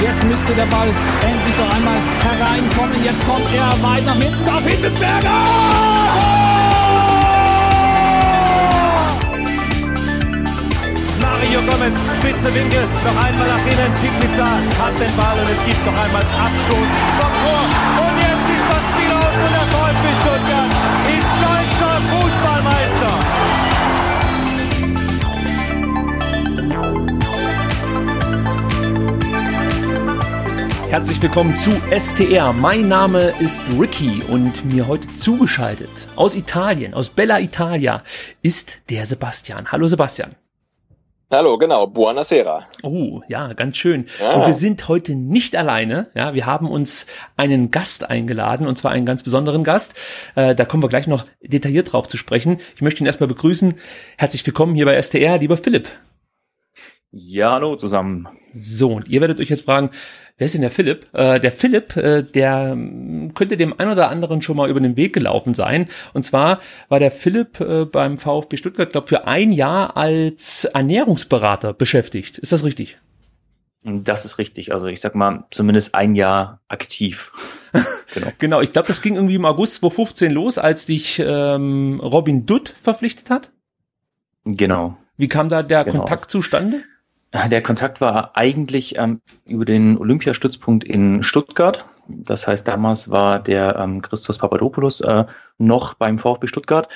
Jetzt müsste der Ball endlich noch einmal hereinkommen. Jetzt kommt er weit nach hinten auf Hitzelsberger! Mario Gomez, spitze Winkel, noch einmal nach innen. Pizza hat den Ball und es gibt noch einmal Abstoß vom Tor. Und jetzt Herzlich willkommen zu STR. Mein Name ist Ricky und mir heute zugeschaltet aus Italien, aus Bella Italia, ist der Sebastian. Hallo Sebastian. Hallo, genau. Buonasera. Oh, ja, ganz schön. Ja. Und wir sind heute nicht alleine. Ja, wir haben uns einen Gast eingeladen und zwar einen ganz besonderen Gast. Äh, da kommen wir gleich noch detailliert drauf zu sprechen. Ich möchte ihn erstmal begrüßen. Herzlich willkommen hier bei STR, lieber Philipp. Ja, hallo zusammen. So, und ihr werdet euch jetzt fragen, wer ist denn der Philipp? Äh, der Philipp, äh, der hm, könnte dem ein oder anderen schon mal über den Weg gelaufen sein. Und zwar war der Philipp äh, beim VfB Stuttgart, glaube für ein Jahr als Ernährungsberater beschäftigt. Ist das richtig? Das ist richtig. Also ich sag mal, zumindest ein Jahr aktiv. genau. genau, ich glaube, das ging irgendwie im August 2015 los, als dich ähm, Robin Dutt verpflichtet hat. Genau. Wie kam da der genau. Kontakt zustande? Der Kontakt war eigentlich ähm, über den Olympiastützpunkt in Stuttgart. Das heißt, damals war der ähm, Christos Papadopoulos äh, noch beim VfB Stuttgart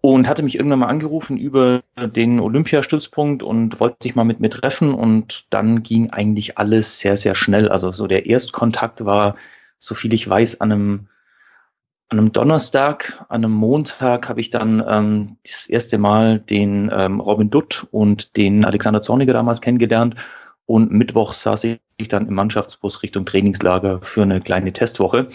und hatte mich irgendwann mal angerufen über den Olympiastützpunkt und wollte sich mal mit mir treffen. Und dann ging eigentlich alles sehr, sehr schnell. Also so der Erstkontakt war, so viel ich weiß, an einem an einem Donnerstag, an einem Montag habe ich dann ähm, das erste Mal den ähm, Robin Dutt und den Alexander Zorniger damals kennengelernt. Und Mittwoch saß ich dann im Mannschaftsbus Richtung Trainingslager für eine kleine Testwoche.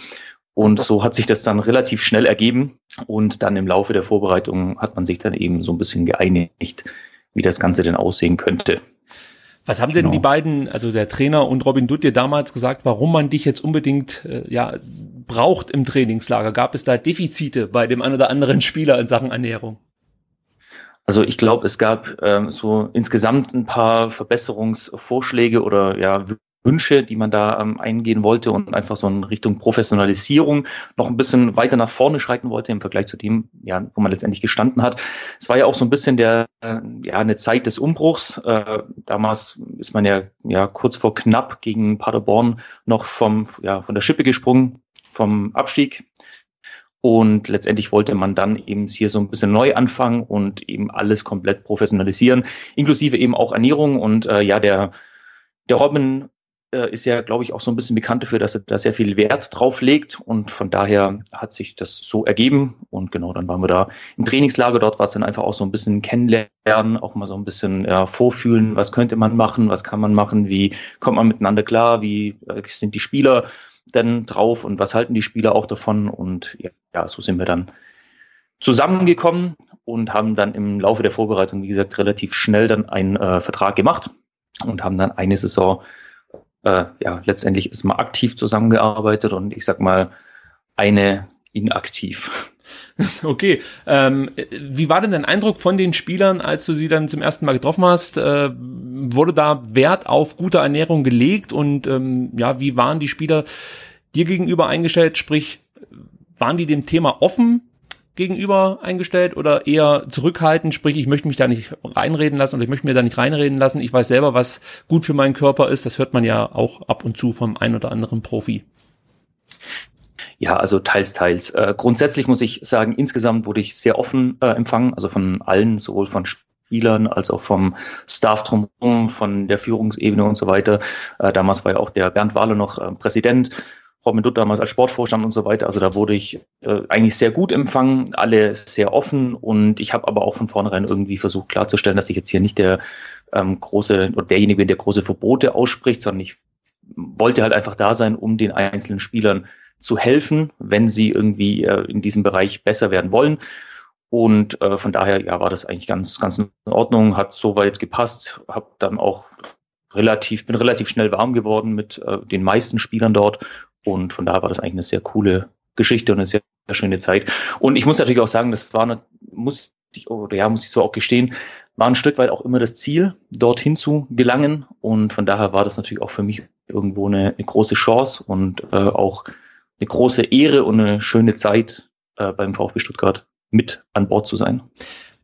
Und so hat sich das dann relativ schnell ergeben. Und dann im Laufe der Vorbereitung hat man sich dann eben so ein bisschen geeinigt, wie das Ganze denn aussehen könnte. Was haben genau. denn die beiden, also der Trainer und Robin Dutt dir damals gesagt, warum man dich jetzt unbedingt äh, ja braucht im Trainingslager? Gab es da Defizite bei dem einen oder anderen Spieler in Sachen Ernährung? Also ich glaube, es gab ähm, so insgesamt ein paar Verbesserungsvorschläge oder ja Wünsche, die man da ähm, eingehen wollte und einfach so in Richtung Professionalisierung noch ein bisschen weiter nach vorne schreiten wollte im Vergleich zu dem, ja, wo man letztendlich gestanden hat. Es war ja auch so ein bisschen der, äh, ja, eine Zeit des Umbruchs. Äh, damals ist man ja, ja kurz vor knapp gegen Paderborn noch vom, ja, von der Schippe gesprungen, vom Abstieg. Und letztendlich wollte man dann eben hier so ein bisschen neu anfangen und eben alles komplett professionalisieren, inklusive eben auch Ernährung. Und äh, ja, der, der Robin äh, ist ja, glaube ich, auch so ein bisschen bekannt dafür, dass er da sehr viel Wert drauf legt. Und von daher hat sich das so ergeben. Und genau, dann waren wir da im Trainingslager. Dort war es dann einfach auch so ein bisschen kennenlernen, auch mal so ein bisschen ja, vorfühlen, was könnte man machen, was kann man machen, wie kommt man miteinander klar, wie äh, sind die Spieler denn drauf und was halten die Spieler auch davon. Und ja, ja so sind wir dann zusammengekommen und haben dann im Laufe der Vorbereitung, wie gesagt, relativ schnell dann einen äh, Vertrag gemacht und haben dann eine Saison äh, ja, letztendlich ist man aktiv zusammengearbeitet und ich sag mal eine inaktiv. Okay, ähm, wie war denn dein Eindruck von den Spielern, als du sie dann zum ersten Mal getroffen hast? Äh, wurde da Wert auf gute Ernährung gelegt und ähm, ja, wie waren die Spieler dir gegenüber eingestellt? Sprich, waren die dem Thema offen? Gegenüber eingestellt oder eher zurückhaltend, sprich, ich möchte mich da nicht reinreden lassen oder ich möchte mir da nicht reinreden lassen. Ich weiß selber, was gut für meinen Körper ist. Das hört man ja auch ab und zu vom ein oder anderen Profi. Ja, also teils, teils. Äh, grundsätzlich muss ich sagen, insgesamt wurde ich sehr offen äh, empfangen, also von allen, sowohl von Spielern als auch vom Staff drumherum, von der Führungsebene und so weiter. Äh, damals war ja auch der Bernd Wahle noch äh, Präsident Robin Dutt damals als Sportvorstand und so weiter. Also da wurde ich äh, eigentlich sehr gut empfangen, alle sehr offen und ich habe aber auch von vornherein irgendwie versucht klarzustellen, dass ich jetzt hier nicht der ähm, große oder derjenige bin, der große Verbote ausspricht, sondern ich wollte halt einfach da sein, um den einzelnen Spielern zu helfen, wenn sie irgendwie äh, in diesem Bereich besser werden wollen. Und äh, von daher ja, war das eigentlich ganz, ganz in Ordnung, hat soweit gepasst, habe dann auch relativ, bin relativ schnell warm geworden mit äh, den meisten Spielern dort. Und von daher war das eigentlich eine sehr coole Geschichte und eine sehr, sehr schöne Zeit. Und ich muss natürlich auch sagen, das war eine, muss ich, oder ja, muss ich so auch gestehen, war ein Stück weit auch immer das Ziel, dorthin zu gelangen. Und von daher war das natürlich auch für mich irgendwo eine, eine große Chance und äh, auch eine große Ehre und eine schöne Zeit äh, beim VfB Stuttgart mit an Bord zu sein.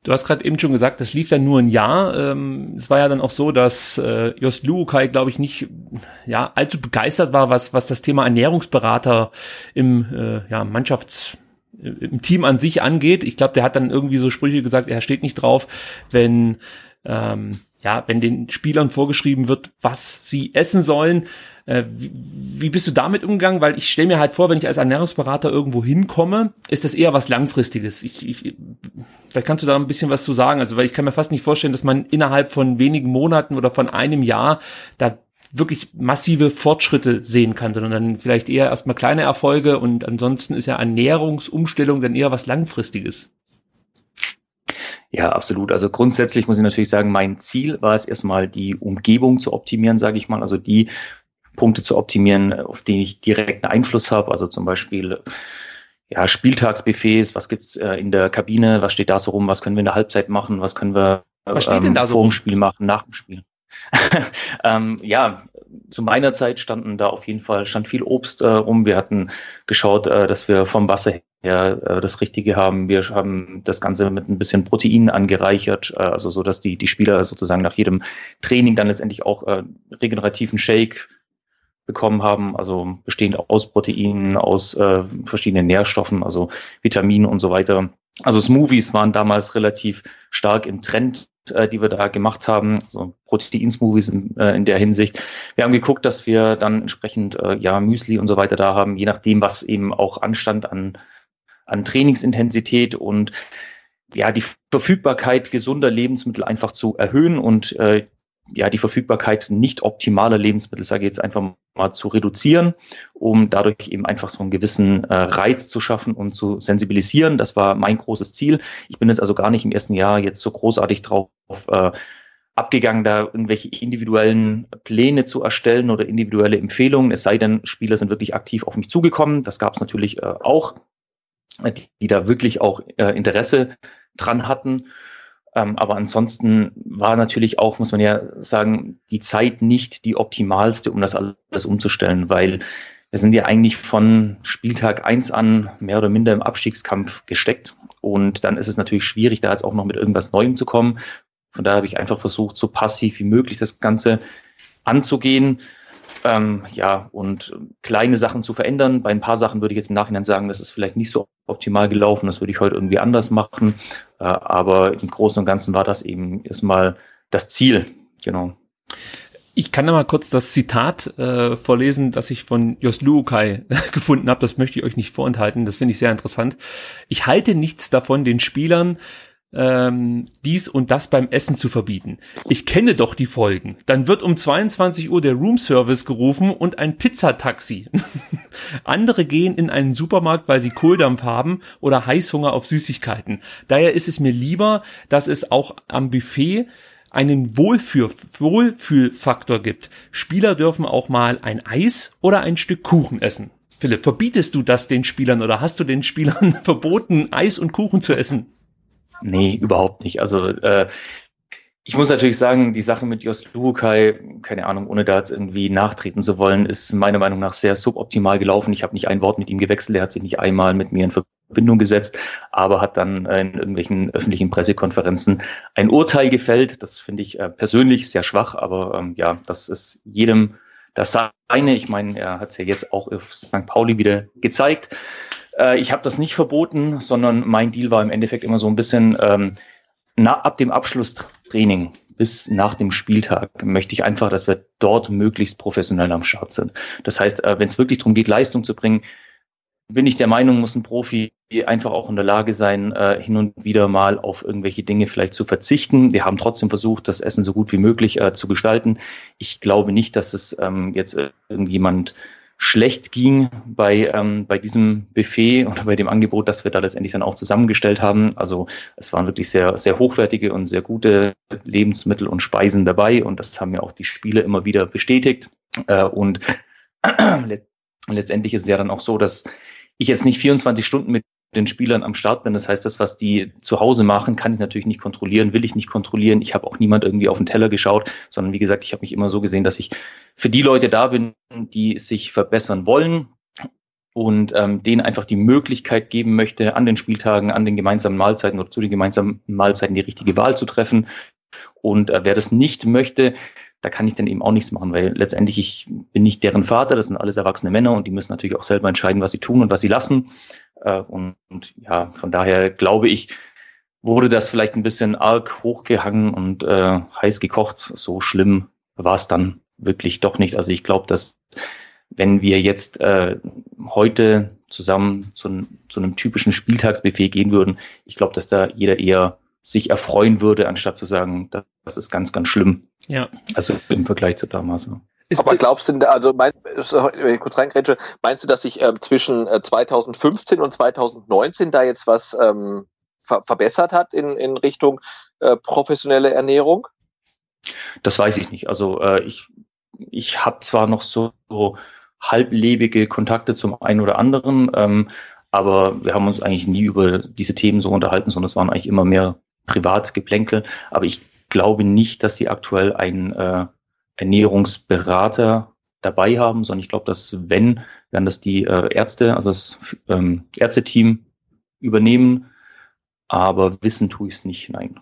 Du hast gerade eben schon gesagt, das lief dann nur ein Jahr. Ähm, es war ja dann auch so, dass äh, Jost Luukai, glaube ich, nicht ja allzu begeistert war, was was das Thema Ernährungsberater im äh, ja, Mannschafts im Team an sich angeht. Ich glaube, der hat dann irgendwie so Sprüche gesagt, er steht nicht drauf, wenn ähm, ja, wenn den Spielern vorgeschrieben wird, was sie essen sollen. Äh, wie, wie bist du damit umgegangen? Weil ich stelle mir halt vor, wenn ich als Ernährungsberater irgendwo hinkomme, ist das eher was Langfristiges. Ich, ich, vielleicht kannst du da ein bisschen was zu sagen. Also, weil ich kann mir fast nicht vorstellen, dass man innerhalb von wenigen Monaten oder von einem Jahr da wirklich massive Fortschritte sehen kann, sondern dann vielleicht eher erstmal kleine Erfolge und ansonsten ist ja Ernährungsumstellung dann eher was Langfristiges. Ja, absolut. Also grundsätzlich muss ich natürlich sagen, mein Ziel war es erstmal, die Umgebung zu optimieren, sage ich mal. Also die Punkte zu optimieren, auf die ich direkten Einfluss habe. Also zum Beispiel ja, Spieltagsbuffets, was gibt's äh, in der Kabine, was steht da so rum, was können wir in der Halbzeit machen, was können wir was steht ähm, denn da so vor dem Spiel machen, nach dem Spiel. ähm, ja, zu meiner Zeit standen da auf jeden Fall, stand viel Obst äh, rum. Wir hatten geschaut, äh, dass wir vom Wasser her äh, das Richtige haben. Wir haben das Ganze mit ein bisschen Protein angereichert, äh, also so, dass die, die Spieler sozusagen nach jedem Training dann letztendlich auch äh, regenerativen Shake bekommen haben, also bestehend aus Proteinen, aus äh, verschiedenen Nährstoffen, also Vitaminen und so weiter. Also Smoothies waren damals relativ stark im Trend, äh, die wir da gemacht haben, so Protein-Smoothies in, äh, in der Hinsicht. Wir haben geguckt, dass wir dann entsprechend äh, ja Müsli und so weiter da haben, je nachdem, was eben auch anstand an, an Trainingsintensität und ja, die Verfügbarkeit gesunder Lebensmittel einfach zu erhöhen und äh, ja, die Verfügbarkeit nicht optimaler Lebensmittel, sage ich jetzt einfach mal, zu reduzieren, um dadurch eben einfach so einen gewissen äh, Reiz zu schaffen und zu sensibilisieren. Das war mein großes Ziel. Ich bin jetzt also gar nicht im ersten Jahr jetzt so großartig drauf äh, abgegangen, da irgendwelche individuellen Pläne zu erstellen oder individuelle Empfehlungen. Es sei denn, Spieler sind wirklich aktiv auf mich zugekommen. Das gab es natürlich äh, auch, die, die da wirklich auch äh, Interesse dran hatten. Ähm, aber ansonsten war natürlich auch, muss man ja sagen, die Zeit nicht die optimalste, um das alles umzustellen, weil wir sind ja eigentlich von Spieltag eins an mehr oder minder im Abstiegskampf gesteckt. Und dann ist es natürlich schwierig, da jetzt auch noch mit irgendwas Neuem zu kommen. Von daher habe ich einfach versucht, so passiv wie möglich das Ganze anzugehen. Ähm, ja, und kleine Sachen zu verändern. Bei ein paar Sachen würde ich jetzt im Nachhinein sagen, das ist vielleicht nicht so optimal gelaufen, das würde ich heute irgendwie anders machen. Äh, aber im Großen und Ganzen war das eben erstmal das Ziel. Genau. Ich kann da mal kurz das Zitat äh, vorlesen, das ich von Jos Luukai gefunden habe. Das möchte ich euch nicht vorenthalten. Das finde ich sehr interessant. Ich halte nichts davon, den Spielern ähm, dies und das beim Essen zu verbieten. Ich kenne doch die Folgen. Dann wird um 22 Uhr der Roomservice gerufen und ein Pizzataxi. Andere gehen in einen Supermarkt, weil sie Kohldampf haben oder Heißhunger auf Süßigkeiten. Daher ist es mir lieber, dass es auch am Buffet einen Wohlfühl Wohlfühlfaktor gibt. Spieler dürfen auch mal ein Eis oder ein Stück Kuchen essen. Philipp, verbietest du das den Spielern oder hast du den Spielern verboten, Eis und Kuchen zu essen? Nee, überhaupt nicht. Also äh, ich muss natürlich sagen, die Sache mit Jos Luhukai, keine Ahnung, ohne da jetzt irgendwie nachtreten zu wollen, ist meiner Meinung nach sehr suboptimal gelaufen. Ich habe nicht ein Wort mit ihm gewechselt, er hat sich nicht einmal mit mir in Verbindung gesetzt, aber hat dann in irgendwelchen öffentlichen Pressekonferenzen ein Urteil gefällt. Das finde ich äh, persönlich sehr schwach, aber ähm, ja, das ist jedem das seine. Ich meine, er hat es ja jetzt auch auf St. Pauli wieder gezeigt. Äh, ich habe das nicht verboten, sondern mein Deal war im Endeffekt immer so ein bisschen ähm, na, ab dem Abschlusstraining bis nach dem Spieltag möchte ich einfach, dass wir dort möglichst professionell am Start sind. Das heißt, äh, wenn es wirklich darum geht, Leistung zu bringen, bin ich der Meinung, muss ein Profi einfach auch in der Lage sein, äh, hin und wieder mal auf irgendwelche Dinge vielleicht zu verzichten. Wir haben trotzdem versucht, das Essen so gut wie möglich äh, zu gestalten. Ich glaube nicht, dass es ähm, jetzt irgendjemand schlecht ging bei, ähm, bei diesem Buffet oder bei dem Angebot, das wir da letztendlich dann auch zusammengestellt haben. Also es waren wirklich sehr, sehr hochwertige und sehr gute Lebensmittel und Speisen dabei und das haben ja auch die Spiele immer wieder bestätigt. Äh, und letztendlich ist es ja dann auch so, dass ich jetzt nicht 24 Stunden mit den Spielern am Start bin. Das heißt, das, was die zu Hause machen, kann ich natürlich nicht kontrollieren, will ich nicht kontrollieren. Ich habe auch niemand irgendwie auf den Teller geschaut, sondern wie gesagt, ich habe mich immer so gesehen, dass ich für die Leute da bin, die sich verbessern wollen und ähm, denen einfach die Möglichkeit geben möchte, an den Spieltagen, an den gemeinsamen Mahlzeiten oder zu den gemeinsamen Mahlzeiten die richtige Wahl zu treffen. Und äh, wer das nicht möchte, da kann ich dann eben auch nichts machen, weil letztendlich ich bin nicht deren Vater, das sind alles erwachsene Männer und die müssen natürlich auch selber entscheiden, was sie tun und was sie lassen. Äh, und, und ja, von daher glaube ich, wurde das vielleicht ein bisschen arg hochgehangen und äh, heiß gekocht. So schlimm war es dann wirklich doch nicht. Also ich glaube, dass wenn wir jetzt äh, heute zusammen zu, zu einem typischen Spieltagsbuffet gehen würden, ich glaube, dass da jeder eher sich erfreuen würde, anstatt zu sagen, das ist ganz, ganz schlimm. Ja. Also im Vergleich zu damals. Ist, Aber glaubst du, also mein, ich kurz reingrätsche, meinst du, dass sich ähm, zwischen äh, 2015 und 2019 da jetzt was ähm, ver verbessert hat in, in Richtung äh, professionelle Ernährung? Das weiß ich nicht. Also äh, ich, ich habe zwar noch so, so halblebige Kontakte zum einen oder anderen, ähm, aber wir haben uns eigentlich nie über diese Themen so unterhalten, sondern es waren eigentlich immer mehr Privatgeplänkel. Aber ich glaube nicht, dass sie aktuell einen äh, Ernährungsberater dabei haben, sondern ich glaube, dass wenn, werden das die äh, Ärzte, also das ähm, Ärzteteam übernehmen. Aber wissen tue ich es nicht, nein.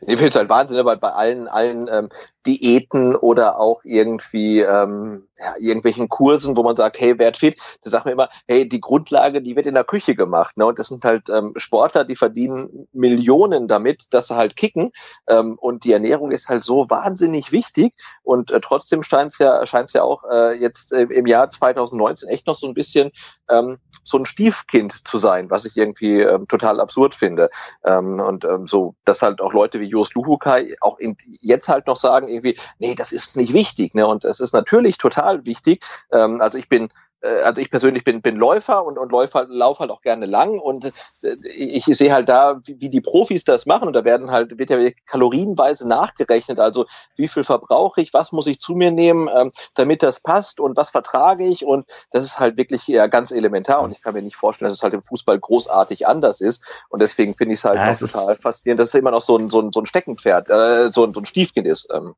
Ich finde es halt Wahnsinn, ne, weil bei allen, allen ähm, Diäten oder auch irgendwie ähm, ja, irgendwelchen Kursen, wo man sagt, hey, werd fit, da sagt man immer, hey, die Grundlage, die wird in der Küche gemacht. Ne? Und das sind halt ähm, Sportler, die verdienen Millionen damit, dass sie halt kicken. Ähm, und die Ernährung ist halt so wahnsinnig wichtig. Und äh, trotzdem scheint es ja, ja auch äh, jetzt äh, im Jahr 2019 echt noch so ein bisschen ähm, so ein Stiefkind zu sein, was ich irgendwie ähm, total absurd finde. Ähm, und ähm, so, dass halt auch Leute wie Jos Luhukai auch in, jetzt halt noch sagen, irgendwie, nee, das ist nicht wichtig. Ne? Und es ist natürlich total wichtig. Ähm, also ich bin also ich persönlich bin, bin Läufer und, und Läufer, laufe halt auch gerne lang und äh, ich sehe halt da, wie, wie die Profis das machen und da werden halt, wird ja kalorienweise nachgerechnet, also wie viel verbrauche ich, was muss ich zu mir nehmen, ähm, damit das passt und was vertrage ich und das ist halt wirklich ja, ganz elementar und ich kann mir nicht vorstellen, dass es halt im Fußball großartig anders ist und deswegen finde ich es halt ja, total faszinierend, dass es immer noch so ein, so ein, so ein Steckenpferd, äh, so, ein, so ein Stiefkind ist. Ähm.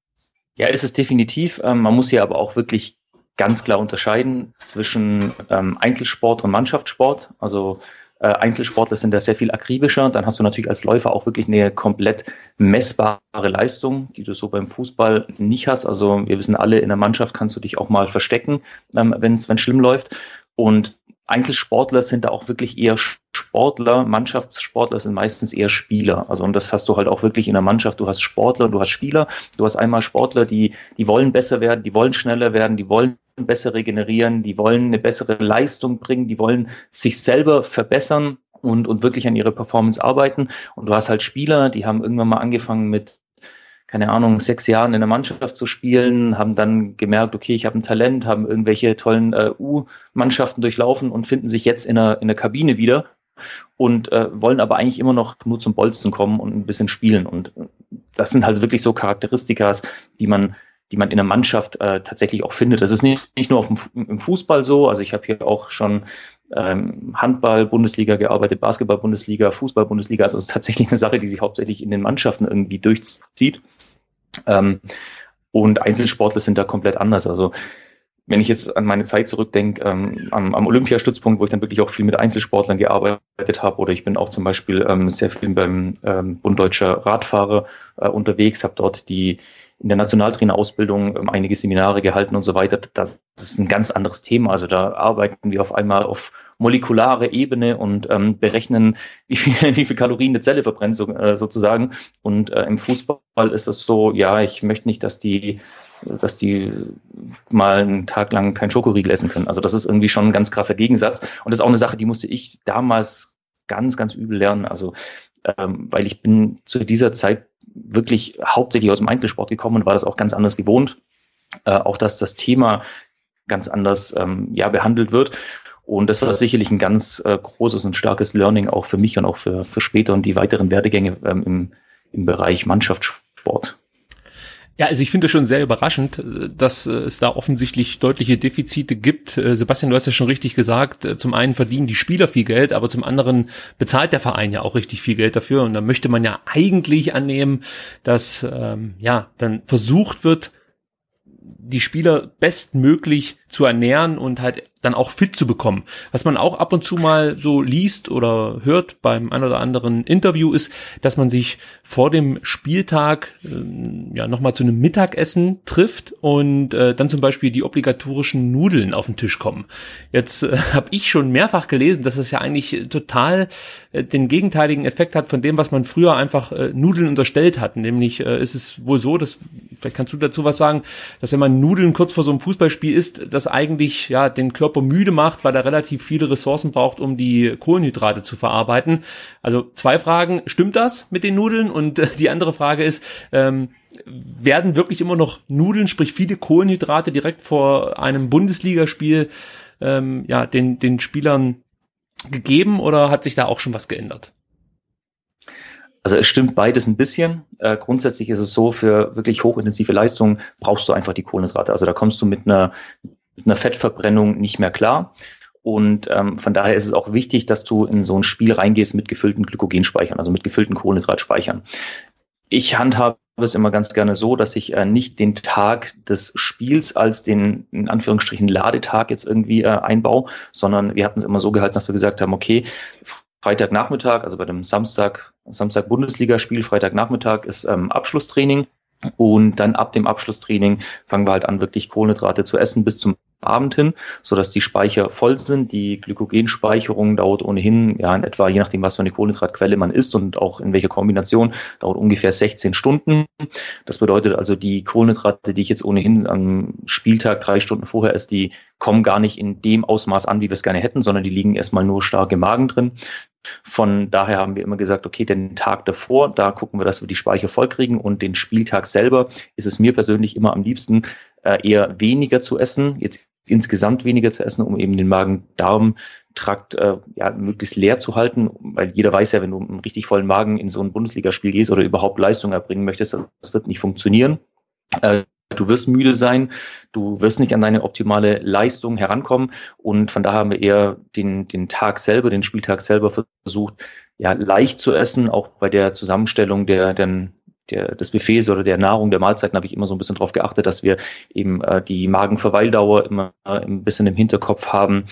Ja, ist es definitiv. Ähm, man muss hier aber auch wirklich ganz klar unterscheiden zwischen ähm, Einzelsport und Mannschaftssport. Also äh, Einzelsportler sind da sehr viel akribischer. Dann hast du natürlich als Läufer auch wirklich eine komplett messbare Leistung, die du so beim Fußball nicht hast. Also wir wissen alle, in der Mannschaft kannst du dich auch mal verstecken, ähm, wenn es schlimm läuft. Und Einzelsportler sind da auch wirklich eher Sportler, Mannschaftssportler sind meistens eher Spieler. Also und das hast du halt auch wirklich in der Mannschaft. Du hast Sportler, du hast Spieler. Du hast einmal Sportler, die die wollen besser werden, die wollen schneller werden, die wollen besser regenerieren, die wollen eine bessere Leistung bringen, die wollen sich selber verbessern und, und wirklich an ihre Performance arbeiten. Und du hast halt Spieler, die haben irgendwann mal angefangen mit keine Ahnung, sechs Jahren in der Mannschaft zu spielen, haben dann gemerkt, okay, ich habe ein Talent, haben irgendwelche tollen äh, U-Mannschaften durchlaufen und finden sich jetzt in der, in der Kabine wieder und äh, wollen aber eigentlich immer noch nur zum Bolzen kommen und ein bisschen spielen. Und das sind halt wirklich so Charakteristika, die man die man in der Mannschaft äh, tatsächlich auch findet. Das ist nicht, nicht nur dem, im Fußball so. Also ich habe hier auch schon ähm, Handball-Bundesliga gearbeitet, Basketball-Bundesliga, Fußball-Bundesliga. Also es ist tatsächlich eine Sache, die sich hauptsächlich in den Mannschaften irgendwie durchzieht. Ähm, und Einzelsportler sind da komplett anders. Also wenn ich jetzt an meine Zeit zurückdenke, ähm, am, am Olympiastützpunkt, wo ich dann wirklich auch viel mit Einzelsportlern gearbeitet habe, oder ich bin auch zum Beispiel ähm, sehr viel beim ähm, Bund Deutscher Radfahrer äh, unterwegs, habe dort die in der Nationaltrainerausbildung ähm, einige Seminare gehalten und so weiter. Das ist ein ganz anderes Thema. Also da arbeiten wir auf einmal auf molekulare Ebene und ähm, berechnen, wie viel, wie viel Kalorien eine Zelle verbrennt so, äh, sozusagen. Und äh, im Fußball ist es so, ja, ich möchte nicht, dass die dass die mal einen Tag lang kein Schokoriegel essen können. Also das ist irgendwie schon ein ganz krasser Gegensatz. Und das ist auch eine Sache, die musste ich damals ganz, ganz übel lernen. Also ähm, weil ich bin zu dieser Zeit wirklich hauptsächlich aus dem Einzelsport gekommen und war das auch ganz anders gewohnt. Äh, auch dass das Thema ganz anders ähm, ja, behandelt wird. Und das war sicherlich ein ganz äh, großes und starkes Learning auch für mich und auch für, für später und die weiteren Werdegänge ähm, im, im Bereich Mannschaftssport. Ja, also ich finde schon sehr überraschend, dass es da offensichtlich deutliche Defizite gibt. Äh, Sebastian, du hast ja schon richtig gesagt, äh, zum einen verdienen die Spieler viel Geld, aber zum anderen bezahlt der Verein ja auch richtig viel Geld dafür. Und da möchte man ja eigentlich annehmen, dass ähm, ja dann versucht wird, die Spieler bestmöglich zu ernähren und halt dann auch fit zu bekommen. Was man auch ab und zu mal so liest oder hört beim ein oder anderen Interview ist, dass man sich vor dem Spieltag äh, ja nochmal zu einem Mittagessen trifft und äh, dann zum Beispiel die obligatorischen Nudeln auf den Tisch kommen. Jetzt äh, habe ich schon mehrfach gelesen, dass es ja eigentlich total äh, den gegenteiligen Effekt hat von dem, was man früher einfach äh, Nudeln unterstellt hat. Nämlich äh, ist es wohl so, dass vielleicht kannst du dazu was sagen, dass wenn man Nudeln kurz vor so einem Fußballspiel isst, das eigentlich ja den Körper Körper müde macht, weil er relativ viele Ressourcen braucht, um die Kohlenhydrate zu verarbeiten. Also zwei Fragen, stimmt das mit den Nudeln? Und äh, die andere Frage ist, ähm, werden wirklich immer noch Nudeln, sprich viele Kohlenhydrate direkt vor einem Bundesligaspiel ähm, ja, den, den Spielern gegeben oder hat sich da auch schon was geändert? Also es stimmt beides ein bisschen. Äh, grundsätzlich ist es so, für wirklich hochintensive Leistungen brauchst du einfach die Kohlenhydrate. Also da kommst du mit einer mit einer Fettverbrennung nicht mehr klar. Und ähm, von daher ist es auch wichtig, dass du in so ein Spiel reingehst mit gefüllten Glykogenspeichern, also mit gefüllten Kohlenhydratspeichern. Ich handhabe es immer ganz gerne so, dass ich äh, nicht den Tag des Spiels als den in Anführungsstrichen Ladetag jetzt irgendwie äh, einbaue, sondern wir hatten es immer so gehalten, dass wir gesagt haben, okay, Freitagnachmittag, also bei dem Samstag, Samstag Bundesligaspiel, Freitagnachmittag ist ähm, Abschlusstraining. Und dann ab dem Abschlusstraining fangen wir halt an, wirklich Kohlenhydrate zu essen bis zum Abend hin, so dass die Speicher voll sind. Die Glykogenspeicherung dauert ohnehin, ja, in etwa, je nachdem, was für eine Kohlenhydratquelle man isst und auch in welcher Kombination, dauert ungefähr 16 Stunden. Das bedeutet also, die Kohlenhydrate, die ich jetzt ohnehin am Spieltag drei Stunden vorher esse, die kommen gar nicht in dem Ausmaß an, wie wir es gerne hätten, sondern die liegen erstmal nur stark im Magen drin. Von daher haben wir immer gesagt, okay, den Tag davor, da gucken wir, dass wir die Speicher vollkriegen und den Spieltag selber ist es mir persönlich immer am liebsten, äh, eher weniger zu essen, jetzt insgesamt weniger zu essen, um eben den Magen-Darm-Trakt äh, ja, möglichst leer zu halten, weil jeder weiß ja, wenn du mit einem richtig vollen Magen in so ein Bundesligaspiel gehst oder überhaupt Leistung erbringen möchtest, das wird nicht funktionieren. Äh, Du wirst müde sein, du wirst nicht an deine optimale Leistung herankommen und von daher haben wir eher den, den Tag selber, den Spieltag selber versucht, ja, leicht zu essen, auch bei der Zusammenstellung der, der, der, des Buffets oder der Nahrung, der Mahlzeiten habe ich immer so ein bisschen darauf geachtet, dass wir eben äh, die Magenverweildauer immer äh, ein bisschen im Hinterkopf haben.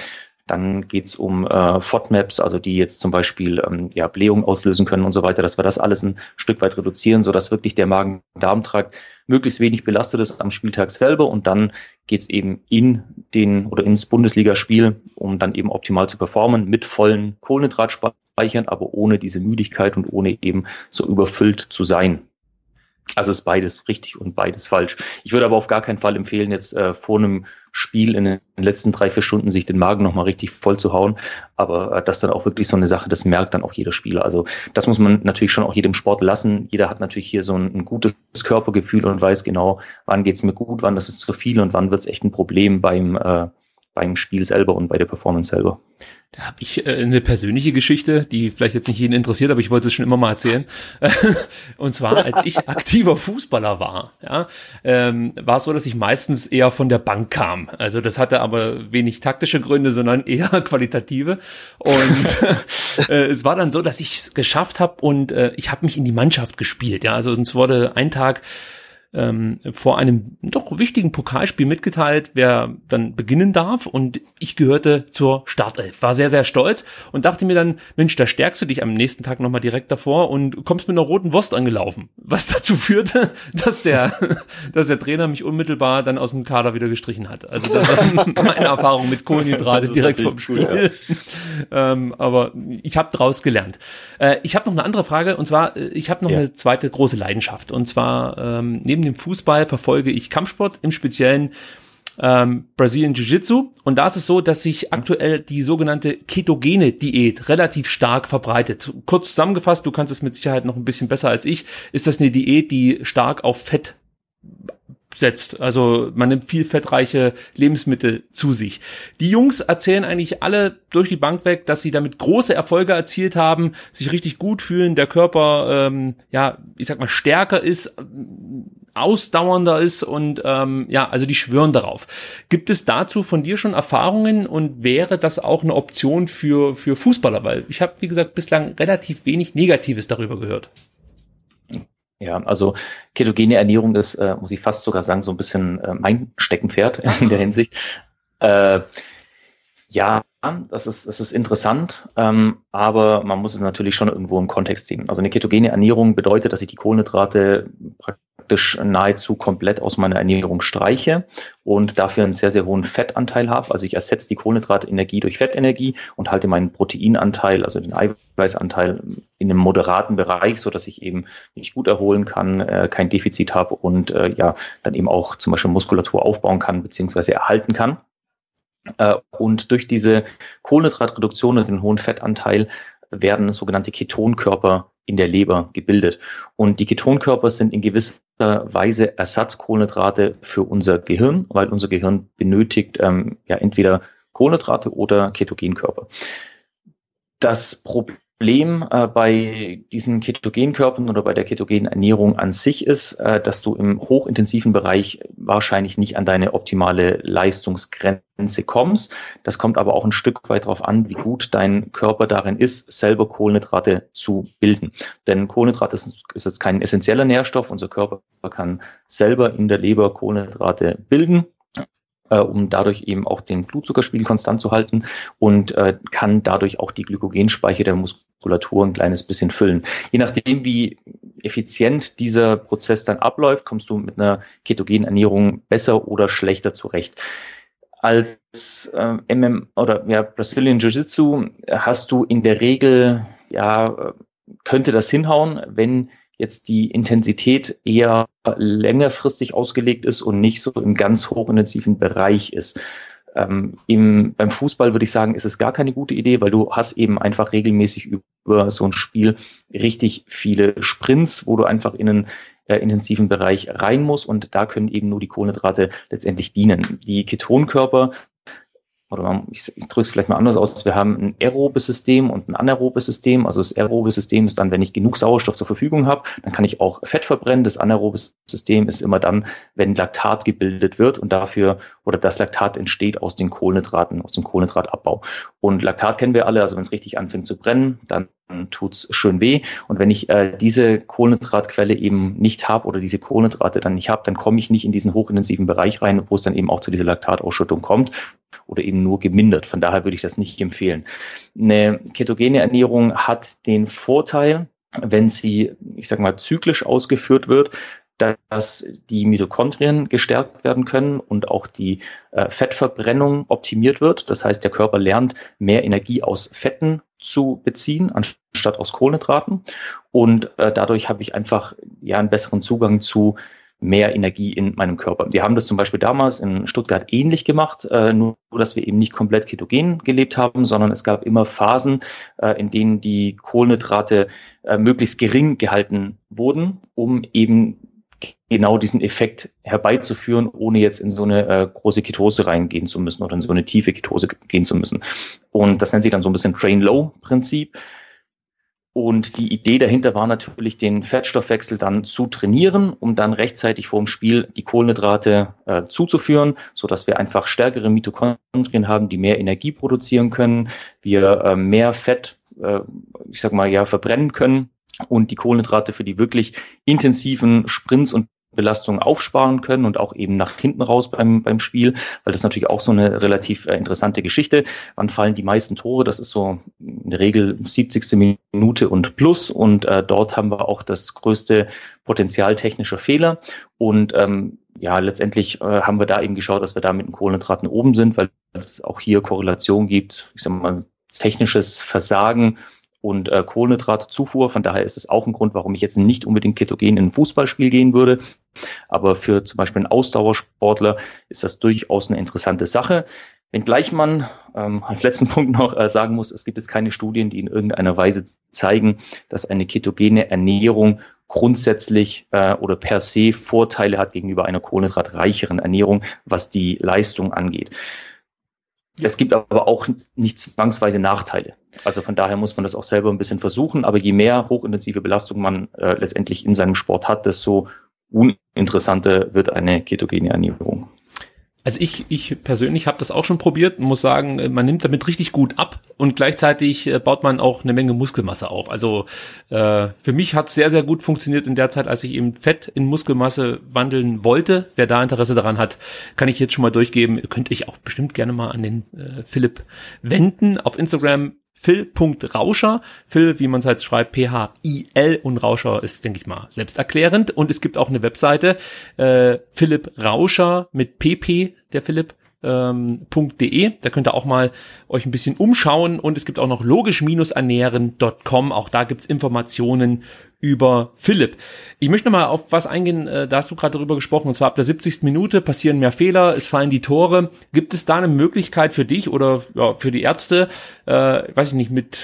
Dann geht's um äh, FODMAPs, also die jetzt zum Beispiel ähm, ja, Blähung auslösen können und so weiter, dass wir das alles ein Stück weit reduzieren, sodass wirklich der Magen-Darm-Trakt möglichst wenig belastet ist am Spieltag selber und dann geht's eben in den oder ins Bundesligaspiel, um dann eben optimal zu performen mit vollen Kohlenhydratspeichern, aber ohne diese Müdigkeit und ohne eben so überfüllt zu sein. Also ist beides richtig und beides falsch. Ich würde aber auf gar keinen Fall empfehlen, jetzt äh, vor einem Spiel in den letzten drei, vier Stunden sich den Magen nochmal richtig voll zu hauen. Aber äh, das dann auch wirklich so eine Sache, das merkt dann auch jeder Spieler. Also das muss man natürlich schon auch jedem Sport lassen. Jeder hat natürlich hier so ein, ein gutes Körpergefühl und weiß genau, wann geht's mir gut, wann das ist zu viel und wann wird's echt ein Problem beim, äh, beim Spiel selber und bei der Performance selber. Da habe ich äh, eine persönliche Geschichte, die vielleicht jetzt nicht jeden interessiert, aber ich wollte es schon immer mal erzählen. und zwar, als ich aktiver Fußballer war, ja, ähm, war es so, dass ich meistens eher von der Bank kam. Also das hatte aber wenig taktische Gründe, sondern eher qualitative. Und äh, es war dann so, dass ich es geschafft habe und äh, ich habe mich in die Mannschaft gespielt. Ja, also uns wurde ein Tag ähm, vor einem doch wichtigen Pokalspiel mitgeteilt, wer dann beginnen darf. Und ich gehörte zur Startelf. War sehr, sehr stolz und dachte mir dann, Mensch, da stärkst du dich am nächsten Tag nochmal direkt davor und kommst mit einer roten Wurst angelaufen. Was dazu führte, dass der, dass der Trainer mich unmittelbar dann aus dem Kader wieder gestrichen hat. Also das war meine Erfahrung mit Kohlenhydrate direkt vom Spiel. Ja. ähm, aber ich habe daraus gelernt. Äh, ich habe noch eine andere Frage und zwar, äh, ich habe noch ja. eine zweite große Leidenschaft. Und zwar ähm, neben dem Fußball verfolge ich Kampfsport, im Speziellen ähm, Brazilian Jiu-Jitsu. Und da ist es so, dass sich aktuell die sogenannte ketogene Diät relativ stark verbreitet. Kurz zusammengefasst, du kannst es mit Sicherheit noch ein bisschen besser als ich, ist das eine Diät, die stark auf Fett setzt. Also man nimmt viel fettreiche Lebensmittel zu sich. Die Jungs erzählen eigentlich alle durch die Bank weg, dass sie damit große Erfolge erzielt haben, sich richtig gut fühlen, der Körper, ähm, ja, ich sag mal, stärker ist, ausdauernder ist und ähm, ja, also die schwören darauf. Gibt es dazu von dir schon Erfahrungen und wäre das auch eine Option für, für Fußballer? Weil ich habe, wie gesagt, bislang relativ wenig Negatives darüber gehört. Ja, also ketogene Ernährung ist, äh, muss ich fast sogar sagen, so ein bisschen äh, mein Steckenpferd in der Hinsicht. Äh, ja, das ist, das ist interessant, ähm, aber man muss es natürlich schon irgendwo im Kontext sehen. Also eine ketogene Ernährung bedeutet, dass ich die Kohlenhydrate praktisch nahezu komplett aus meiner Ernährung streiche und dafür einen sehr, sehr hohen Fettanteil habe. Also ich ersetze die Kohlenhydratenergie durch Fettenergie und halte meinen Proteinanteil, also den Eiweißanteil in einem moderaten Bereich, so ich eben mich gut erholen kann, äh, kein Defizit habe und äh, ja, dann eben auch zum Beispiel Muskulatur aufbauen kann, beziehungsweise erhalten kann. Äh, und durch diese Kohlenhydratreduktion und den hohen Fettanteil werden sogenannte Ketonkörper in der Leber gebildet. Und die Ketonkörper sind in gewisser Weise Ersatzkohlenhydrate für unser Gehirn, weil unser Gehirn benötigt ähm, ja entweder Kohlenhydrate oder Ketogenkörper. Das Problem Problem äh, bei diesen Ketogenkörpern oder bei der ketogenen Ernährung an sich ist, äh, dass du im hochintensiven Bereich wahrscheinlich nicht an deine optimale Leistungsgrenze kommst. Das kommt aber auch ein Stück weit darauf an, wie gut dein Körper darin ist, selber Kohlenhydrate zu bilden. Denn Kohlenhydrate ist, ist jetzt kein essentieller Nährstoff. Unser Körper kann selber in der Leber Kohlenhydrate bilden äh, um dadurch eben auch den Blutzuckerspiegel konstant zu halten und äh, kann dadurch auch die Glykogenspeicher der Muskulatur ein kleines bisschen füllen. Je nachdem, wie effizient dieser Prozess dann abläuft, kommst du mit einer ketogenen Ernährung besser oder schlechter zurecht. Als äh, MM oder ja, Brazilian Jiu-Jitsu hast du in der Regel, ja, könnte das hinhauen, wenn jetzt die Intensität eher längerfristig ausgelegt ist und nicht so im ganz hochintensiven Bereich ist. Ähm, im, beim Fußball würde ich sagen, ist es gar keine gute Idee, weil du hast eben einfach regelmäßig über so ein Spiel richtig viele Sprints, wo du einfach in einen äh, intensiven Bereich rein musst und da können eben nur die Kohlenhydrate letztendlich dienen. Die Ketonkörper oder ich, ich drücke es vielleicht mal anders aus, wir haben ein aerobes System und ein anaerobes System. Also das aerobe System ist dann, wenn ich genug Sauerstoff zur Verfügung habe, dann kann ich auch Fett verbrennen. Das anaerobe System ist immer dann, wenn Laktat gebildet wird und dafür oder das Laktat entsteht aus den Kohlenhydraten, aus dem Kohlenhydratabbau. Und Laktat kennen wir alle, also wenn es richtig anfängt zu brennen, dann tut's schön weh. Und wenn ich äh, diese Kohlenhydratquelle eben nicht habe oder diese Kohlenhydrate dann nicht habe, dann komme ich nicht in diesen hochintensiven Bereich rein, wo es dann eben auch zu dieser Laktatausschüttung kommt oder eben nur gemindert. Von daher würde ich das nicht empfehlen. Eine ketogene Ernährung hat den Vorteil, wenn sie, ich sage mal, zyklisch ausgeführt wird, dass die Mitochondrien gestärkt werden können und auch die äh, Fettverbrennung optimiert wird. Das heißt, der Körper lernt, mehr Energie aus Fetten zu beziehen, anstatt aus Kohlenhydraten. Und äh, dadurch habe ich einfach ja einen besseren Zugang zu mehr Energie in meinem Körper. Wir haben das zum Beispiel damals in Stuttgart ähnlich gemacht, äh, nur dass wir eben nicht komplett ketogen gelebt haben, sondern es gab immer Phasen, äh, in denen die Kohlenhydrate äh, möglichst gering gehalten wurden, um eben genau diesen Effekt herbeizuführen, ohne jetzt in so eine äh, große Ketose reingehen zu müssen oder in so eine tiefe Ketose gehen zu müssen. Und das nennt sich dann so ein bisschen Train-Low-Prinzip. Und die Idee dahinter war natürlich, den Fettstoffwechsel dann zu trainieren, um dann rechtzeitig vor dem Spiel die Kohlenhydrate äh, zuzuführen, so dass wir einfach stärkere Mitochondrien haben, die mehr Energie produzieren können, wir äh, mehr Fett, äh, ich sag mal, ja, verbrennen können und die Kohlenhydrate für die wirklich intensiven Sprints und Belastungen aufsparen können und auch eben nach hinten raus beim, beim Spiel, weil das natürlich auch so eine relativ äh, interessante Geschichte. Wann fallen die meisten Tore? Das ist so in der Regel 70. Minute und plus und äh, dort haben wir auch das größte Potenzial technischer Fehler und ähm, ja, letztendlich äh, haben wir da eben geschaut, dass wir da mit den Kohlenhydraten oben sind, weil es auch hier Korrelation gibt, ich sag mal, technisches Versagen und äh, Kohlenhydratzufuhr. Von daher ist es auch ein Grund, warum ich jetzt nicht unbedingt ketogen in ein Fußballspiel gehen würde. Aber für zum Beispiel einen Ausdauersportler ist das durchaus eine interessante Sache. Wenngleich man ähm, als letzten Punkt noch äh, sagen muss, es gibt jetzt keine Studien, die in irgendeiner Weise zeigen, dass eine ketogene Ernährung grundsätzlich äh, oder per se Vorteile hat gegenüber einer kohlenhydratreicheren Ernährung, was die Leistung angeht. Es gibt aber auch nicht zwangsweise Nachteile. Also von daher muss man das auch selber ein bisschen versuchen. Aber je mehr hochintensive Belastung man äh, letztendlich in seinem Sport hat, desto uninteressanter wird eine ketogene Ernährung. Also ich, ich persönlich habe das auch schon probiert und muss sagen, man nimmt damit richtig gut ab und gleichzeitig äh, baut man auch eine Menge Muskelmasse auf. Also äh, für mich hat sehr, sehr gut funktioniert in der Zeit, als ich eben Fett in Muskelmasse wandeln wollte. Wer da Interesse daran hat, kann ich jetzt schon mal durchgeben. Könnte ich auch bestimmt gerne mal an den äh, Philipp wenden. Auf Instagram Phil.Rauscher. Phil, wie man es halt schreibt, P-H-I-L und Rauscher ist, denke ich mal, selbsterklärend. Und es gibt auch eine Webseite, äh, Philipp Rauscher mit PP, der Philipp, ähm, .de. Da könnt ihr auch mal euch ein bisschen umschauen und es gibt auch noch logisch-ernähren.com. Auch da gibt's Informationen über Philipp. Ich möchte noch mal auf was eingehen, äh, da hast du gerade darüber gesprochen, und zwar ab der 70. Minute passieren mehr Fehler, es fallen die Tore. Gibt es da eine Möglichkeit für dich oder ja, für die Ärzte, äh, weiß ich nicht, mit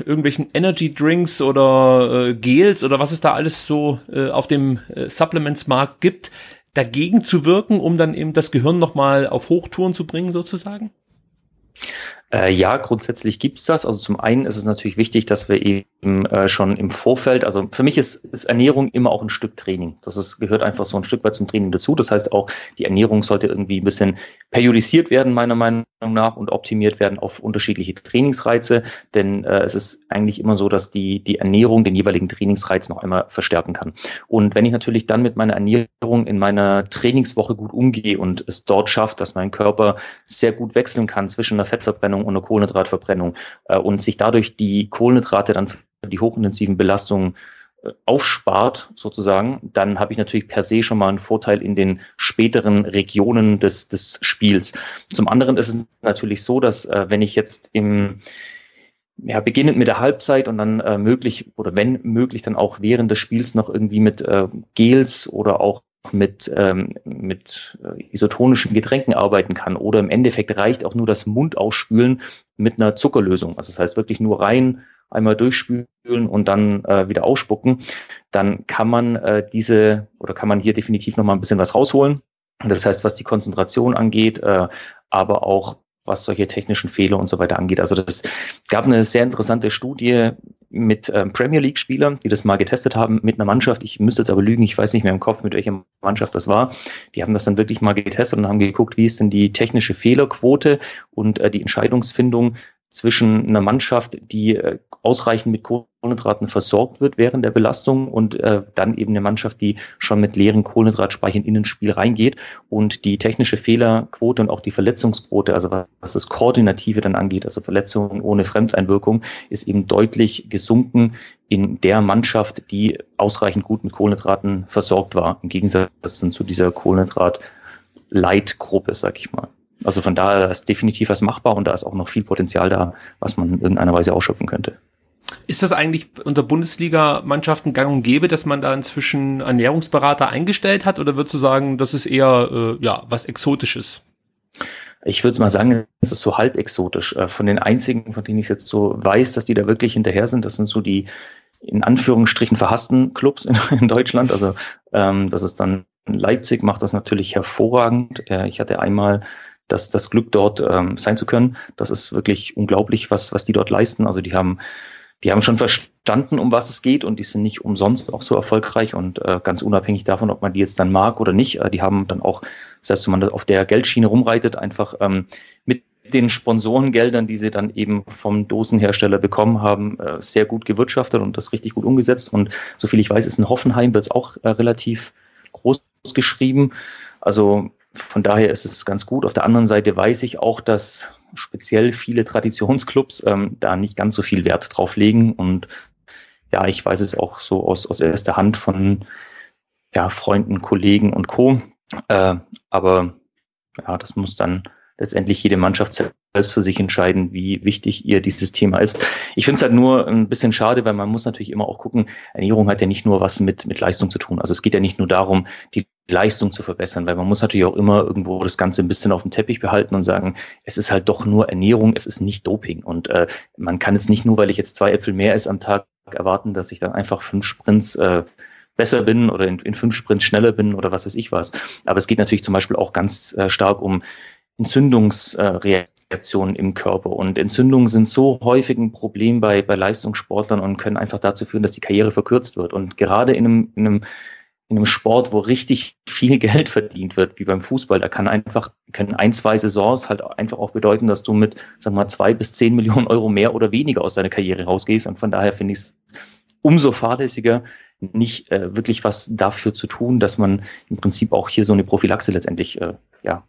irgendwelchen Energy Drinks oder äh, Gels oder was es da alles so äh, auf dem äh, Supplements-Markt gibt, dagegen zu wirken, um dann eben das Gehirn nochmal auf Hochtouren zu bringen, sozusagen? Äh, ja, grundsätzlich gibt's das. Also zum einen ist es natürlich wichtig, dass wir eben äh, schon im Vorfeld, also für mich ist, ist Ernährung immer auch ein Stück Training. Das ist, gehört einfach so ein Stück weit zum Training dazu. Das heißt auch, die Ernährung sollte irgendwie ein bisschen periodisiert werden, meiner Meinung nach, und optimiert werden auf unterschiedliche Trainingsreize. Denn äh, es ist eigentlich immer so, dass die, die Ernährung den jeweiligen Trainingsreiz noch einmal verstärken kann. Und wenn ich natürlich dann mit meiner Ernährung in meiner Trainingswoche gut umgehe und es dort schafft, dass mein Körper sehr gut wechseln kann zwischen einer Fettverbrennung und einer Kohlenhydratverbrennung äh, und sich dadurch die Kohlenhydrate dann für die hochintensiven Belastungen äh, aufspart, sozusagen, dann habe ich natürlich per se schon mal einen Vorteil in den späteren Regionen des, des Spiels. Zum anderen ist es natürlich so, dass äh, wenn ich jetzt im ja, beginnend mit der Halbzeit und dann äh, möglich oder wenn möglich dann auch während des Spiels noch irgendwie mit äh, Gels oder auch mit, ähm, mit äh, isotonischen Getränken arbeiten kann. Oder im Endeffekt reicht auch nur das Mundauspülen mit einer Zuckerlösung. Also das heißt wirklich nur rein, einmal durchspülen und dann äh, wieder ausspucken. Dann kann man äh, diese oder kann man hier definitiv noch mal ein bisschen was rausholen. Das heißt, was die Konzentration angeht, äh, aber auch was solche technischen Fehler und so weiter angeht. Also das gab eine sehr interessante Studie mit ähm, Premier League-Spielern, die das mal getestet haben mit einer Mannschaft. Ich müsste jetzt aber lügen, ich weiß nicht mehr im Kopf, mit welcher Mannschaft das war. Die haben das dann wirklich mal getestet und haben geguckt, wie ist denn die technische Fehlerquote und äh, die Entscheidungsfindung zwischen einer Mannschaft, die äh, ausreichend mit Kohlenhydraten versorgt wird während der Belastung und äh, dann eben eine Mannschaft, die schon mit leeren Kohlenhydratspeichern in ein Spiel reingeht und die technische Fehlerquote und auch die Verletzungsquote, also was das Koordinative dann angeht, also Verletzungen ohne Fremdeinwirkung, ist eben deutlich gesunken in der Mannschaft, die ausreichend gut mit Kohlenhydraten versorgt war, im Gegensatz zu dieser Kohlenhydrat-Leitgruppe, sag ich mal. Also von daher ist definitiv was machbar und da ist auch noch viel Potenzial da, was man in irgendeiner Weise ausschöpfen könnte. Ist das eigentlich unter Bundesliga-Mannschaften gang und gäbe, dass man da inzwischen Ernährungsberater eingestellt hat oder würdest du sagen, das ist eher äh, ja was Exotisches? Ich würde mal sagen, es ist so halb exotisch. Äh, von den einzigen, von denen ich jetzt so weiß, dass die da wirklich hinterher sind, das sind so die in Anführungsstrichen verhassten Clubs in, in Deutschland. Also ähm, das ist dann Leipzig macht das natürlich hervorragend. Äh, ich hatte einmal das, das Glück, dort ähm, sein zu können. Das ist wirklich unglaublich, was, was die dort leisten. Also die haben, die haben schon verstanden, um was es geht und die sind nicht umsonst auch so erfolgreich und äh, ganz unabhängig davon, ob man die jetzt dann mag oder nicht. Äh, die haben dann auch, selbst wenn man auf der Geldschiene rumreitet, einfach ähm, mit den Sponsorengeldern, die sie dann eben vom Dosenhersteller bekommen haben, äh, sehr gut gewirtschaftet und das richtig gut umgesetzt. Und soviel ich weiß, ist in Hoffenheim wird es auch äh, relativ groß geschrieben. Also von daher ist es ganz gut. Auf der anderen Seite weiß ich auch, dass speziell viele Traditionsclubs ähm, da nicht ganz so viel Wert drauf legen. Und ja, ich weiß es auch so aus, aus erster Hand von ja, Freunden, Kollegen und Co. Äh, aber ja, das muss dann letztendlich jede Mannschaft selbst für sich entscheiden, wie wichtig ihr dieses Thema ist. Ich finde es halt nur ein bisschen schade, weil man muss natürlich immer auch gucken, Ernährung hat ja nicht nur was mit, mit Leistung zu tun. Also es geht ja nicht nur darum, die Leistung zu verbessern, weil man muss natürlich auch immer irgendwo das Ganze ein bisschen auf dem Teppich behalten und sagen, es ist halt doch nur Ernährung, es ist nicht Doping. Und äh, man kann jetzt nicht nur, weil ich jetzt zwei Äpfel mehr esse am Tag, erwarten, dass ich dann einfach fünf Sprints äh, besser bin oder in, in fünf Sprints schneller bin oder was weiß ich was. Aber es geht natürlich zum Beispiel auch ganz äh, stark um Entzündungsreaktionen im Körper. Und Entzündungen sind so häufig ein Problem bei, bei Leistungssportlern und können einfach dazu führen, dass die Karriere verkürzt wird. Und gerade in einem, in einem, in einem Sport, wo richtig viel Geld verdient wird, wie beim Fußball, da kann einfach, können ein, zwei Saisons halt einfach auch bedeuten, dass du mit, sagen wir mal, zwei bis zehn Millionen Euro mehr oder weniger aus deiner Karriere rausgehst. Und von daher finde ich es umso fahrlässiger, nicht äh, wirklich was dafür zu tun, dass man im Prinzip auch hier so eine Prophylaxe letztendlich äh, ja,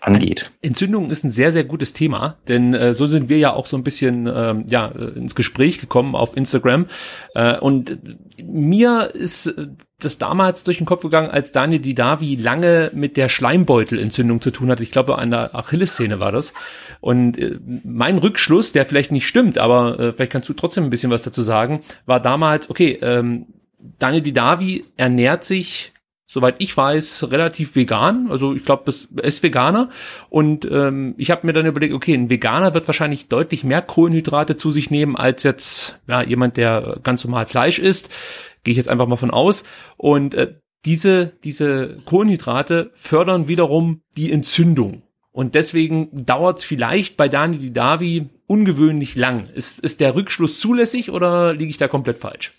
angeht. Entzündung ist ein sehr, sehr gutes Thema, denn äh, so sind wir ja auch so ein bisschen ähm, ja, ins Gespräch gekommen auf Instagram. Äh, und mir ist das damals durch den Kopf gegangen, als Daniel Didavi lange mit der Schleimbeutelentzündung zu tun hatte. Ich glaube, an der Achillessehne war das. Und äh, mein Rückschluss, der vielleicht nicht stimmt, aber äh, vielleicht kannst du trotzdem ein bisschen was dazu sagen, war damals, okay, ähm, Daniel Didavi ernährt sich soweit ich weiß, relativ vegan. Also ich glaube, es ist Veganer. Und ähm, ich habe mir dann überlegt, okay, ein Veganer wird wahrscheinlich deutlich mehr Kohlenhydrate zu sich nehmen als jetzt ja, jemand, der ganz normal Fleisch isst. Gehe ich jetzt einfach mal von aus. Und äh, diese, diese Kohlenhydrate fördern wiederum die Entzündung. Und deswegen dauert es vielleicht bei Dani Didavi ungewöhnlich lang. Ist, ist der Rückschluss zulässig oder liege ich da komplett falsch?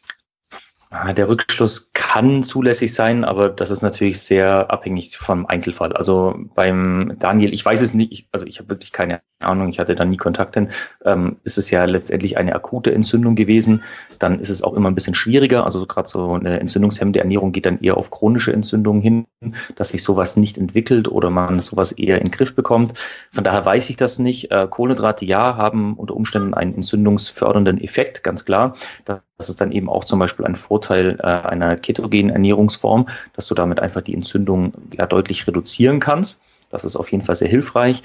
Ah, der Rückschluss kann zulässig sein, aber das ist natürlich sehr abhängig vom Einzelfall. Also beim Daniel, ich weiß es nicht, also ich habe wirklich keine Ahnung, ich hatte da nie Kontakt hin, ähm, ist es ja letztendlich eine akute Entzündung gewesen. Dann ist es auch immer ein bisschen schwieriger. Also gerade so eine entzündungshemmende Ernährung geht dann eher auf chronische Entzündungen hin, dass sich sowas nicht entwickelt oder man sowas eher in den Griff bekommt. Von daher weiß ich das nicht. Äh, Kohlenhydrate ja haben unter Umständen einen entzündungsfördernden Effekt, ganz klar. Das ist dann eben auch zum Beispiel ein Vorteil äh, einer ketogenen Ernährungsform, dass du damit einfach die Entzündung ja deutlich reduzieren kannst. Das ist auf jeden Fall sehr hilfreich.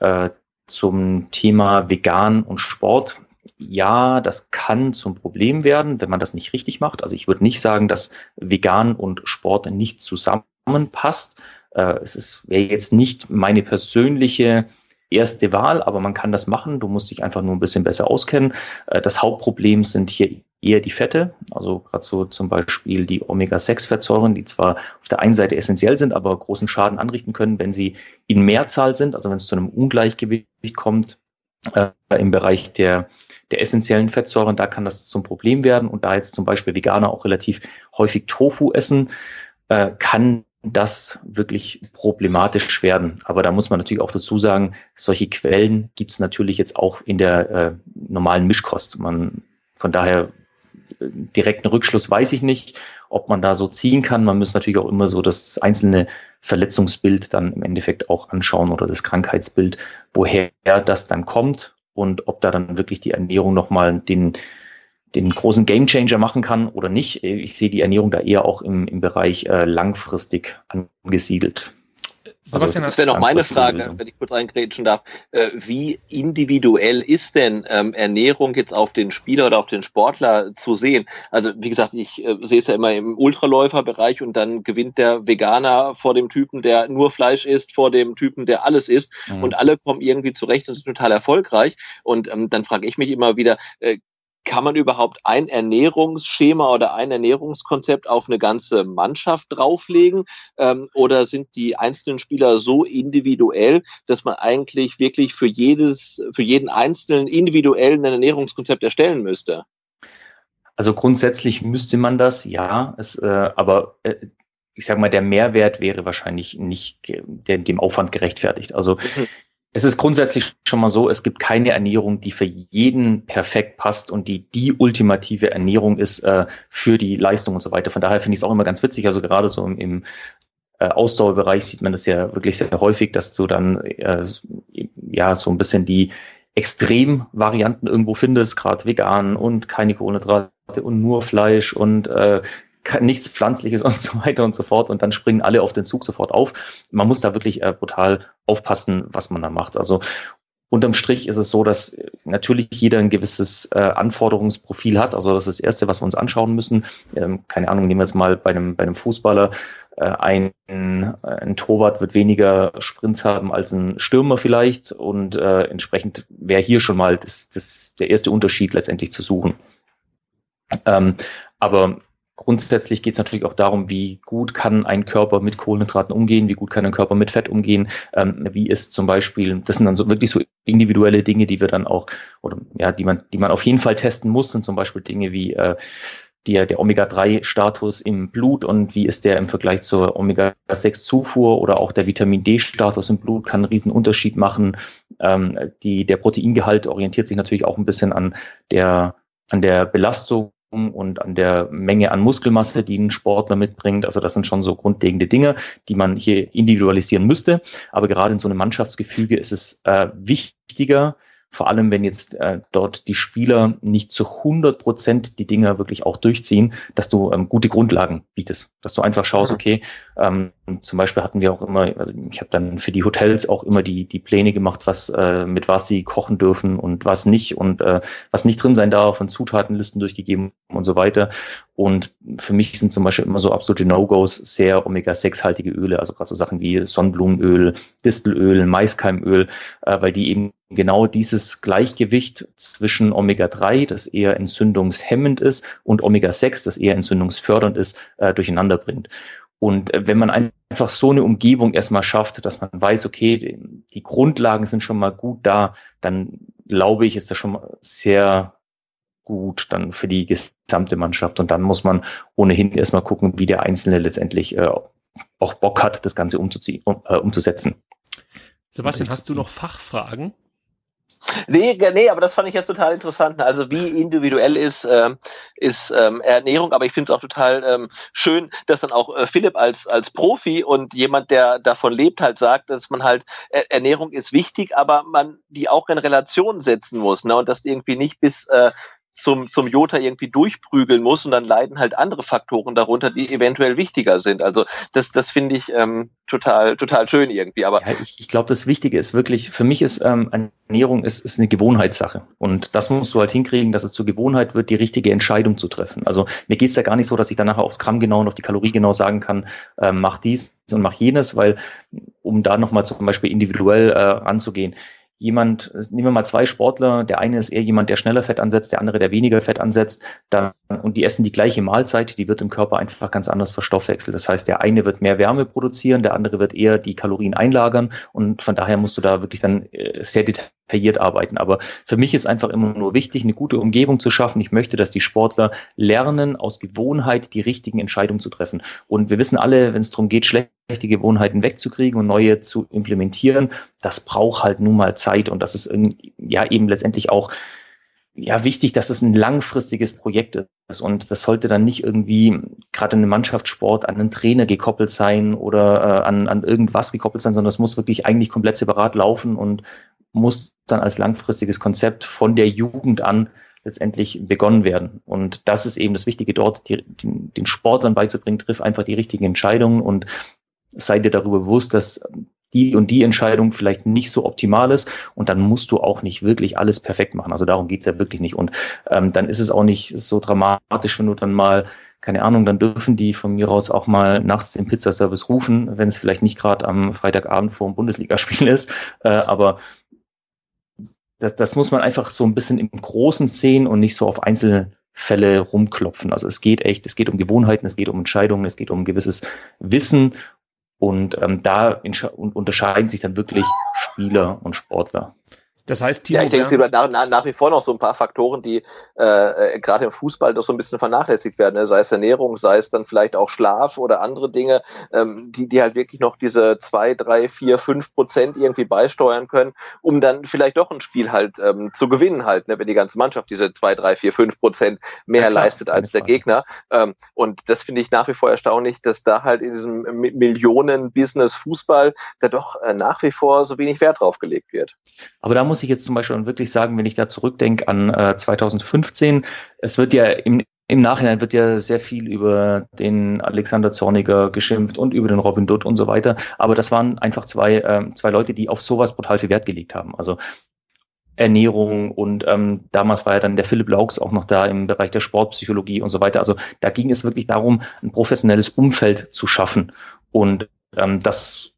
Äh, zum Thema Vegan und Sport. Ja, das kann zum Problem werden, wenn man das nicht richtig macht. Also ich würde nicht sagen, dass Vegan und Sport nicht zusammenpasst. Äh, es wäre jetzt nicht meine persönliche erste Wahl, aber man kann das machen. Du musst dich einfach nur ein bisschen besser auskennen. Äh, das Hauptproblem sind hier eher die Fette, also gerade so zum Beispiel die Omega-6-Fettsäuren, die zwar auf der einen Seite essentiell sind, aber großen Schaden anrichten können, wenn sie in Mehrzahl sind, also wenn es zu einem Ungleichgewicht kommt äh, im Bereich der, der essentiellen Fettsäuren, da kann das zum Problem werden. Und da jetzt zum Beispiel Veganer auch relativ häufig Tofu essen, äh, kann das wirklich problematisch werden. Aber da muss man natürlich auch dazu sagen, solche Quellen gibt es natürlich jetzt auch in der äh, normalen Mischkost. Man, von daher äh, direkten Rückschluss weiß ich nicht, ob man da so ziehen kann. Man muss natürlich auch immer so das einzelne Verletzungsbild dann im Endeffekt auch anschauen oder das Krankheitsbild, woher das dann kommt und ob da dann wirklich die Ernährung nochmal den den großen Gamechanger machen kann oder nicht. Ich sehe die Ernährung da eher auch im, im Bereich äh, langfristig angesiedelt. Sebastian, also, das wäre noch meine Frage, wenn ich kurz eingrätschen darf. Äh, wie individuell ist denn ähm, Ernährung jetzt auf den Spieler oder auf den Sportler zu sehen? Also wie gesagt, ich äh, sehe es ja immer im Ultraläuferbereich und dann gewinnt der Veganer vor dem Typen, der nur Fleisch isst, vor dem Typen, der alles isst. Mhm. Und alle kommen irgendwie zurecht und sind total erfolgreich. Und ähm, dann frage ich mich immer wieder, äh, kann man überhaupt ein Ernährungsschema oder ein Ernährungskonzept auf eine ganze Mannschaft drauflegen? Ähm, oder sind die einzelnen Spieler so individuell, dass man eigentlich wirklich für jedes, für jeden Einzelnen individuell ein Ernährungskonzept erstellen müsste? Also grundsätzlich müsste man das, ja. Es, äh, aber äh, ich sage mal, der Mehrwert wäre wahrscheinlich nicht dem Aufwand gerechtfertigt. Also mhm. Es ist grundsätzlich schon mal so, es gibt keine Ernährung, die für jeden perfekt passt und die die ultimative Ernährung ist äh, für die Leistung und so weiter. Von daher finde ich es auch immer ganz witzig, also gerade so im, im äh, Ausdauerbereich sieht man das ja wirklich sehr häufig, dass du dann äh, ja so ein bisschen die Extremvarianten irgendwo findest, gerade vegan und keine Kohlenhydrate und nur Fleisch und äh, nichts Pflanzliches und so weiter und so fort. Und dann springen alle auf den Zug sofort auf. Man muss da wirklich äh, brutal aufpassen, was man da macht. Also Unterm Strich ist es so, dass natürlich jeder ein gewisses äh, Anforderungsprofil hat. Also das ist das Erste, was wir uns anschauen müssen. Ähm, keine Ahnung, nehmen wir jetzt mal bei einem, bei einem Fußballer. Äh, ein, ein Torwart wird weniger Sprints haben als ein Stürmer vielleicht. Und äh, entsprechend wäre hier schon mal das, das, der erste Unterschied letztendlich zu suchen. Ähm, aber Grundsätzlich geht es natürlich auch darum, wie gut kann ein Körper mit Kohlenhydraten umgehen, wie gut kann ein Körper mit Fett umgehen, ähm, wie ist zum Beispiel, das sind dann so wirklich so individuelle Dinge, die wir dann auch, oder ja, die man, die man auf jeden Fall testen muss, sind zum Beispiel Dinge wie äh, die, der Omega-3-Status im Blut und wie ist der im Vergleich zur Omega-6-Zufuhr oder auch der Vitamin D-Status im Blut kann einen riesen Unterschied machen. Ähm, die, der Proteingehalt orientiert sich natürlich auch ein bisschen an der, an der Belastung und an der Menge an Muskelmasse, die ein Sportler mitbringt. Also das sind schon so grundlegende Dinge, die man hier individualisieren müsste. Aber gerade in so einem Mannschaftsgefüge ist es äh, wichtiger, vor allem, wenn jetzt äh, dort die Spieler nicht zu 100 Prozent die Dinger wirklich auch durchziehen, dass du ähm, gute Grundlagen bietest. Dass du einfach schaust, okay, ähm, zum Beispiel hatten wir auch immer, also ich habe dann für die Hotels auch immer die, die Pläne gemacht, was äh, mit was sie kochen dürfen und was nicht und äh, was nicht drin sein darf und Zutatenlisten durchgegeben und so weiter. Und für mich sind zum Beispiel immer so absolute No-Gos sehr Omega-6-haltige Öle, also gerade so Sachen wie Sonnenblumenöl, Distelöl, Maiskeimöl, äh, weil die eben genau dieses Gleichgewicht zwischen Omega-3, das eher entzündungshemmend ist, und Omega-6, das eher entzündungsfördernd ist, äh, durcheinander bringt. Und äh, wenn man einfach so eine Umgebung erstmal schafft, dass man weiß, okay, die Grundlagen sind schon mal gut da, dann glaube ich, ist das schon mal sehr gut dann für die gesamte Mannschaft. Und dann muss man ohnehin erstmal gucken, wie der Einzelne letztendlich äh, auch Bock hat, das Ganze umzuziehen, um, äh, umzusetzen. Sebastian, hast du noch Fachfragen? Nee, nee, aber das fand ich jetzt total interessant. Also wie individuell ist, ähm, ist ähm, Ernährung, aber ich finde es auch total ähm, schön, dass dann auch äh, Philipp als, als Profi und jemand, der davon lebt, halt sagt, dass man halt, äh, Ernährung ist wichtig, aber man die auch in Relation setzen muss. Ne? Und das irgendwie nicht bis äh, zum, zum Jota irgendwie durchprügeln muss und dann leiden halt andere Faktoren darunter, die eventuell wichtiger sind. Also das, das finde ich ähm, total, total schön irgendwie. Aber ja, ich, ich glaube, das Wichtige ist wirklich, für mich ist ähm, Ernährung ist, ist eine Gewohnheitssache. Und das musst du halt hinkriegen, dass es zur Gewohnheit wird, die richtige Entscheidung zu treffen. Also mir geht's ja gar nicht so, dass ich dann nachher aufs Gramm genau und auf die Kalorie genau sagen kann, äh, mach dies und mach jenes, weil um da nochmal zum Beispiel individuell äh, anzugehen, jemand, nehmen wir mal zwei Sportler, der eine ist eher jemand, der schneller Fett ansetzt, der andere, der weniger Fett ansetzt, dann, und die essen die gleiche Mahlzeit, die wird im Körper einfach ganz anders verstoffwechselt. Das heißt, der eine wird mehr Wärme produzieren, der andere wird eher die Kalorien einlagern und von daher musst du da wirklich dann äh, sehr detailliert arbeiten. Aber für mich ist einfach immer nur wichtig, eine gute Umgebung zu schaffen. Ich möchte, dass die Sportler lernen, aus Gewohnheit die richtigen Entscheidungen zu treffen. Und wir wissen alle, wenn es darum geht, schlecht schlechte Gewohnheiten wegzukriegen und neue zu implementieren, das braucht halt nun mal Zeit und das ist ja eben letztendlich auch ja wichtig, dass es ein langfristiges Projekt ist und das sollte dann nicht irgendwie gerade in einem Mannschaftssport an einen Trainer gekoppelt sein oder äh, an, an irgendwas gekoppelt sein, sondern es muss wirklich eigentlich komplett separat laufen und muss dann als langfristiges Konzept von der Jugend an letztendlich begonnen werden. Und das ist eben das Wichtige dort, die, den, den Sportlern beizubringen, triff einfach die richtigen Entscheidungen und sei dir darüber bewusst, dass die und die Entscheidung vielleicht nicht so optimal ist und dann musst du auch nicht wirklich alles perfekt machen. Also darum geht's ja wirklich nicht. Und ähm, dann ist es auch nicht so dramatisch, wenn du dann mal, keine Ahnung, dann dürfen die von mir aus auch mal nachts den Pizzaservice rufen, wenn es vielleicht nicht gerade am Freitagabend vor dem Bundesligaspiel ist. Äh, aber das, das muss man einfach so ein bisschen im Großen sehen und nicht so auf einzelne Fälle rumklopfen. Also es geht echt, es geht um Gewohnheiten, es geht um Entscheidungen, es geht um gewisses Wissen und ähm, da unterscheiden sich dann wirklich Spieler und Sportler. Das heißt, Timo ja, ich denke, es gibt nach, nach, nach, wie vor noch so ein paar Faktoren, die äh, äh, gerade im Fußball doch so ein bisschen vernachlässigt werden. Ne? Sei es Ernährung, sei es dann vielleicht auch Schlaf oder andere Dinge, ähm, die, die halt wirklich noch diese zwei, drei, vier, fünf Prozent irgendwie beisteuern können, um dann vielleicht doch ein Spiel halt ähm, zu gewinnen halt, ne? wenn die ganze Mannschaft diese zwei, drei, vier, fünf Prozent mehr ja, klar, leistet als der Gegner. Ähm, und das finde ich nach wie vor erstaunlich, dass da halt in diesem Millionen-Business Fußball da doch äh, nach wie vor so wenig Wert drauf gelegt wird. Aber da muss ich jetzt zum Beispiel wirklich sagen, wenn ich da zurückdenke an äh, 2015, es wird ja im, im Nachhinein wird ja sehr viel über den Alexander Zorniger geschimpft und über den Robin Dutt und so weiter. Aber das waren einfach zwei, äh, zwei Leute, die auf sowas brutal viel Wert gelegt haben. Also Ernährung und ähm, damals war ja dann der Philipp Laux auch noch da im Bereich der Sportpsychologie und so weiter. Also da ging es wirklich darum, ein professionelles Umfeld zu schaffen. Und ähm, das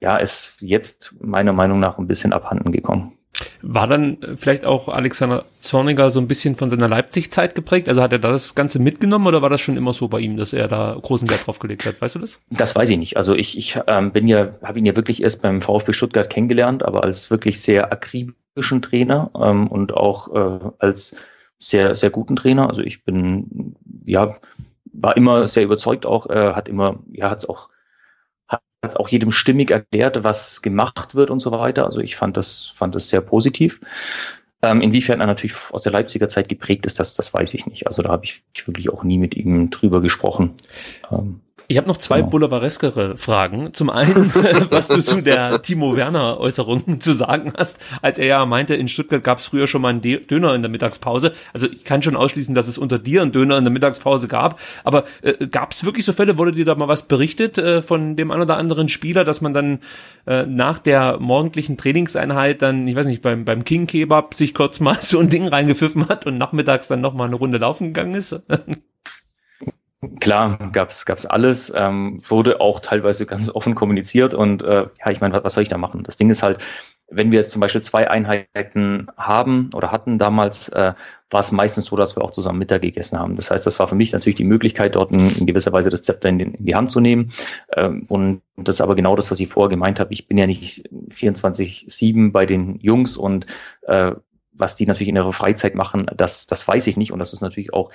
ja, ist jetzt meiner Meinung nach ein bisschen abhanden gekommen. War dann vielleicht auch Alexander Zorniger so ein bisschen von seiner Leipzig-Zeit geprägt? Also hat er da das Ganze mitgenommen oder war das schon immer so bei ihm, dass er da großen Wert drauf gelegt hat? Weißt du das? Das weiß ich nicht. Also ich, ich ähm, bin ja, habe ihn ja wirklich erst beim VfB Stuttgart kennengelernt, aber als wirklich sehr akribischen Trainer ähm, und auch äh, als sehr, sehr guten Trainer. Also ich bin, ja, war immer sehr überzeugt auch, äh, hat immer, ja, hat es auch hat auch jedem stimmig erklärt, was gemacht wird und so weiter. Also ich fand das, fand das sehr positiv. Ähm, inwiefern er natürlich aus der Leipziger Zeit geprägt ist, das, das weiß ich nicht. Also da habe ich wirklich auch nie mit ihm drüber gesprochen. Ähm, ich habe noch zwei genau. boulevardeskere Fragen. Zum einen, was du zu der Timo Werner Äußerung zu sagen hast, als er ja meinte, in Stuttgart gab es früher schon mal einen Döner in der Mittagspause. Also ich kann schon ausschließen, dass es unter dir einen Döner in der Mittagspause gab. Aber äh, gab es wirklich so Fälle, wurde dir da mal was berichtet äh, von dem einen oder anderen Spieler, dass man dann äh, nach der morgendlichen Trainingseinheit dann, ich weiß nicht, beim, beim King Kebab sich kurz mal so ein Ding reingepfiffen hat und nachmittags dann noch mal eine Runde laufen gegangen ist? Klar, gab's gab's alles, ähm, wurde auch teilweise ganz offen kommuniziert und äh, ja, ich meine, was, was soll ich da machen? Das Ding ist halt, wenn wir jetzt zum Beispiel zwei Einheiten haben oder hatten damals, äh, war es meistens so, dass wir auch zusammen Mittag gegessen haben. Das heißt, das war für mich natürlich die Möglichkeit, dort in, in gewisser Weise das Zepter in, den, in die Hand zu nehmen. Ähm, und das ist aber genau das, was ich vorher gemeint habe. Ich bin ja nicht 24-7 bei den Jungs und äh, was die natürlich in ihrer Freizeit machen, das, das weiß ich nicht. Und das ist natürlich auch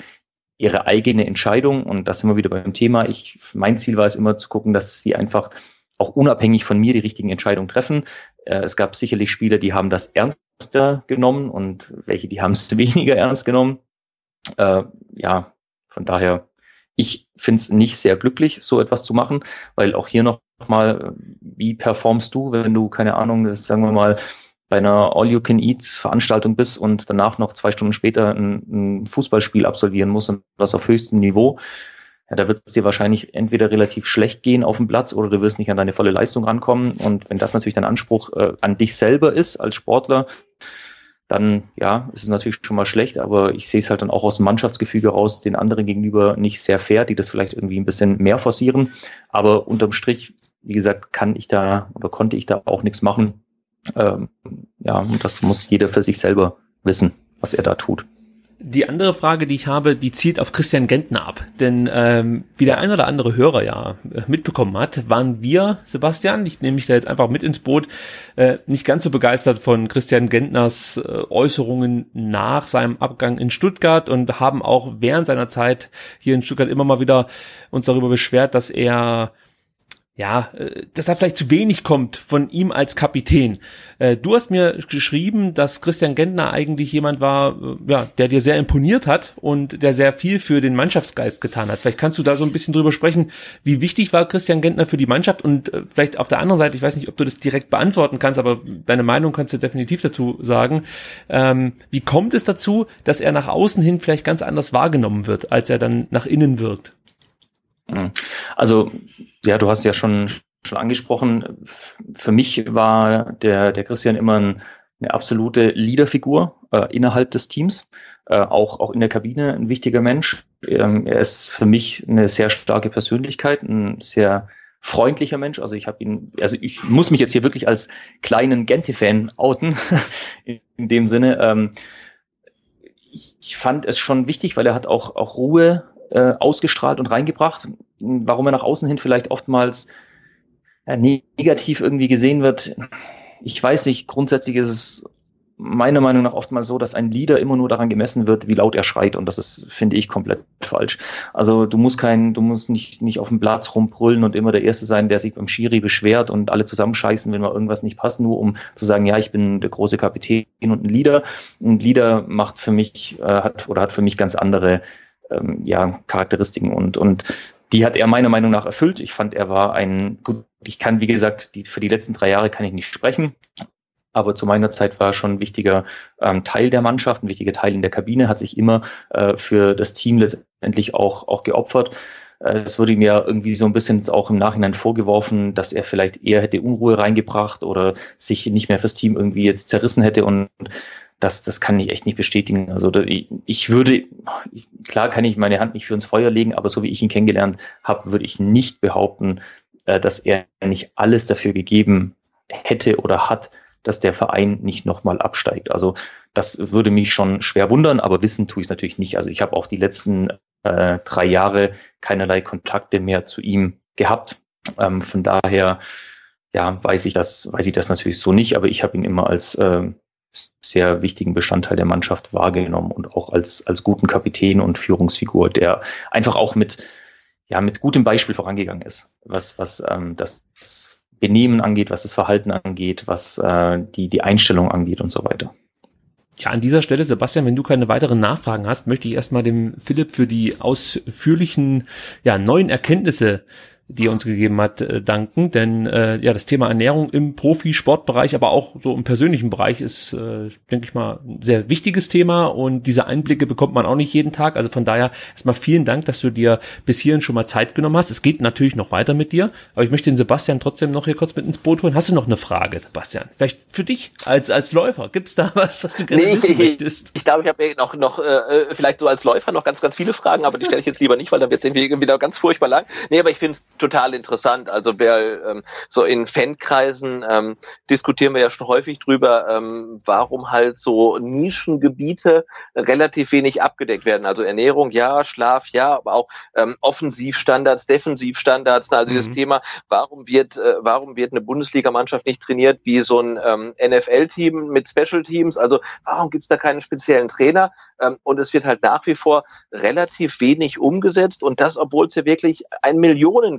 ihre eigene Entscheidung. Und das sind wir wieder beim Thema. Ich, mein Ziel war es immer zu gucken, dass sie einfach auch unabhängig von mir die richtigen Entscheidungen treffen. Äh, es gab sicherlich Spieler, die haben das ernster genommen und welche, die haben es weniger ernst genommen. Äh, ja, von daher, ich finde es nicht sehr glücklich, so etwas zu machen, weil auch hier noch mal, wie performst du, wenn du, keine Ahnung, sagen wir mal, bei einer All-You-Can-Eat-Veranstaltung bist und danach noch zwei Stunden später ein, ein Fußballspiel absolvieren musst und das auf höchstem Niveau, ja, da wird es dir wahrscheinlich entweder relativ schlecht gehen auf dem Platz oder du wirst nicht an deine volle Leistung rankommen. Und wenn das natürlich dein Anspruch äh, an dich selber ist als Sportler, dann ja, ist es natürlich schon mal schlecht, aber ich sehe es halt dann auch aus dem Mannschaftsgefüge raus, den anderen gegenüber nicht sehr fair, die das vielleicht irgendwie ein bisschen mehr forcieren. Aber unterm Strich, wie gesagt, kann ich da oder konnte ich da auch nichts machen. Ähm, ja, das muss jeder für sich selber wissen, was er da tut. Die andere Frage, die ich habe, die zielt auf Christian Gentner ab. Denn ähm, wie der ein oder andere Hörer ja äh, mitbekommen hat, waren wir, Sebastian, ich nehme mich da jetzt einfach mit ins Boot, äh, nicht ganz so begeistert von Christian Gentners äh, Äußerungen nach seinem Abgang in Stuttgart und haben auch während seiner Zeit hier in Stuttgart immer mal wieder uns darüber beschwert, dass er ja, äh, dass da vielleicht zu wenig kommt von ihm als Kapitän. Äh, du hast mir geschrieben, dass Christian Gentner eigentlich jemand war, äh, ja, der dir sehr imponiert hat und der sehr viel für den Mannschaftsgeist getan hat. Vielleicht kannst du da so ein bisschen drüber sprechen, wie wichtig war Christian Gentner für die Mannschaft und vielleicht auf der anderen Seite, ich weiß nicht, ob du das direkt beantworten kannst, aber deine Meinung kannst du definitiv dazu sagen. Ähm, wie kommt es dazu, dass er nach außen hin vielleicht ganz anders wahrgenommen wird, als er dann nach innen wirkt? Mhm. Also, ja, du hast ja schon, schon angesprochen, für mich war der, der Christian immer ein, eine absolute Leaderfigur äh, innerhalb des Teams, äh, auch, auch in der Kabine ein wichtiger Mensch. Ähm, er ist für mich eine sehr starke Persönlichkeit, ein sehr freundlicher Mensch. Also ich habe ihn, also ich muss mich jetzt hier wirklich als kleinen Gente-Fan outen, in, in, dem Sinne. Ähm, ich, ich fand es schon wichtig, weil er hat auch, auch Ruhe äh, ausgestrahlt und reingebracht. Warum er nach außen hin vielleicht oftmals ja, negativ irgendwie gesehen wird, ich weiß nicht. Grundsätzlich ist es meiner Meinung nach oftmals so, dass ein Leader immer nur daran gemessen wird, wie laut er schreit. Und das ist, finde ich, komplett falsch. Also du musst kein, du musst nicht, nicht auf dem Platz rumbrüllen und immer der Erste sein, der sich beim Schiri beschwert und alle zusammenscheißen, wenn mal irgendwas nicht passt, nur um zu sagen, ja, ich bin der große Kapitän und ein Leader. Ein Leader macht für mich, äh, hat oder hat für mich ganz andere ähm, ja, Charakteristiken und, und die hat er meiner Meinung nach erfüllt. Ich fand, er war ein, gut, ich kann, wie gesagt, die, für die letzten drei Jahre kann ich nicht sprechen, aber zu meiner Zeit war er schon ein wichtiger ähm, Teil der Mannschaft, ein wichtiger Teil in der Kabine, hat sich immer äh, für das Team letztendlich auch, auch geopfert. Äh, es wurde ihm ja irgendwie so ein bisschen auch im Nachhinein vorgeworfen, dass er vielleicht eher hätte Unruhe reingebracht oder sich nicht mehr fürs Team irgendwie jetzt zerrissen hätte und das, das kann ich echt nicht bestätigen. Also ich würde, klar kann ich meine Hand nicht für ins Feuer legen, aber so wie ich ihn kennengelernt habe, würde ich nicht behaupten, äh, dass er nicht alles dafür gegeben hätte oder hat, dass der Verein nicht nochmal absteigt. Also das würde mich schon schwer wundern, aber wissen tue ich es natürlich nicht. Also ich habe auch die letzten äh, drei Jahre keinerlei Kontakte mehr zu ihm gehabt. Ähm, von daher ja, weiß ich das, weiß ich das natürlich so nicht, aber ich habe ihn immer als äh, sehr wichtigen Bestandteil der Mannschaft wahrgenommen und auch als, als guten Kapitän und Führungsfigur, der einfach auch mit, ja, mit gutem Beispiel vorangegangen ist, was, was ähm, das Benehmen angeht, was das Verhalten angeht, was äh, die, die Einstellung angeht und so weiter. Ja, an dieser Stelle, Sebastian, wenn du keine weiteren Nachfragen hast, möchte ich erstmal dem Philipp für die ausführlichen, ja, neuen Erkenntnisse die er uns gegeben hat, äh, danken. Denn äh, ja, das Thema Ernährung im Profisportbereich, aber auch so im persönlichen Bereich ist, äh, denke ich mal, ein sehr wichtiges Thema und diese Einblicke bekommt man auch nicht jeden Tag. Also von daher erstmal vielen Dank, dass du dir bis hierhin schon mal Zeit genommen hast. Es geht natürlich noch weiter mit dir, aber ich möchte den Sebastian trotzdem noch hier kurz mit ins Boot holen. Hast du noch eine Frage, Sebastian? Vielleicht für dich als als Läufer. Gibt es da was, was du gerne nee, wissen möchtest? Ich glaube, ich habe noch noch äh, äh, vielleicht so als Läufer noch ganz ganz viele Fragen, aber die stelle ich jetzt lieber nicht, weil dann wird es irgendwie wieder ganz furchtbar lang. Nee, aber ich finde es total interessant. Also wer ähm, so in Fankreisen ähm, diskutieren wir ja schon häufig drüber, ähm, warum halt so Nischengebiete relativ wenig abgedeckt werden. Also Ernährung, ja, Schlaf, ja, aber auch ähm, Offensivstandards, Defensivstandards. Also mhm. das Thema, warum wird, äh, warum wird eine Bundesligamannschaft nicht trainiert wie so ein ähm, NFL-Team mit Special Teams? Also warum gibt's da keinen speziellen Trainer? Ähm, und es wird halt nach wie vor relativ wenig umgesetzt und das, obwohl es ja wirklich ein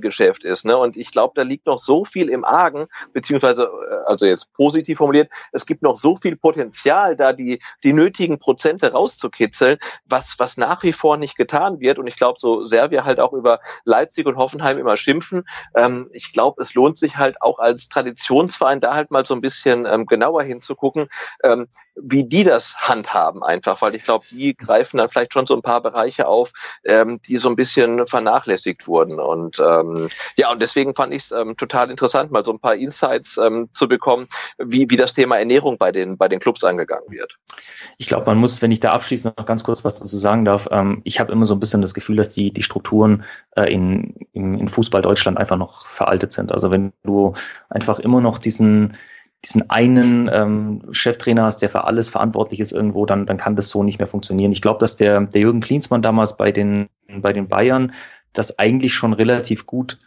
Millionengeschäft ist. Ne? Und ich glaube, da liegt noch so viel im Argen, beziehungsweise, äh, also jetzt positiv formuliert, es gibt noch so viel Potenzial, da die, die nötigen Prozente rauszukitzeln, was, was nach wie vor nicht getan wird. Und ich glaube, so sehr wir halt auch über Leipzig und Hoffenheim immer schimpfen, ähm, ich glaube, es lohnt sich halt auch als Traditionsverein da halt mal so ein bisschen ähm, genauer hinzugucken, ähm, wie die das handhaben einfach, weil ich glaube, die greifen dann vielleicht schon so ein paar Bereiche auf, ähm, die so ein bisschen vernachlässigt wurden. Und ähm, ja, und deswegen fand ich es ähm, total interessant, mal so ein paar Insights ähm, zu bekommen, wie, wie das Thema Ernährung bei den, bei den Clubs angegangen wird. Ich glaube, man muss, wenn ich da abschließend noch ganz kurz was dazu sagen darf, ähm, ich habe immer so ein bisschen das Gefühl, dass die, die Strukturen äh, in, in, in Fußball Deutschland einfach noch veraltet sind. Also wenn du einfach immer noch diesen diesen einen ähm, Cheftrainer hast, der für alles verantwortlich ist irgendwo, dann, dann kann das so nicht mehr funktionieren. Ich glaube, dass der, der Jürgen Klinsmann damals bei den, bei den Bayern das eigentlich schon relativ gut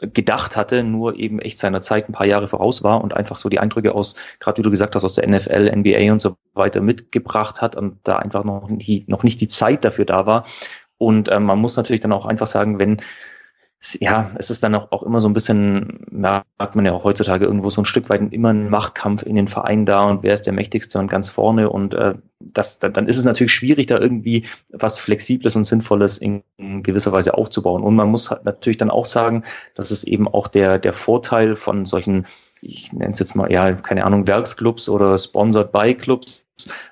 gedacht hatte, nur eben echt seiner Zeit ein paar Jahre voraus war und einfach so die Eindrücke aus, gerade wie du gesagt hast, aus der NFL, NBA und so weiter mitgebracht hat und da einfach noch, nicht, noch nicht die Zeit dafür da war. Und ähm, man muss natürlich dann auch einfach sagen, wenn ja, es ist dann auch, auch immer so ein bisschen, merkt man ja auch heutzutage irgendwo so ein Stück weit immer ein Machtkampf in den Vereinen da und wer ist der Mächtigste und ganz vorne und äh, das, dann, dann ist es natürlich schwierig, da irgendwie was Flexibles und Sinnvolles in, in gewisser Weise aufzubauen. Und man muss halt natürlich dann auch sagen, dass es eben auch der, der Vorteil von solchen ich nenne es jetzt mal, ja, keine Ahnung, Werksclubs oder Sponsored by Clubs,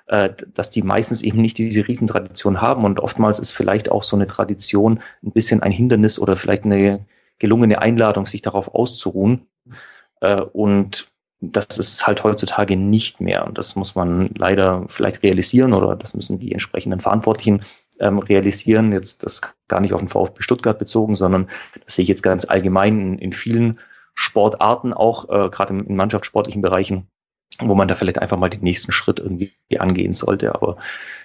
äh, dass die meistens eben nicht diese Riesentradition haben und oftmals ist vielleicht auch so eine Tradition ein bisschen ein Hindernis oder vielleicht eine gelungene Einladung, sich darauf auszuruhen. Äh, und das ist halt heutzutage nicht mehr. Und das muss man leider vielleicht realisieren oder das müssen die entsprechenden Verantwortlichen ähm, realisieren. Jetzt das gar nicht auf den VfB Stuttgart bezogen, sondern das sehe ich jetzt ganz allgemein in, vielen Sportarten auch, äh, gerade in mannschaftssportlichen Bereichen, wo man da vielleicht einfach mal den nächsten Schritt irgendwie angehen sollte. Aber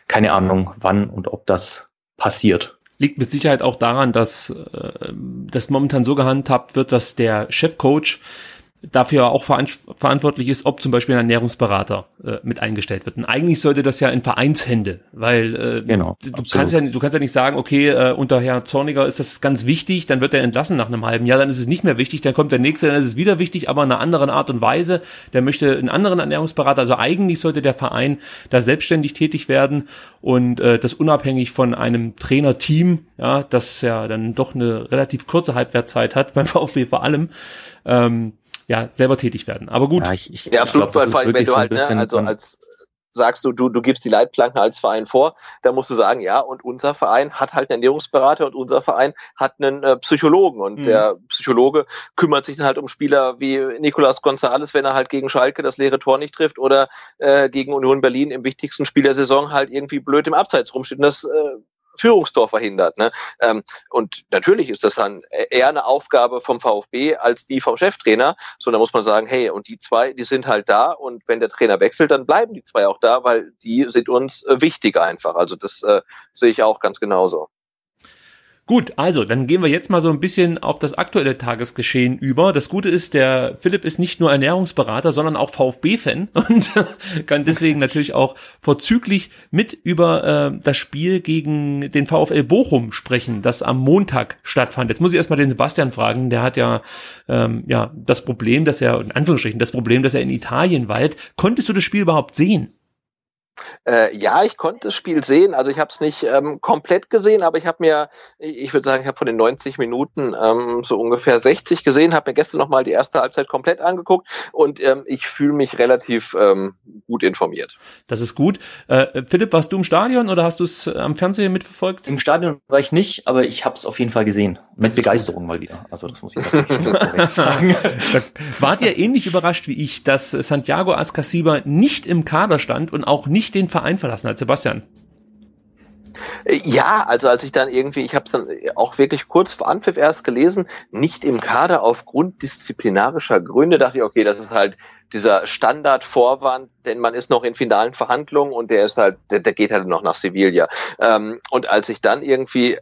keine Ahnung, wann und ob das passiert. Liegt mit Sicherheit auch daran, dass äh, das momentan so gehandhabt wird, dass der Chefcoach dafür auch verantwortlich ist, ob zum Beispiel ein Ernährungsberater äh, mit eingestellt wird. Und eigentlich sollte das ja in Vereinshände, weil äh, genau, du absolut. kannst ja du kannst ja nicht sagen, okay, äh, unter Herr Zorniger ist das ganz wichtig, dann wird er entlassen nach einem halben Jahr, dann ist es nicht mehr wichtig, dann kommt der nächste, dann ist es wieder wichtig, aber in einer anderen Art und Weise. Der möchte einen anderen Ernährungsberater. Also eigentlich sollte der Verein da selbstständig tätig werden und äh, das unabhängig von einem Trainerteam, ja, das ja dann doch eine relativ kurze Halbwertzeit hat beim VfB vor allem. Ähm, ja, selber tätig werden. Aber gut. Ja, ich, ich, ja absolut, ich glaub, allem, wenn du halt, ne, also als sagst du, du, du gibst die Leitplanken als Verein vor, dann musst du sagen, ja, und unser Verein hat halt einen Ernährungsberater und unser Verein hat einen äh, Psychologen und mhm. der Psychologe kümmert sich dann halt um Spieler wie Nicolas Gonzalez, wenn er halt gegen Schalke das leere Tor nicht trifft oder äh, gegen Union Berlin im wichtigsten Spiel der Saison halt irgendwie blöd im Abseits rumsteht und das äh, Führungstor verhindert. Ne? Ähm, und natürlich ist das dann eher eine Aufgabe vom VfB als die vom Cheftrainer, sondern muss man sagen, hey, und die zwei, die sind halt da und wenn der Trainer wechselt, dann bleiben die zwei auch da, weil die sind uns äh, wichtig einfach. Also das äh, sehe ich auch ganz genauso. Gut, also dann gehen wir jetzt mal so ein bisschen auf das aktuelle Tagesgeschehen über. Das Gute ist, der Philipp ist nicht nur Ernährungsberater, sondern auch VfB-Fan und kann deswegen natürlich auch vorzüglich mit über äh, das Spiel gegen den VfL Bochum sprechen, das am Montag stattfand. Jetzt muss ich erstmal den Sebastian fragen, der hat ja ähm, ja das Problem, dass er in Anführungsstrichen das Problem, dass er in Italien weilt. Konntest du das Spiel überhaupt sehen? Äh, ja, ich konnte das Spiel sehen. Also ich habe es nicht ähm, komplett gesehen, aber ich habe mir, ich würde sagen, ich habe von den 90 Minuten ähm, so ungefähr 60 gesehen, habe mir gestern nochmal die erste Halbzeit komplett angeguckt und ähm, ich fühle mich relativ ähm, gut informiert. Das ist gut. Äh, Philipp, warst du im Stadion oder hast du es äh, am Fernsehen mitverfolgt? Im Stadion war ich nicht, aber ich habe es auf jeden Fall gesehen. Mit Begeisterung mal wieder. Also das muss ich sagen. Wart ihr ähnlich überrascht wie ich, dass Santiago Ascasiba nicht im Kader stand und auch nicht den Verein verlassen hat, Sebastian? Ja, also als ich dann irgendwie, ich habe es dann auch wirklich kurz vor Anpfiff erst gelesen, nicht im Kader aufgrund disziplinarischer Gründe, dachte ich, okay, das ist halt dieser Standardvorwand, denn man ist noch in finalen Verhandlungen und der ist halt, der, der geht halt noch nach Sevilla. Ähm, und als ich dann irgendwie,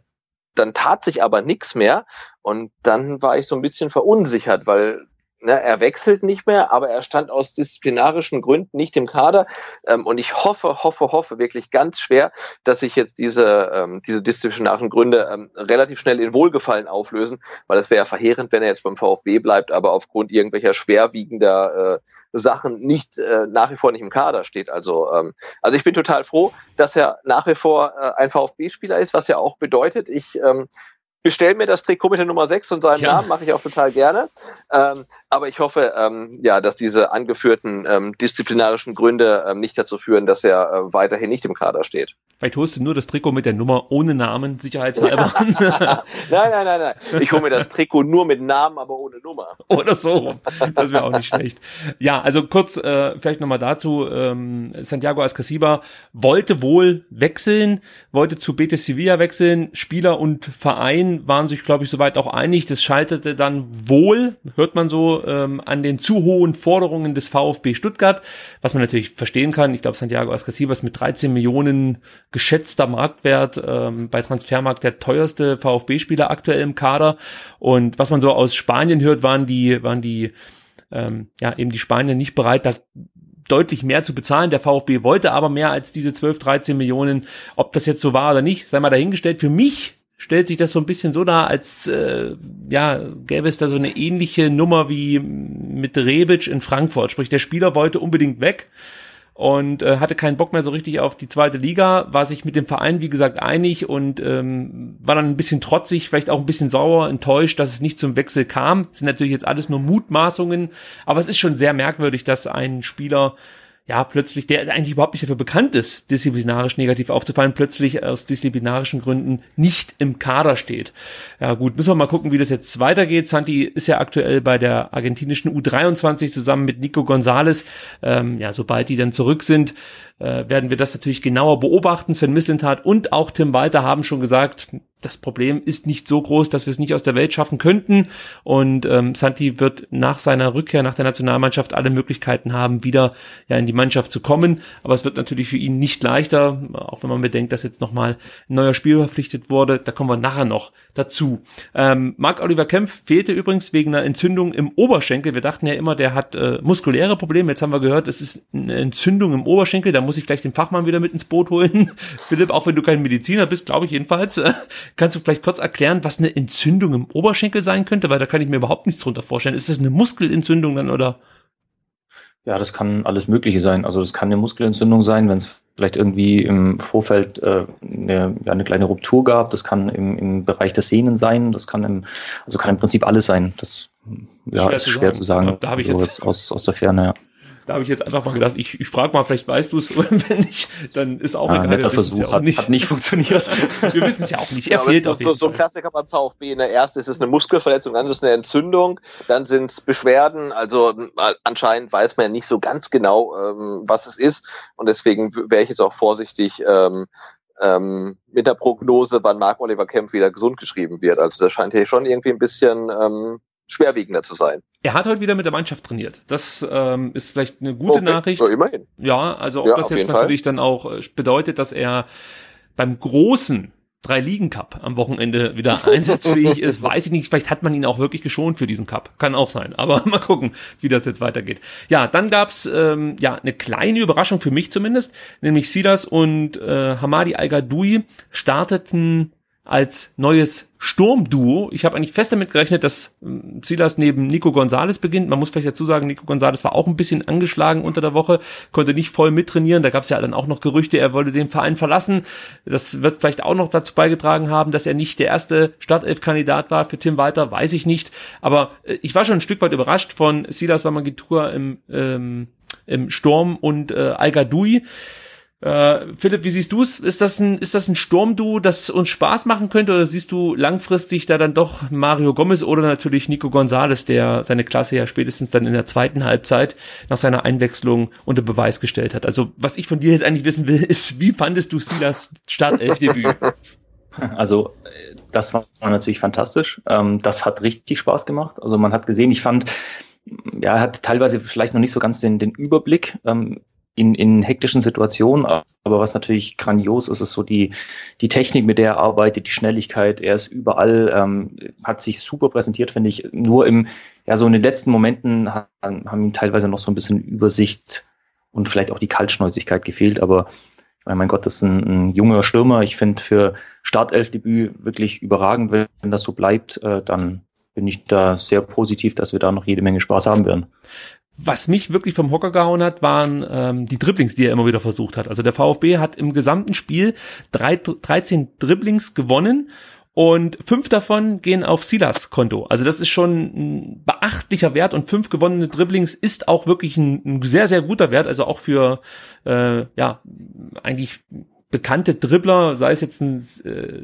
dann tat sich aber nichts mehr und dann war ich so ein bisschen verunsichert, weil Ne, er wechselt nicht mehr, aber er stand aus disziplinarischen Gründen nicht im Kader. Ähm, und ich hoffe, hoffe, hoffe wirklich ganz schwer, dass sich jetzt diese, ähm, diese disziplinarischen Gründe ähm, relativ schnell in Wohlgefallen auflösen, weil es wäre ja verheerend, wenn er jetzt beim VfB bleibt, aber aufgrund irgendwelcher schwerwiegender äh, Sachen nicht äh, nach wie vor nicht im Kader steht. Also, ähm, also ich bin total froh, dass er nach wie vor äh, ein VfB-Spieler ist, was ja auch bedeutet, ich ähm, bestell mir das Trikot mit der Nummer 6 und seinem ja. Namen, mache ich auch total gerne. Ähm, aber ich hoffe, ähm, ja, dass diese angeführten ähm, disziplinarischen Gründe ähm, nicht dazu führen, dass er äh, weiterhin nicht im Kader steht. Vielleicht holst du nur das Trikot mit der Nummer ohne Namen, sicherheitshalber. nein, nein, nein, nein. Ich hole mir das Trikot nur mit Namen, aber ohne Nummer. Oder so Das wäre auch nicht schlecht. Ja, also kurz äh, vielleicht nochmal dazu. Ähm, Santiago Ascasiba wollte wohl wechseln, wollte zu Betis Sevilla wechseln. Spieler und Verein waren sich, glaube ich, soweit auch einig. Das schaltete dann wohl, hört man so, ähm, an den zu hohen Forderungen des VfB Stuttgart, was man natürlich verstehen kann. Ich glaube, Santiago Ascasiba ist mit 13 Millionen geschätzter Marktwert ähm, bei Transfermarkt der teuerste VfB-Spieler aktuell im Kader. Und was man so aus Spanien hört, waren die, waren die, ähm, ja, eben die Spanier nicht bereit, da deutlich mehr zu bezahlen. Der VfB wollte aber mehr als diese 12, 13 Millionen. Ob das jetzt so war oder nicht, sei mal dahingestellt. Für mich stellt sich das so ein bisschen so dar, als äh, ja, gäbe es da so eine ähnliche Nummer wie mit Rebic in Frankfurt. Sprich, der Spieler wollte unbedingt weg und äh, hatte keinen Bock mehr so richtig auf die zweite Liga, war sich mit dem Verein, wie gesagt, einig und ähm, war dann ein bisschen trotzig, vielleicht auch ein bisschen sauer, enttäuscht, dass es nicht zum Wechsel kam. Das sind natürlich jetzt alles nur Mutmaßungen, aber es ist schon sehr merkwürdig, dass ein Spieler ja, plötzlich, der eigentlich überhaupt nicht dafür bekannt ist, disziplinarisch negativ aufzufallen, plötzlich aus disziplinarischen Gründen nicht im Kader steht. Ja gut, müssen wir mal gucken, wie das jetzt weitergeht. Santi ist ja aktuell bei der argentinischen U23 zusammen mit Nico González. Ähm, ja, sobald die dann zurück sind, äh, werden wir das natürlich genauer beobachten. Sven Mislintat und auch Tim Walter haben schon gesagt, das Problem ist nicht so groß, dass wir es nicht aus der Welt schaffen könnten. Und ähm, Santi wird nach seiner Rückkehr nach der Nationalmannschaft alle Möglichkeiten haben, wieder ja in die Mannschaft zu kommen. Aber es wird natürlich für ihn nicht leichter, auch wenn man bedenkt, dass jetzt nochmal ein neuer Spieler verpflichtet wurde. Da kommen wir nachher noch dazu. Ähm, Marc Oliver Kempf fehlte übrigens wegen einer Entzündung im Oberschenkel. Wir dachten ja immer, der hat äh, muskuläre Probleme. Jetzt haben wir gehört, es ist eine Entzündung im Oberschenkel. Da muss ich gleich den Fachmann wieder mit ins Boot holen. Philipp, auch wenn du kein Mediziner bist, glaube ich jedenfalls. Äh, Kannst du vielleicht kurz erklären, was eine Entzündung im Oberschenkel sein könnte? Weil da kann ich mir überhaupt nichts drunter vorstellen. Ist das eine Muskelentzündung dann oder? Ja, das kann alles Mögliche sein. Also das kann eine Muskelentzündung sein, wenn es vielleicht irgendwie im Vorfeld äh, eine, ja, eine kleine Ruptur gab. Das kann im, im Bereich der Sehnen sein. Das kann im, also kann im Prinzip alles sein. Das ja, schwer ist zu schwer zu sagen. Da habe ich jetzt, jetzt aus, aus der Ferne. Ja. Da habe ich jetzt einfach mal gedacht, ich, ich frage mal, vielleicht weißt du es. Wenn nicht, dann ist auch ah, egal. Netter Versuch, ja hat, nicht. hat nicht funktioniert. Wir wissen es ja auch nicht. Er ja, fehlt auf so, so ein Klassiker beim VfB. In der ersten ist es eine Muskelverletzung, dann ist es eine Entzündung, dann sind es Beschwerden. Also anscheinend weiß man ja nicht so ganz genau, ähm, was es ist. Und deswegen wäre ich jetzt auch vorsichtig, ähm, ähm, mit der Prognose, wann Marc Oliver Kempf wieder gesund geschrieben wird. Also das scheint hier schon irgendwie ein bisschen ähm, schwerwiegender zu sein. Er hat heute wieder mit der Mannschaft trainiert. Das ähm, ist vielleicht eine gute okay, Nachricht. So immerhin. Ja, also ob ja, das jetzt natürlich Fall. dann auch äh, bedeutet, dass er beim großen drei Ligen Cup am Wochenende wieder einsatzfähig ist, weiß ich nicht. Vielleicht hat man ihn auch wirklich geschont für diesen Cup. Kann auch sein. Aber mal gucken, wie das jetzt weitergeht. Ja, dann gab's ähm, ja eine kleine Überraschung für mich zumindest, nämlich Silas und äh, Hamadi al starteten als neues Sturmduo. Ich habe eigentlich fest damit gerechnet, dass ähm, Silas neben Nico Gonzalez beginnt. Man muss vielleicht dazu sagen, Nico Gonzalez war auch ein bisschen angeschlagen unter der Woche, konnte nicht voll mittrainieren. Da gab es ja dann auch noch Gerüchte, er wollte den Verein verlassen. Das wird vielleicht auch noch dazu beigetragen haben, dass er nicht der erste Startelf-Kandidat war für Tim Walter, weiß ich nicht. Aber äh, ich war schon ein Stück weit überrascht von Silas Wamagitura im, ähm, im Sturm und äh, Al Gadoui. Äh, Philipp, wie siehst du es? Ist das ein, ist das ein Sturmduo, das uns Spaß machen könnte, oder siehst du langfristig da dann doch Mario Gomez oder natürlich Nico Gonzalez, der seine Klasse ja spätestens dann in der zweiten Halbzeit nach seiner Einwechslung unter Beweis gestellt hat? Also, was ich von dir jetzt eigentlich wissen will, ist, wie fandest du Silas Startelfdebüt? Also, das war natürlich fantastisch. Ähm, das hat richtig Spaß gemacht. Also, man hat gesehen, ich fand, ja, er hat teilweise vielleicht noch nicht so ganz den, den Überblick. Ähm, in, in hektischen Situationen. Aber was natürlich grandios ist, ist so die, die Technik, mit der er arbeitet, die Schnelligkeit. Er ist überall, ähm, hat sich super präsentiert, finde ich. Nur im, ja, so in den letzten Momenten haben, haben ihm teilweise noch so ein bisschen Übersicht und vielleicht auch die Kaltschnäuzigkeit gefehlt. Aber meine, mein Gott, das ist ein, ein junger Stürmer. Ich finde für Startelfdebüt wirklich überragend. Wenn das so bleibt, äh, dann bin ich da sehr positiv, dass wir da noch jede Menge Spaß haben werden. Was mich wirklich vom Hocker gehauen hat, waren ähm, die Dribblings, die er immer wieder versucht hat. Also der VfB hat im gesamten Spiel drei, 13 Dribblings gewonnen und fünf davon gehen auf Silas Konto. Also das ist schon ein beachtlicher Wert und fünf gewonnene Dribblings ist auch wirklich ein, ein sehr, sehr guter Wert. Also auch für, äh, ja, eigentlich bekannte Dribbler, sei es jetzt ein, äh,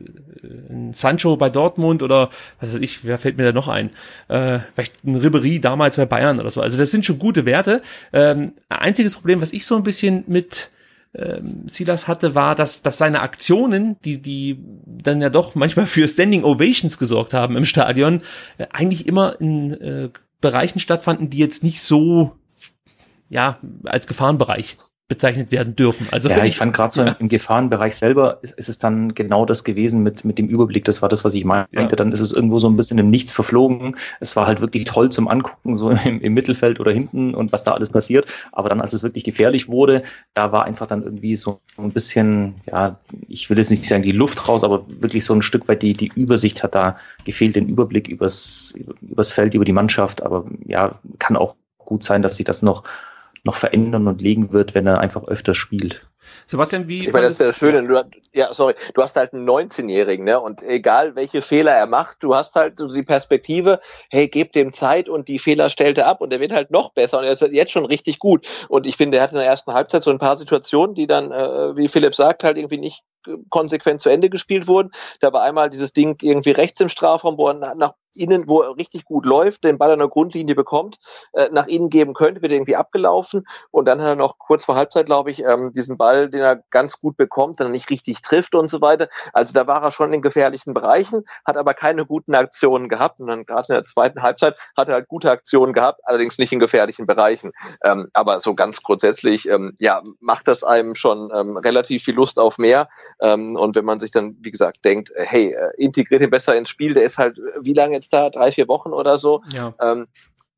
ein Sancho bei Dortmund oder was weiß ich, wer fällt mir da noch ein? Äh, vielleicht ein Ribery damals bei Bayern oder so. Also das sind schon gute Werte. Ähm, einziges Problem, was ich so ein bisschen mit ähm, Silas hatte, war, dass, dass seine Aktionen, die, die dann ja doch manchmal für Standing Ovations gesorgt haben im Stadion, äh, eigentlich immer in äh, Bereichen stattfanden, die jetzt nicht so ja, als Gefahrenbereich bezeichnet werden dürfen. Also ja, ich fand gerade so ja. im Gefahrenbereich selber ist, ist, es dann genau das gewesen mit, mit dem Überblick. Das war das, was ich meinte. Ja. Dann ist es irgendwo so ein bisschen im Nichts verflogen. Es war halt wirklich toll zum Angucken, so im, im Mittelfeld oder hinten und was da alles passiert. Aber dann, als es wirklich gefährlich wurde, da war einfach dann irgendwie so ein bisschen, ja, ich will jetzt nicht sagen die Luft raus, aber wirklich so ein Stück weit die, die Übersicht hat da gefehlt, den Überblick übers, übers Feld, über die Mannschaft. Aber ja, kann auch gut sein, dass sich das noch noch verändern und legen wird, wenn er einfach öfter spielt. Sebastian, wie. Ich meine, das ist ja das Schöne. Du, ja, sorry. Du hast halt einen 19-Jährigen, ne? Und egal, welche Fehler er macht, du hast halt so die Perspektive, hey, gib dem Zeit und die Fehler stellt er ab und er wird halt noch besser und er ist jetzt schon richtig gut. Und ich finde, er hat in der ersten Halbzeit so ein paar Situationen, die dann, äh, wie Philipp sagt, halt irgendwie nicht konsequent zu Ende gespielt wurden. Da war einmal dieses Ding irgendwie rechts im Strafraum, wo er nach innen, wo er richtig gut läuft, den Ball an der Grundlinie bekommt, äh, nach innen geben könnte, wird irgendwie abgelaufen und dann hat er noch kurz vor Halbzeit, glaube ich, ähm, diesen Ball, den er ganz gut bekommt, dann nicht richtig trifft und so weiter. Also da war er schon in gefährlichen Bereichen, hat aber keine guten Aktionen gehabt und dann gerade in der zweiten Halbzeit hat er halt gute Aktionen gehabt, allerdings nicht in gefährlichen Bereichen. Ähm, aber so ganz grundsätzlich, ähm, ja, macht das einem schon ähm, relativ viel Lust auf mehr. Ähm, und wenn man sich dann, wie gesagt, denkt, äh, hey, äh, integriert ihn besser ins Spiel, der ist halt, wie lange jetzt da? Drei, vier Wochen oder so. Ja. Ähm,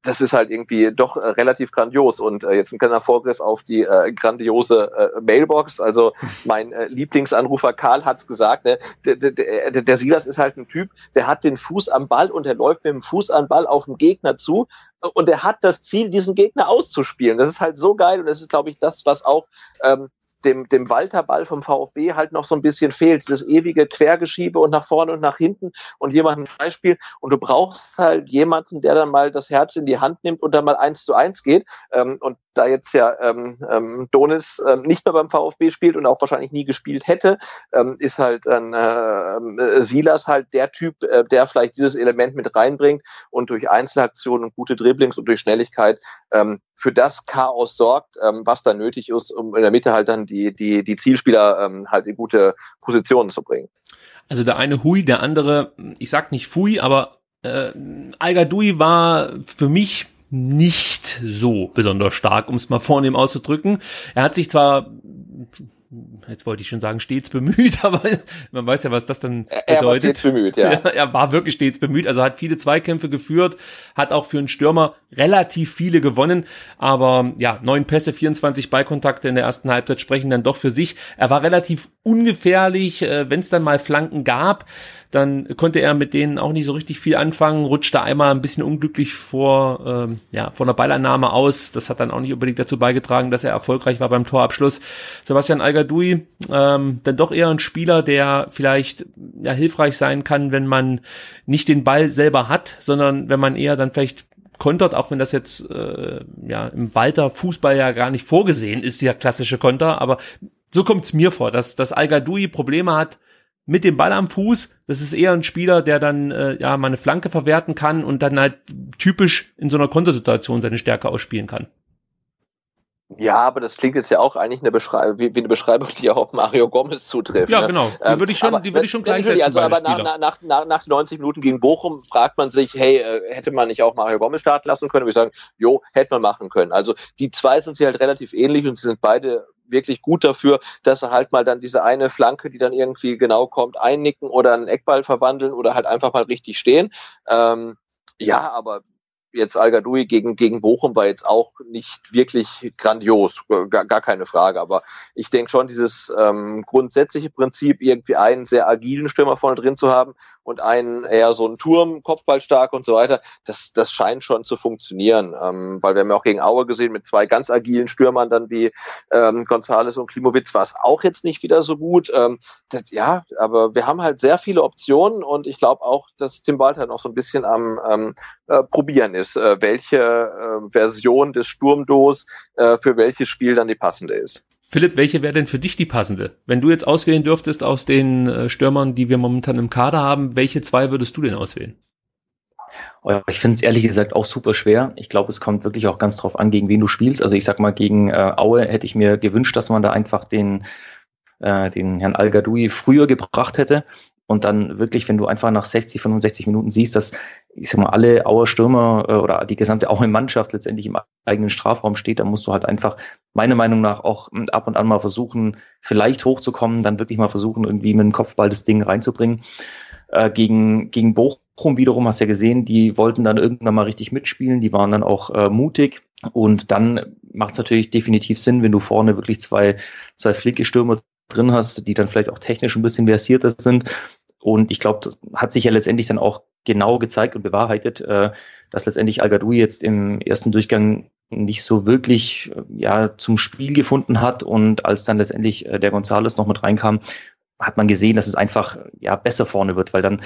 das ist halt irgendwie doch äh, relativ grandios. Und äh, jetzt ein kleiner Vorgriff auf die äh, grandiose äh, Mailbox. Also mein äh, Lieblingsanrufer Karl hat's gesagt, ne? der, der, der, Silas ist halt ein Typ, der hat den Fuß am Ball und der läuft mit dem Fuß am Ball auf den Gegner zu. Und er hat das Ziel, diesen Gegner auszuspielen. Das ist halt so geil und das ist, glaube ich, das, was auch ähm, dem, dem Walterball vom VfB halt noch so ein bisschen fehlt. Das ewige Quergeschiebe und nach vorne und nach hinten und jemanden Beispiel. Und du brauchst halt jemanden, der dann mal das Herz in die Hand nimmt und dann mal eins zu eins geht. Ähm, und da jetzt ja ähm, ähm, Donis ähm, nicht mehr beim VfB spielt und auch wahrscheinlich nie gespielt hätte, ähm, ist halt ein äh, Silas halt der Typ, äh, der vielleicht dieses Element mit reinbringt und durch Einzelaktionen und gute Dribblings und durch Schnelligkeit ähm, für das Chaos sorgt, ähm, was da nötig ist, um in der Mitte halt dann die, die, die Zielspieler ähm, halt in gute Positionen zu bringen. Also der eine Hui, der andere, ich sag nicht Fui, aber äh, al war für mich nicht so besonders stark, um es mal vornehm auszudrücken. Er hat sich zwar jetzt wollte ich schon sagen, stets bemüht, aber man weiß ja, was das dann bedeutet. Er war stets bemüht, ja. ja. Er war wirklich stets bemüht, also hat viele Zweikämpfe geführt, hat auch für einen Stürmer relativ viele gewonnen, aber ja, neun Pässe, 24 Ballkontakte in der ersten Halbzeit sprechen dann doch für sich. Er war relativ ungefährlich, äh, wenn es dann mal Flanken gab, dann konnte er mit denen auch nicht so richtig viel anfangen, rutschte einmal ein bisschen unglücklich vor, ähm, ja, vor einer Ballannahme aus. Das hat dann auch nicht unbedingt dazu beigetragen, dass er erfolgreich war beim Torabschluss. Sebastian Algadoui, ähm, dann doch eher ein Spieler, der vielleicht ja, hilfreich sein kann, wenn man nicht den Ball selber hat, sondern wenn man eher dann vielleicht kontert, auch wenn das jetzt äh, ja im Walter Fußball ja gar nicht vorgesehen ist, der klassische Konter, aber so kommt's mir vor, dass, dass Al-Gadoui Probleme hat, mit dem Ball am Fuß. Das ist eher ein Spieler, der dann äh, ja mal eine Flanke verwerten kann und dann halt typisch in so einer Kontersituation seine Stärke ausspielen kann. Ja, aber das klingt jetzt ja auch eigentlich eine Beschreibung, wie, wie, eine Beschreibung, die auch auf Mario Gomez zutrifft. Ja, ne? genau. Die ähm, würde ich schon, aber, die würde ich schon gleich setzen. Also, aber nach, nach, nach, nach 90 Minuten gegen Bochum fragt man sich, hey, äh, hätte man nicht auch Mario Gomez starten lassen können? Und wir sagen, jo, hätte man machen können. Also die zwei sind sie halt relativ ähnlich und sie sind beide wirklich gut dafür, dass sie halt mal dann diese eine Flanke, die dann irgendwie genau kommt, einnicken oder einen Eckball verwandeln oder halt einfach mal richtig stehen. Ähm, ja, aber jetzt al gegen, gegen Bochum war jetzt auch nicht wirklich grandios, gar, gar keine Frage. Aber ich denke schon, dieses ähm, grundsätzliche Prinzip, irgendwie einen sehr agilen Stürmer vorne drin zu haben und einen eher so einen Turm, Kopfballstark und so weiter, das, das scheint schon zu funktionieren. Ähm, weil wir haben ja auch gegen Aue gesehen, mit zwei ganz agilen Stürmern dann wie ähm, Gonzales und Klimowitz war es auch jetzt nicht wieder so gut. Ähm, das, ja, aber wir haben halt sehr viele Optionen und ich glaube auch, dass Tim Walter noch so ein bisschen am ähm, äh, Probieren ist, äh, welche äh, Version des Sturmdos äh, für welches Spiel dann die passende ist. Philipp, welche wäre denn für dich die passende? Wenn du jetzt auswählen dürftest aus den äh, Stürmern, die wir momentan im Kader haben, welche zwei würdest du denn auswählen? Oh ich finde es ehrlich gesagt auch super schwer. Ich glaube, es kommt wirklich auch ganz drauf an, gegen wen du spielst. Also ich sag mal, gegen äh, Aue hätte ich mir gewünscht, dass man da einfach den, äh, den Herrn al früher gebracht hätte. Und dann wirklich, wenn du einfach nach 60, 65 Minuten siehst, dass, ich sag mal, alle Auer Stürmer äh, oder die gesamte Auer Mannschaft letztendlich im eigenen Strafraum steht, dann musst du halt einfach, meiner Meinung nach, auch hm, ab und an mal versuchen, vielleicht hochzukommen, dann wirklich mal versuchen, irgendwie mit dem Kopfball das Ding reinzubringen. Äh, gegen, gegen Bochum wiederum hast du ja gesehen, die wollten dann irgendwann mal richtig mitspielen, die waren dann auch äh, mutig. Und dann macht es natürlich definitiv Sinn, wenn du vorne wirklich zwei, zwei flinke Stürmer drin hast, die dann vielleicht auch technisch ein bisschen versierter sind, und ich glaube, hat sich ja letztendlich dann auch genau gezeigt und bewahrheitet, äh, dass letztendlich al jetzt im ersten Durchgang nicht so wirklich äh, ja zum Spiel gefunden hat. Und als dann letztendlich äh, der Gonzales noch mit reinkam, hat man gesehen, dass es einfach ja besser vorne wird, weil dann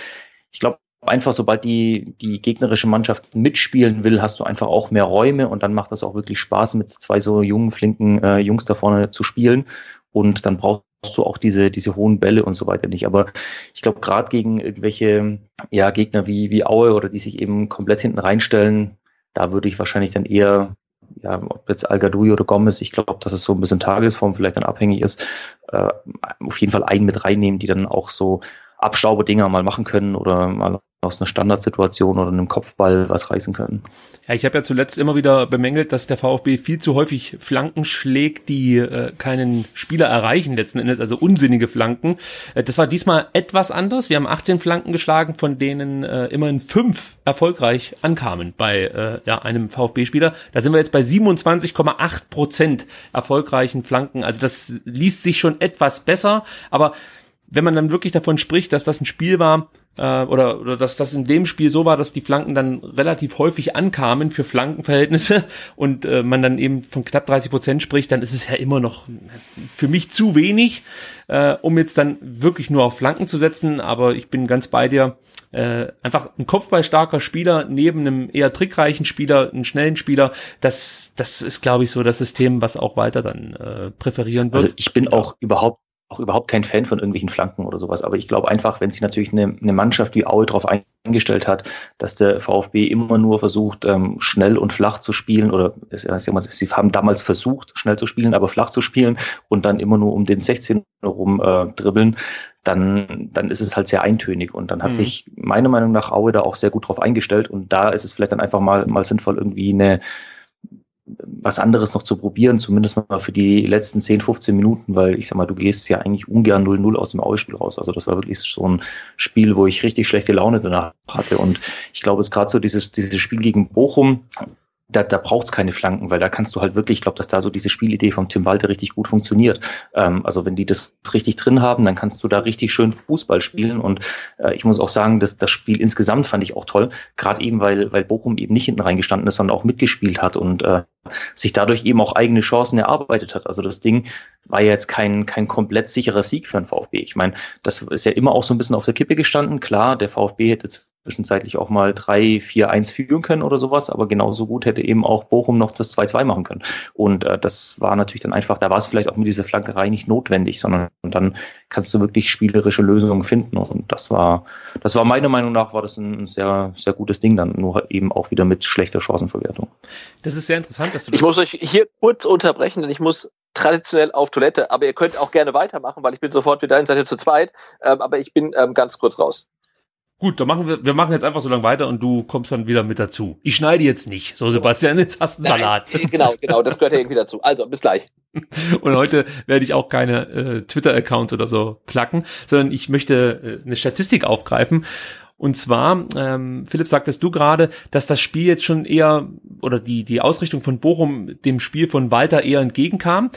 ich glaube einfach sobald die die gegnerische Mannschaft mitspielen will, hast du einfach auch mehr Räume und dann macht das auch wirklich Spaß mit zwei so jungen flinken äh, Jungs da vorne zu spielen. Und dann brauchst du auch diese, diese hohen Bälle und so weiter nicht. Aber ich glaube, gerade gegen irgendwelche ja, Gegner wie, wie Aue oder die sich eben komplett hinten reinstellen, da würde ich wahrscheinlich dann eher, ja, ob jetzt al oder Gomez, ich glaube, dass es so ein bisschen Tagesform vielleicht dann abhängig ist, äh, auf jeden Fall einen mit reinnehmen, die dann auch so Abstauberdinger mal machen können oder mal aus einer Standardsituation oder einem Kopfball was reißen können. Ja, ich habe ja zuletzt immer wieder bemängelt, dass der VfB viel zu häufig Flanken schlägt, die äh, keinen Spieler erreichen letzten Endes, also unsinnige Flanken. Äh, das war diesmal etwas anders. Wir haben 18 Flanken geschlagen, von denen äh, immerhin fünf erfolgreich ankamen bei äh, ja, einem VfB-Spieler. Da sind wir jetzt bei 27,8 Prozent erfolgreichen Flanken. Also das liest sich schon etwas besser, aber wenn man dann wirklich davon spricht, dass das ein Spiel war, äh, oder, oder dass das in dem Spiel so war, dass die Flanken dann relativ häufig ankamen für Flankenverhältnisse und äh, man dann eben von knapp 30 Prozent spricht, dann ist es ja immer noch für mich zu wenig, äh, um jetzt dann wirklich nur auf Flanken zu setzen. Aber ich bin ganz bei dir. Äh, einfach ein kopfballstarker Spieler neben einem eher trickreichen Spieler, einen schnellen Spieler, das, das ist, glaube ich, so das System, was auch weiter dann äh, präferieren wird. Also ich bin auch überhaupt auch überhaupt kein Fan von irgendwelchen Flanken oder sowas. Aber ich glaube einfach, wenn sich natürlich eine, eine Mannschaft wie Aue darauf eingestellt hat, dass der VfB immer nur versucht, ähm, schnell und flach zu spielen, oder sie haben damals versucht, schnell zu spielen, aber flach zu spielen und dann immer nur um den 16 rum äh, dribbeln, dann, dann ist es halt sehr eintönig. Und dann hat mhm. sich meiner Meinung nach Aue da auch sehr gut drauf eingestellt. Und da ist es vielleicht dann einfach mal, mal sinnvoll, irgendwie eine, was anderes noch zu probieren, zumindest mal für die letzten 10, 15 Minuten, weil ich sag mal, du gehst ja eigentlich ungern 0-0 aus dem Aue-Spiel raus. Also das war wirklich so ein Spiel, wo ich richtig schlechte Laune danach hatte. Und ich glaube, es gerade so dieses, dieses Spiel gegen Bochum, da, da braucht es keine Flanken, weil da kannst du halt wirklich, ich glaube, dass da so diese Spielidee von Tim Walter richtig gut funktioniert. Ähm, also wenn die das richtig drin haben, dann kannst du da richtig schön Fußball spielen. Und äh, ich muss auch sagen, dass das Spiel insgesamt fand ich auch toll, gerade eben, weil, weil Bochum eben nicht hinten reingestanden ist, sondern auch mitgespielt hat und äh, sich dadurch eben auch eigene Chancen erarbeitet hat. Also das Ding war ja jetzt kein, kein komplett sicherer Sieg für den VfB. Ich meine, das ist ja immer auch so ein bisschen auf der Kippe gestanden. Klar, der VfB hätte zwischenzeitlich auch mal 3, 4, 1 führen können oder sowas, aber genauso gut hätte eben auch Bochum noch das 2-2 machen können. Und äh, das war natürlich dann einfach, da war es vielleicht auch mit dieser Flankerei nicht notwendig, sondern dann kannst du wirklich spielerische Lösungen finden. Und das war, das war meiner Meinung nach, war das ein sehr, sehr gutes Ding dann, nur eben auch wieder mit schlechter Chancenverwertung. Das ist sehr interessant, dass du das Ich muss euch hier kurz unterbrechen, denn ich muss traditionell auf Toilette, aber ihr könnt auch gerne weitermachen, weil ich bin sofort wieder in Seite zu zweit, ähm, aber ich bin ähm, ganz kurz raus. Gut, dann machen wir, wir machen jetzt einfach so lange weiter und du kommst dann wieder mit dazu. Ich schneide jetzt nicht. So, Sebastian, jetzt hast du einen Salat. genau, genau, das gehört ja irgendwie dazu. Also, bis gleich. Und heute werde ich auch keine äh, Twitter-Accounts oder so placken, sondern ich möchte äh, eine Statistik aufgreifen. Und zwar, ähm, Philipp, sagtest du gerade, dass das Spiel jetzt schon eher oder die, die Ausrichtung von Bochum dem Spiel von Walter eher entgegenkam.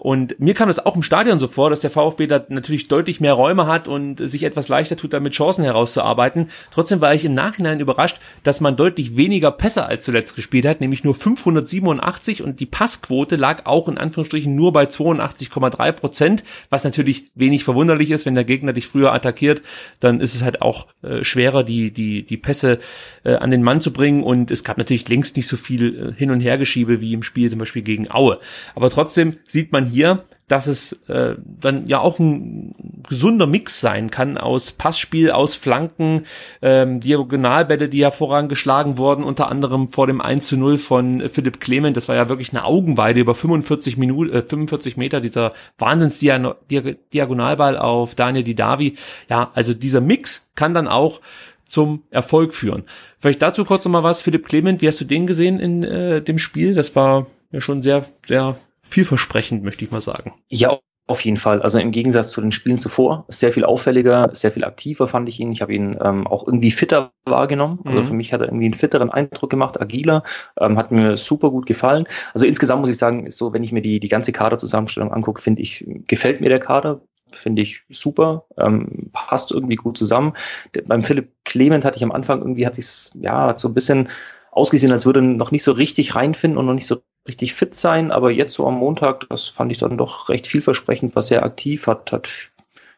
Und mir kam das auch im Stadion so vor, dass der VfB da natürlich deutlich mehr Räume hat und sich etwas leichter tut, damit Chancen herauszuarbeiten. Trotzdem war ich im Nachhinein überrascht, dass man deutlich weniger Pässe als zuletzt gespielt hat, nämlich nur 587 und die Passquote lag auch in Anführungsstrichen nur bei 82,3 Prozent, was natürlich wenig verwunderlich ist, wenn der Gegner dich früher attackiert, dann ist es halt auch äh, schwerer, die, die, die Pässe äh, an den Mann zu bringen und es gab natürlich längst nicht so viel äh, Hin- und Hergeschiebe wie im Spiel zum Beispiel gegen Aue. Aber trotzdem sieht man hier, dass es äh, dann ja auch ein gesunder Mix sein kann aus Passspiel, aus Flanken, ähm, Diagonalbälle, die hervorragend geschlagen wurden, unter anderem vor dem 1 zu 0 von Philipp Clement. Das war ja wirklich eine Augenweide über 45 Minuten, äh, 45 Meter, dieser Wahnsinns-Diagonalball auf Daniel Didavi. Ja, also dieser Mix kann dann auch zum Erfolg führen. Vielleicht dazu kurz noch mal was. Philipp Clement, wie hast du den gesehen in äh, dem Spiel? Das war ja schon sehr, sehr vielversprechend, möchte ich mal sagen. Ja, auf jeden Fall. Also im Gegensatz zu den Spielen zuvor, sehr viel auffälliger, sehr viel aktiver fand ich ihn. Ich habe ihn ähm, auch irgendwie fitter wahrgenommen. Also mhm. für mich hat er irgendwie einen fitteren Eindruck gemacht, agiler, ähm, hat mir super gut gefallen. Also insgesamt muss ich sagen, ist so, wenn ich mir die, die ganze Kaderzusammenstellung angucke, finde ich, gefällt mir der Kader. Finde ich super, ähm, passt irgendwie gut zusammen. Der, beim Philipp Clement hatte ich am Anfang irgendwie, hat sich ja hat so ein bisschen ausgesehen, als würde er noch nicht so richtig reinfinden und noch nicht so richtig fit sein, aber jetzt so am Montag, das fand ich dann doch recht vielversprechend, war sehr aktiv, hat, hat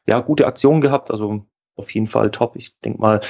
ja gute Aktionen gehabt, also auf jeden Fall top. Ich denke mal,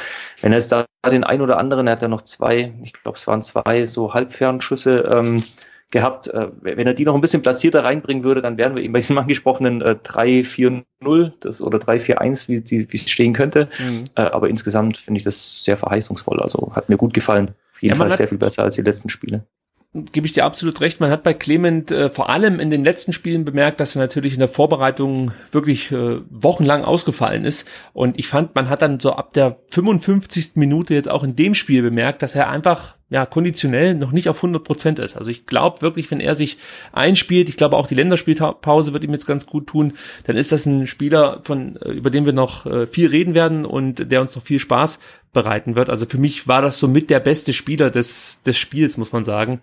wenn er jetzt da den ein oder anderen, er hat ja noch zwei, ich glaube es waren zwei so Halbfernschüsse ähm, gehabt. Äh, wenn er die noch ein bisschen platzierter reinbringen würde, dann wären wir eben bei diesem angesprochenen äh, 3-4-0 das, oder 3-4-1, wie, wie es stehen könnte. Mhm. Äh, aber insgesamt finde ich das sehr verheißungsvoll. Also hat mir gut gefallen. Auf jeden ja, sehr viel besser als die letzten Spiele gebe ich dir absolut recht. Man hat bei Clement äh, vor allem in den letzten Spielen bemerkt, dass er natürlich in der Vorbereitung wirklich äh, wochenlang ausgefallen ist. Und ich fand, man hat dann so ab der 55. Minute jetzt auch in dem Spiel bemerkt, dass er einfach ja, konditionell noch nicht auf 100 Prozent ist. Also ich glaube wirklich, wenn er sich einspielt, ich glaube auch die Länderspielpause wird ihm jetzt ganz gut tun, dann ist das ein Spieler, von äh, über den wir noch äh, viel reden werden und der uns noch viel Spaß bereiten wird. Also für mich war das so mit der beste Spieler des, des Spiels, muss man sagen.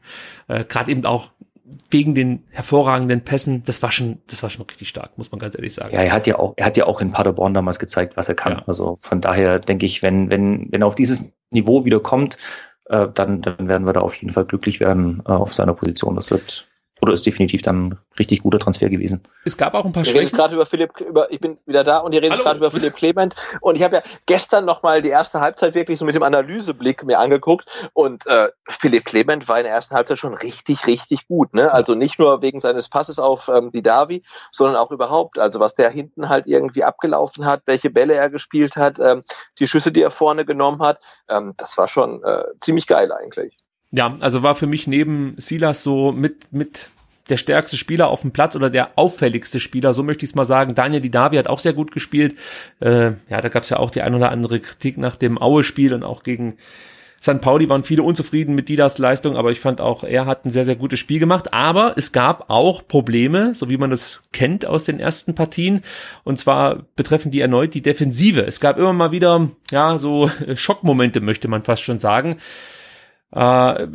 Äh, Gerade eben auch wegen den hervorragenden Pässen, das war schon, das war schon richtig stark, muss man ganz ehrlich sagen. Ja, er hat ja auch, er hat ja auch in Paderborn damals gezeigt, was er kann. Ja. Also von daher denke ich, wenn, wenn, wenn er auf dieses Niveau wieder kommt, dann, dann werden wir da auf jeden Fall glücklich werden äh, auf seiner Position. Das wird oder ist definitiv dann richtig guter Transfer gewesen. Es gab auch ein paar Schwächen. gerade über Philipp, über, ich bin wieder da und ihr redet gerade über Philipp Clement und ich habe ja gestern nochmal die erste Halbzeit wirklich so mit dem Analyseblick mir angeguckt und äh, Philipp Clement war in der ersten Halbzeit schon richtig, richtig gut. Ne? Also nicht nur wegen seines Passes auf ähm, die Davi, sondern auch überhaupt. Also was der hinten halt irgendwie abgelaufen hat, welche Bälle er gespielt hat, ähm, die Schüsse, die er vorne genommen hat, ähm, das war schon äh, ziemlich geil eigentlich. Ja, also war für mich neben Silas so mit, mit der stärkste Spieler auf dem Platz oder der auffälligste Spieler, so möchte ich es mal sagen. Daniel Didavi hat auch sehr gut gespielt. Äh, ja, da gab es ja auch die ein oder andere Kritik nach dem Aue-Spiel und auch gegen St. Pauli waren viele unzufrieden mit Didas Leistung, aber ich fand auch, er hat ein sehr, sehr gutes Spiel gemacht. Aber es gab auch Probleme, so wie man das kennt aus den ersten Partien. Und zwar betreffen die erneut die Defensive. Es gab immer mal wieder, ja, so Schockmomente, möchte man fast schon sagen. Äh,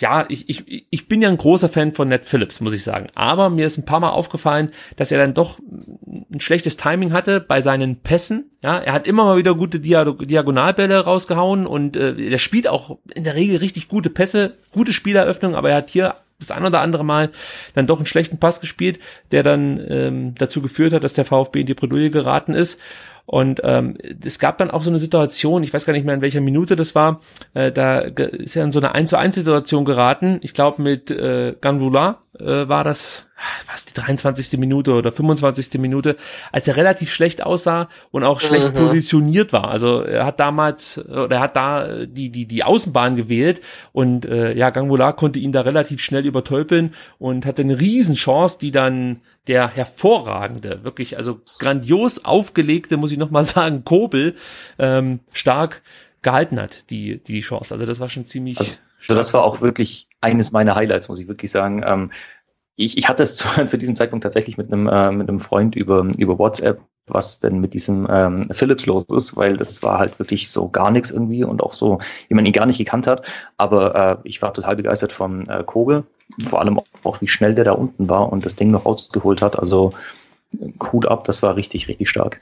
ja, ich, ich, ich bin ja ein großer Fan von Ned Phillips, muss ich sagen. Aber mir ist ein paar Mal aufgefallen, dass er dann doch ein schlechtes Timing hatte bei seinen Pässen. Ja, er hat immer mal wieder gute Diagonalbälle rausgehauen und äh, er spielt auch in der Regel richtig gute Pässe, gute Spieleröffnung, aber er hat hier das ein oder andere Mal dann doch einen schlechten Pass gespielt, der dann ähm, dazu geführt hat, dass der VfB in die Bredouille geraten ist. Und ähm, es gab dann auch so eine Situation, ich weiß gar nicht mehr in welcher Minute das war, äh, da ist er in so eine 1 zu 1 Situation geraten. Ich glaube mit äh, Ganvula äh, war das, was die 23. Minute oder 25. Minute, als er relativ schlecht aussah und auch schlecht mhm. positioniert war. Also er hat damals oder er hat da die die die Außenbahn gewählt und äh, ja Gangula konnte ihn da relativ schnell übertölpeln und hatte eine Riesenchance, die dann der hervorragende, wirklich also grandios aufgelegte, muss ich noch mal sagen, Kobel ähm, stark gehalten hat, die die Chance. Also das war schon ziemlich also also das war auch wirklich eines meiner Highlights, muss ich wirklich sagen. Ähm, ich, ich hatte es zu, zu diesem Zeitpunkt tatsächlich mit einem, äh, mit einem Freund über, über WhatsApp, was denn mit diesem ähm, Philips los ist, weil das war halt wirklich so gar nichts irgendwie und auch so, wie man ihn gar nicht gekannt hat. Aber äh, ich war total begeistert von äh, Kogel, vor allem auch, wie schnell der da unten war und das Ding noch rausgeholt hat. Also Hut ab, das war richtig, richtig stark.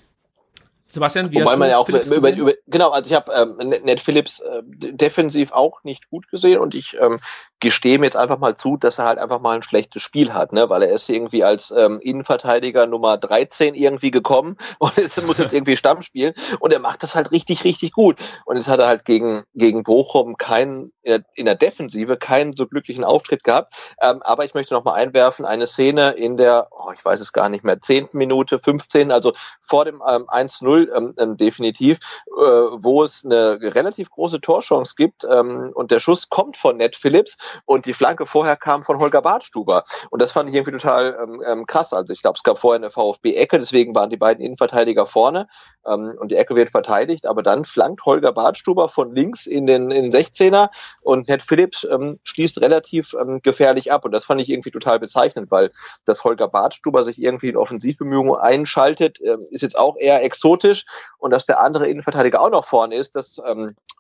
Sebastian, wie Wobei man ja auch über, über, über, genau, also ich habe ähm, Ned Phillips äh, defensiv auch nicht gut gesehen und ich ähm, gestehe mir jetzt einfach mal zu, dass er halt einfach mal ein schlechtes Spiel hat, ne? weil er ist irgendwie als ähm, Innenverteidiger Nummer 13 irgendwie gekommen und es muss jetzt irgendwie Stamm spielen und er macht das halt richtig, richtig gut. Und jetzt hat er halt gegen, gegen Bochum keinen, in der, in der Defensive keinen so glücklichen Auftritt gehabt. Ähm, aber ich möchte noch mal einwerfen, eine Szene in der, oh, ich weiß es gar nicht mehr, 10. Minute, 15, also vor dem ähm, 1-0 ähm, ähm, definitiv, äh, wo es eine relativ große Torchance gibt ähm, und der Schuss kommt von Ned Phillips und die Flanke vorher kam von Holger Bartstuber. Und das fand ich irgendwie total ähm, ähm krass. Also ich glaube, es gab vorher eine VfB-Ecke, deswegen waren die beiden Innenverteidiger vorne ähm, und die Ecke wird verteidigt, aber dann flankt Holger Bartstuber von links in den, in den 16er und Ned Phillips ähm, schließt relativ ähm, gefährlich ab. Und das fand ich irgendwie total bezeichnend, weil dass Holger Bartstuber sich irgendwie in Offensivbemühungen einschaltet, ähm, ist jetzt auch eher exotisch. Und dass der andere Innenverteidiger auch noch vorne ist, das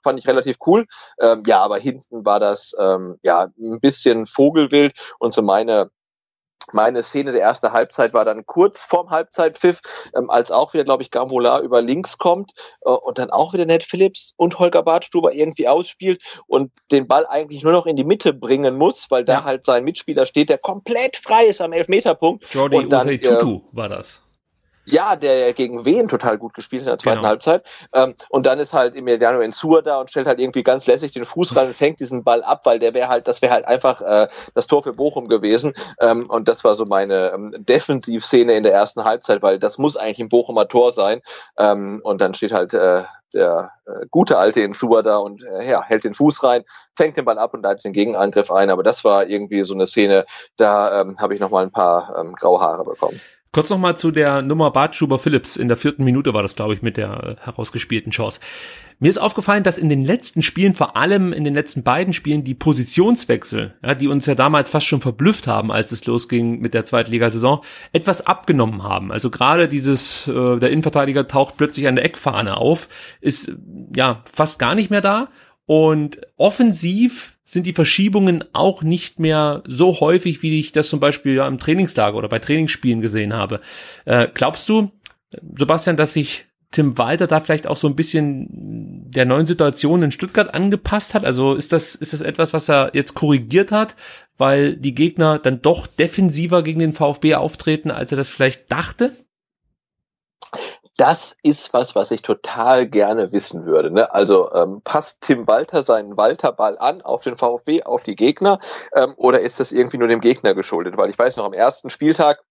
fand ich relativ cool. Ja, aber hinten war das ähm, ja ein bisschen Vogelwild und so meine meine Szene der ersten Halbzeit war dann kurz vorm Halbzeitpfiff, ähm, als auch wieder, glaube ich, Gambola über links kommt äh, und dann auch wieder Ned Phillips und Holger Bartstuber irgendwie ausspielt und den Ball eigentlich nur noch in die Mitte bringen muss, weil da halt sein Mitspieler steht, der komplett frei ist am Elfmeterpunkt. Jordi und dann, Tutu äh, war das. Ja, der gegen Wien total gut gespielt in der zweiten Genau. Halbzeit. Ähm, und dann ist halt Emiliano Ensur da und stellt halt irgendwie ganz lässig den Fuß rein und fängt diesen Ball ab, weil der wäre halt, das wäre halt einfach äh, das Tor für Bochum gewesen. Ähm, und das war so meine ähm, Defensivszene in der ersten Halbzeit, weil das muss eigentlich ein Bochumer Tor sein. Ähm, und dann steht halt äh, der äh, gute alte Ensur da und äh, ja, hält den Fuß rein, fängt den Ball ab und leitet den Gegenangriff ein. Aber das war irgendwie so eine Szene, da ähm, habe ich noch mal ein paar ähm, graue Haare bekommen. Kurz nochmal zu der Nummer Bartschuber Phillips. In der vierten Minute war das, glaube ich, mit der äh, herausgespielten Chance. Mir ist aufgefallen, dass in den letzten Spielen, vor allem in den letzten beiden Spielen, die Positionswechsel, ja, die uns ja damals fast schon verblüfft haben, als es losging mit der Zweitligasaison, etwas abgenommen haben. Also gerade dieses, äh, der Innenverteidiger taucht plötzlich an der Eckfahne auf, ist ja fast gar nicht mehr da. Und offensiv sind die Verschiebungen auch nicht mehr so häufig, wie ich das zum Beispiel ja im Trainingslager oder bei Trainingsspielen gesehen habe. Äh, glaubst du, Sebastian, dass sich Tim Walter da vielleicht auch so ein bisschen der neuen Situation in Stuttgart angepasst hat? Also ist das, ist das etwas, was er jetzt korrigiert hat, weil die Gegner dann doch defensiver gegen den VfB auftreten, als er das vielleicht dachte? Das ist was, was ich total gerne wissen würde. Ne? Also ähm, passt Tim Walter seinen Walter-Ball an auf den VfB, auf die Gegner, ähm, oder ist das irgendwie nur dem Gegner geschuldet? Weil ich weiß noch, am ersten Spieltag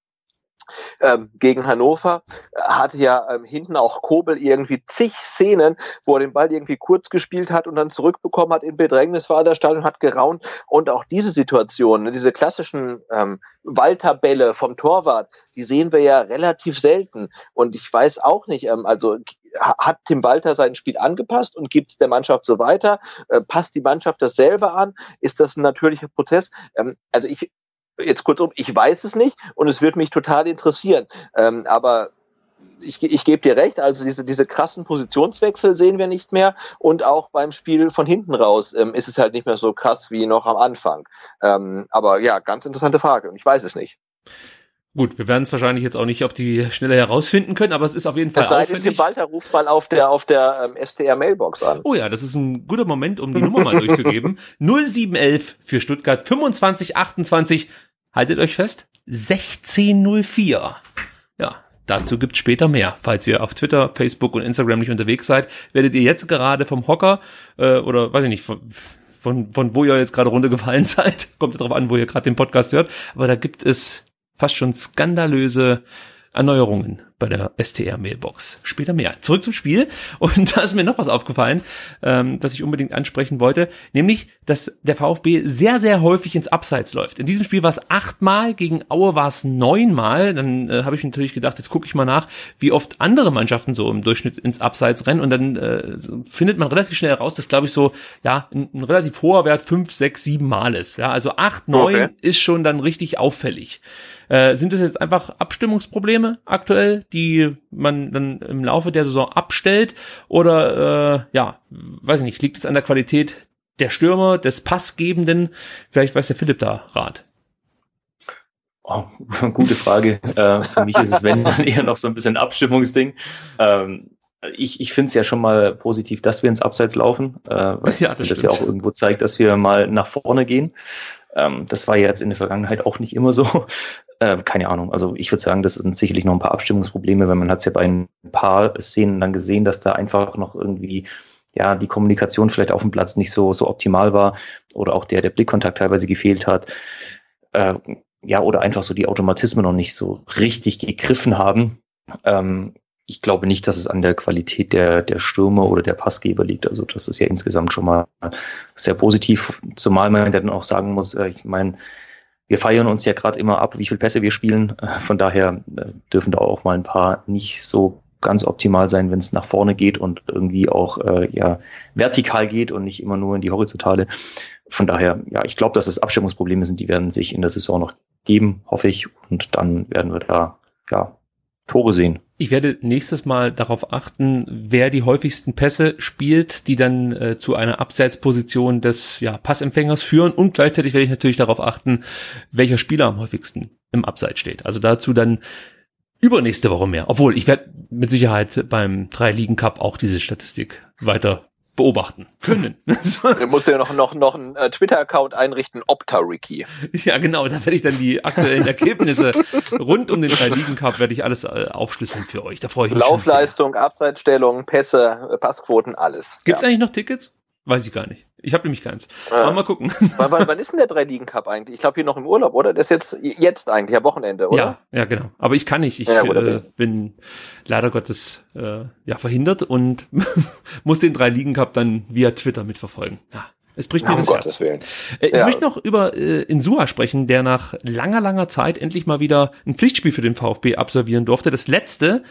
ähm, gegen Hannover äh, hatte ja ähm, hinten auch Kobel irgendwie zig Szenen, wo er den Ball irgendwie kurz gespielt hat und dann zurückbekommen hat, in Bedrängnis war der Stadion, hat geraunt und auch diese Situation, ne, diese klassischen ähm, Walter-Bälle vom Torwart, die sehen wir ja relativ selten und ich weiß auch nicht, ähm, also ha- hat Tim Walter sein Spiel angepasst und gibt es der Mannschaft so weiter? Äh, passt die Mannschaft das selber an? Ist das ein natürlicher Prozess? Ähm, also ich jetzt kurzum, ich weiß es nicht und es wird mich total interessieren. Ähm, aber ich, ich gebe dir recht, also diese, diese krassen Positionswechsel sehen wir nicht mehr und auch beim Spiel von hinten raus ähm, ist es halt nicht mehr so krass wie noch am Anfang. Ähm, aber ja, ganz interessante Frage und ich weiß es nicht. Gut, wir werden es wahrscheinlich jetzt auch nicht auf die Schnelle herausfinden können, aber es ist auf jeden Fall Es sei denn, auffällig. Tim Walter ruft mal auf der, auf der ähm, STR-Mailbox an. Oh ja, das ist ein guter Moment, um die Nummer mal durchzugeben. 0711 für Stuttgart 2528. Haltet euch fest. 1604. Ja, dazu gibt's später mehr. Falls ihr auf Twitter, Facebook und Instagram nicht unterwegs seid, werdet ihr jetzt gerade vom Hocker äh, oder weiß ich nicht, von, von, von wo ihr jetzt gerade runtergefallen seid. Kommt ja drauf an, wo ihr gerade den Podcast hört. Aber da gibt es fast schon skandalöse Erneuerungen bei der STR-Mailbox. Später mehr. Zurück zum Spiel. Und da ist mir noch was aufgefallen, ähm, das ich unbedingt ansprechen wollte, nämlich, dass der VfB sehr, sehr häufig ins Abseits läuft. In diesem Spiel war es achtmal, gegen Aue war es neunmal. Dann äh, habe ich natürlich gedacht, jetzt gucke ich mal nach, wie oft andere Mannschaften so im Durchschnitt ins Abseits rennen. Und dann äh, findet man relativ schnell heraus, dass, glaube ich, so ja ein, ein relativ hoher Wert fünf, sechs, sieben Mal ist. Ja, also acht, neun Okay. ist schon dann richtig auffällig. Äh, sind es jetzt einfach Abstimmungsprobleme aktuell, die man dann im Laufe der Saison abstellt? Oder äh, ja, weiß ich nicht, liegt es an der Qualität der Stürmer, des Passgebenden? Vielleicht weiß der Philipp da Rat. Oh, gute Frage. äh, für mich ist es, wenn dann eher noch so ein bisschen Abstimmungsding. Ähm, ich ich finde es ja schon mal positiv, dass wir ins Abseits laufen, äh, weil Ja, das das ja auch irgendwo zeigt, dass wir mal nach vorne gehen. Ähm, das war ja jetzt in der Vergangenheit auch nicht immer so. Äh, keine Ahnung. Also ich würde sagen, das sind sicherlich noch ein paar Abstimmungsprobleme, weil man hat es ja bei ein paar Szenen dann gesehen, dass da einfach noch irgendwie ja die Kommunikation vielleicht auf dem Platz nicht so so optimal war oder auch der der Blickkontakt teilweise gefehlt hat. Äh, ja, oder einfach so die Automatismen noch nicht so richtig gegriffen haben. Ähm, ich glaube nicht, dass es an der Qualität der, der Stürmer oder der Passgeber liegt. Also das ist ja insgesamt schon mal sehr positiv, zumal man dann auch sagen muss, äh, ich meine, wir feiern uns ja gerade immer ab, wie viele Pässe wir spielen. Äh, Von daher äh, dürfen da auch mal ein paar nicht so ganz optimal sein, wenn es nach vorne geht und irgendwie auch äh, ja vertikal geht und nicht immer nur in die Horizontale. Von daher, ja, ich glaube, dass es Abstimmungsprobleme sind, die werden sich in der Saison noch geben, hoffe ich. Und dann werden wir da ja Tore sehen. Ich werde nächstes Mal darauf achten, wer die häufigsten Pässe spielt, die dann äh, zu einer Abseitsposition des ja, Passempfängers führen und gleichzeitig werde ich natürlich darauf achten, welcher Spieler am häufigsten im Abseits steht. Also dazu dann übernächste Woche mehr. Obwohl, ich werde mit Sicherheit beim Drei-Ligen-Cup auch diese Statistik weiter beobachten können. Du musst ja noch, noch, noch einen äh, Twitter-Account einrichten, Opta-Ricky. Ja, genau, da werde ich dann die aktuellen Ergebnisse rund um den drei Ligen Cup werde ich alles äh, aufschlüsseln für euch. Da freue ich mich. Laufleistung, Abseitsstellung, Pässe, äh, Passquoten, alles. Gibt es ja. eigentlich noch Tickets? Weiß ich gar nicht. Ich habe nämlich keins. Aber mal gucken. Wann, wann ist denn der Drei-Ligen-Cup eigentlich? Ich glaube hier noch im Urlaub, oder? Das ist jetzt, jetzt eigentlich, am Wochenende, oder? Ja, ja, genau. Aber ich kann nicht. Ich ja, äh, bin leider Gottes äh, ja, verhindert und muss den Drei-Ligen-Cup dann via Twitter mitverfolgen. Ja. Es bricht mir um das Gottes Herz. Willen. Äh, ich ja. möchte noch über äh, Insua sprechen, der nach langer, langer Zeit endlich mal wieder ein Pflichtspiel für den VfB absolvieren durfte. Das letzte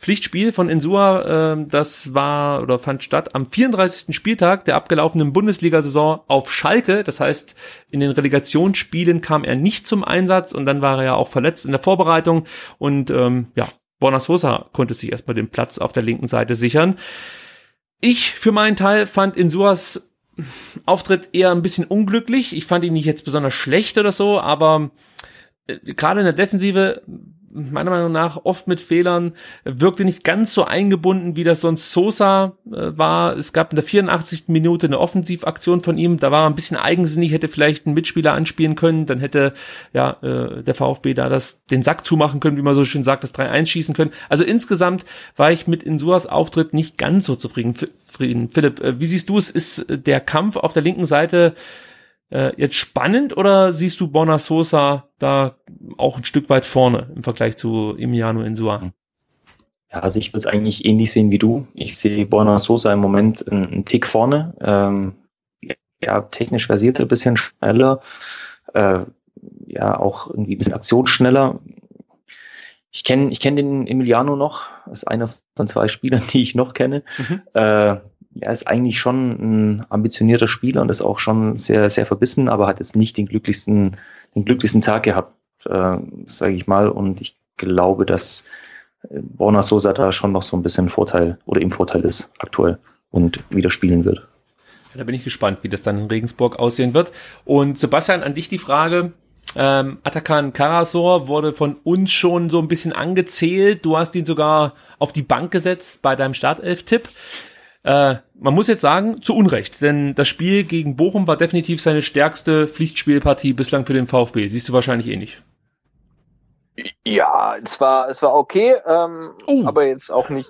Pflichtspiel von Insua, äh, das war oder fand statt am 34. Spieltag der abgelaufenen Bundesliga-Saison auf Schalke. Das heißt, in den Relegationsspielen kam er nicht zum Einsatz und dann war er ja auch verletzt in der Vorbereitung und ähm, ja, Borna Sosa konnte sich erstmal den Platz auf der linken Seite sichern. Ich für meinen Teil fand Insuas Auftritt eher ein bisschen unglücklich. Ich fand ihn nicht jetzt besonders schlecht oder so, aber äh, gerade in der Defensive meiner Meinung nach oft mit Fehlern, wirkte nicht ganz so eingebunden, wie das sonst Sosa äh, war. Es gab in der 84. Minute eine Offensivaktion von ihm, da war er ein bisschen eigensinnig, hätte vielleicht einen Mitspieler anspielen können, dann hätte ja äh, der VfB da das den Sack zumachen können, wie man so schön sagt, das 3-1 schießen können. Also insgesamt war ich mit Insuas Auftritt nicht ganz so zufrieden. Philipp, äh, wie siehst du es? Ist der Kampf auf der linken Seite äh, jetzt spannend oder siehst du Bona Sosa da auch ein Stück weit vorne im Vergleich zu Emiliano Insua? Ja, also ich würde es eigentlich ähnlich sehen wie du. Ich sehe Borna Sosa im Moment einen, Tick vorne. Ähm, ja, technisch versierter, bisschen schneller. Äh, ja, auch irgendwie ein bisschen aktionsschneller. Ich kenne ich kenn den Emiliano noch. Das ist einer von zwei Spielern, die ich noch kenne. Mhm. Äh, er ist eigentlich schon ein ambitionierter Spieler und ist auch schon sehr, sehr verbissen, aber hat jetzt nicht den glücklichsten, den glücklichsten Tag gehabt, äh, sage ich mal. Und ich glaube, dass äh, Borna Sosa da schon noch so ein bisschen Vorteil oder im Vorteil ist aktuell und wieder spielen wird. Da bin ich gespannt, wie das dann in Regensburg aussehen wird. Und Sebastian, an dich die Frage. Ähm, Atakan Karasor wurde von uns schon so ein bisschen angezählt. Du hast ihn sogar auf die Bank gesetzt bei deinem Startelf-Tipp. Äh, man muss jetzt sagen, zu Unrecht, denn das Spiel gegen Bochum war definitiv seine stärkste Pflichtspielpartie bislang für den VfB. Siehst du wahrscheinlich eh nicht. Ja, es war, es war okay, ähm, oh. aber jetzt auch nicht.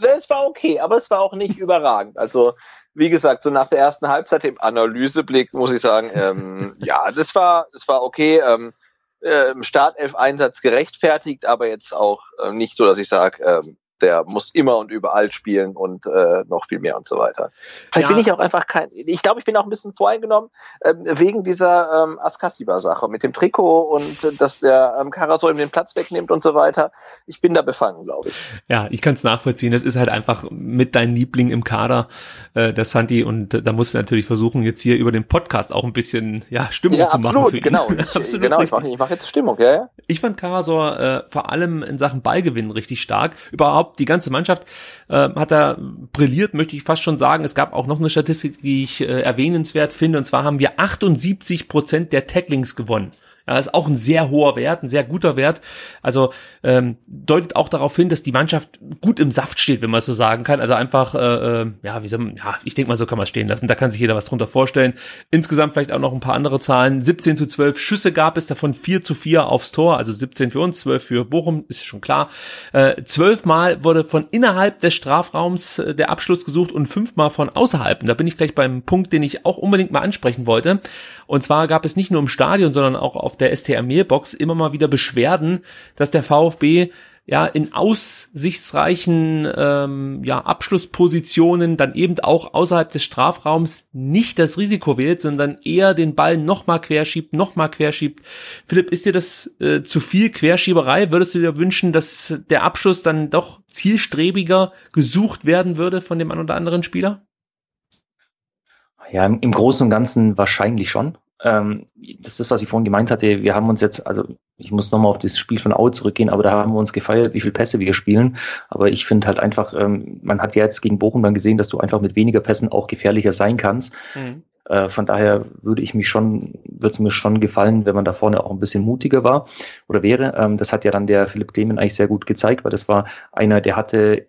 Es war okay, aber es war auch nicht überragend. Also, wie gesagt, so nach der ersten Halbzeit im Analyseblick muss ich sagen, ähm, ja, das war, das war okay. Ähm, äh, Startelf-Einsatz gerechtfertigt, aber jetzt auch äh, nicht so, dass ich sage, ähm, der muss immer und überall spielen und äh, noch viel mehr und so weiter. Vielleicht ja. bin ich auch einfach kein, ich glaube, ich bin auch ein bisschen voreingenommen äh, wegen dieser ähm, Askasiba-Sache mit dem Trikot und äh, dass der ähm, Karasor ihm den Platz wegnimmt und so weiter. Ich bin da befangen, glaube ich. Ja, ich kann es nachvollziehen. Das ist halt einfach mit deinem Liebling im Kader, äh, der Santi und äh, da musst du natürlich versuchen, jetzt hier über den Podcast auch ein bisschen ja, Stimmung ja, zu absolut, machen. Ihn. Genau, ich, absolut genau, ich mache mach jetzt Stimmung, ja, ja. Ich fand Karasor äh, vor allem in Sachen Ballgewinn richtig stark. Überhaupt die ganze Mannschaft äh, hat da brilliert, möchte ich fast schon sagen. Es gab auch noch eine Statistik, die ich äh, erwähnenswert finde, und zwar haben wir 78 Prozent der Tacklings gewonnen. Ja, ist auch ein sehr hoher Wert, ein sehr guter Wert. Also ähm, deutet auch darauf hin, dass die Mannschaft gut im Saft steht, wenn man so sagen kann. Also einfach, äh, äh, ja, wie soll man, ja, ich denke mal, so kann man stehen lassen. Da kann sich jeder was drunter vorstellen. Insgesamt vielleicht auch noch ein paar andere Zahlen. 17 zu 12 Schüsse gab es, davon 4 zu 4 aufs Tor, also 17 für uns, 12 für Bochum, ist schon klar. Äh, 12 Mal wurde von innerhalb des Strafraums äh, der Abschluss gesucht und 5 Mal von außerhalb. Und da bin ich gleich beim Punkt, den ich auch unbedingt mal ansprechen wollte. Und zwar gab es nicht nur im Stadion, sondern auch auf der STR Mailbox immer mal wieder Beschwerden, dass der VfB ja in aussichtsreichen ähm, ja, Abschlusspositionen dann eben auch außerhalb des Strafraums nicht das Risiko wählt, sondern eher den Ball nochmal querschiebt, nochmal querschiebt. Philipp, ist dir das äh, zu viel Querschieberei? Würdest du dir wünschen, dass der Abschluss dann doch zielstrebiger gesucht werden würde von dem einen oder anderen Spieler? Ja, im Großen und Ganzen wahrscheinlich schon. Ähm, das ist das, was ich vorhin gemeint hatte. Wir haben uns jetzt, also ich muss nochmal auf das Spiel von Aue zurückgehen, aber da haben wir uns gefeiert, wie viele Pässe wir spielen. Aber ich finde halt einfach, ähm, man hat ja jetzt gegen Bochum dann gesehen, dass du einfach mit weniger Pässen auch gefährlicher sein kannst. Mhm. Äh, von daher würde ich mich schon, würde es mir schon gefallen, wenn man da vorne auch ein bisschen mutiger war oder wäre. Ähm, das hat ja dann der Philipp Clemen eigentlich sehr gut gezeigt, weil das war einer, der hatte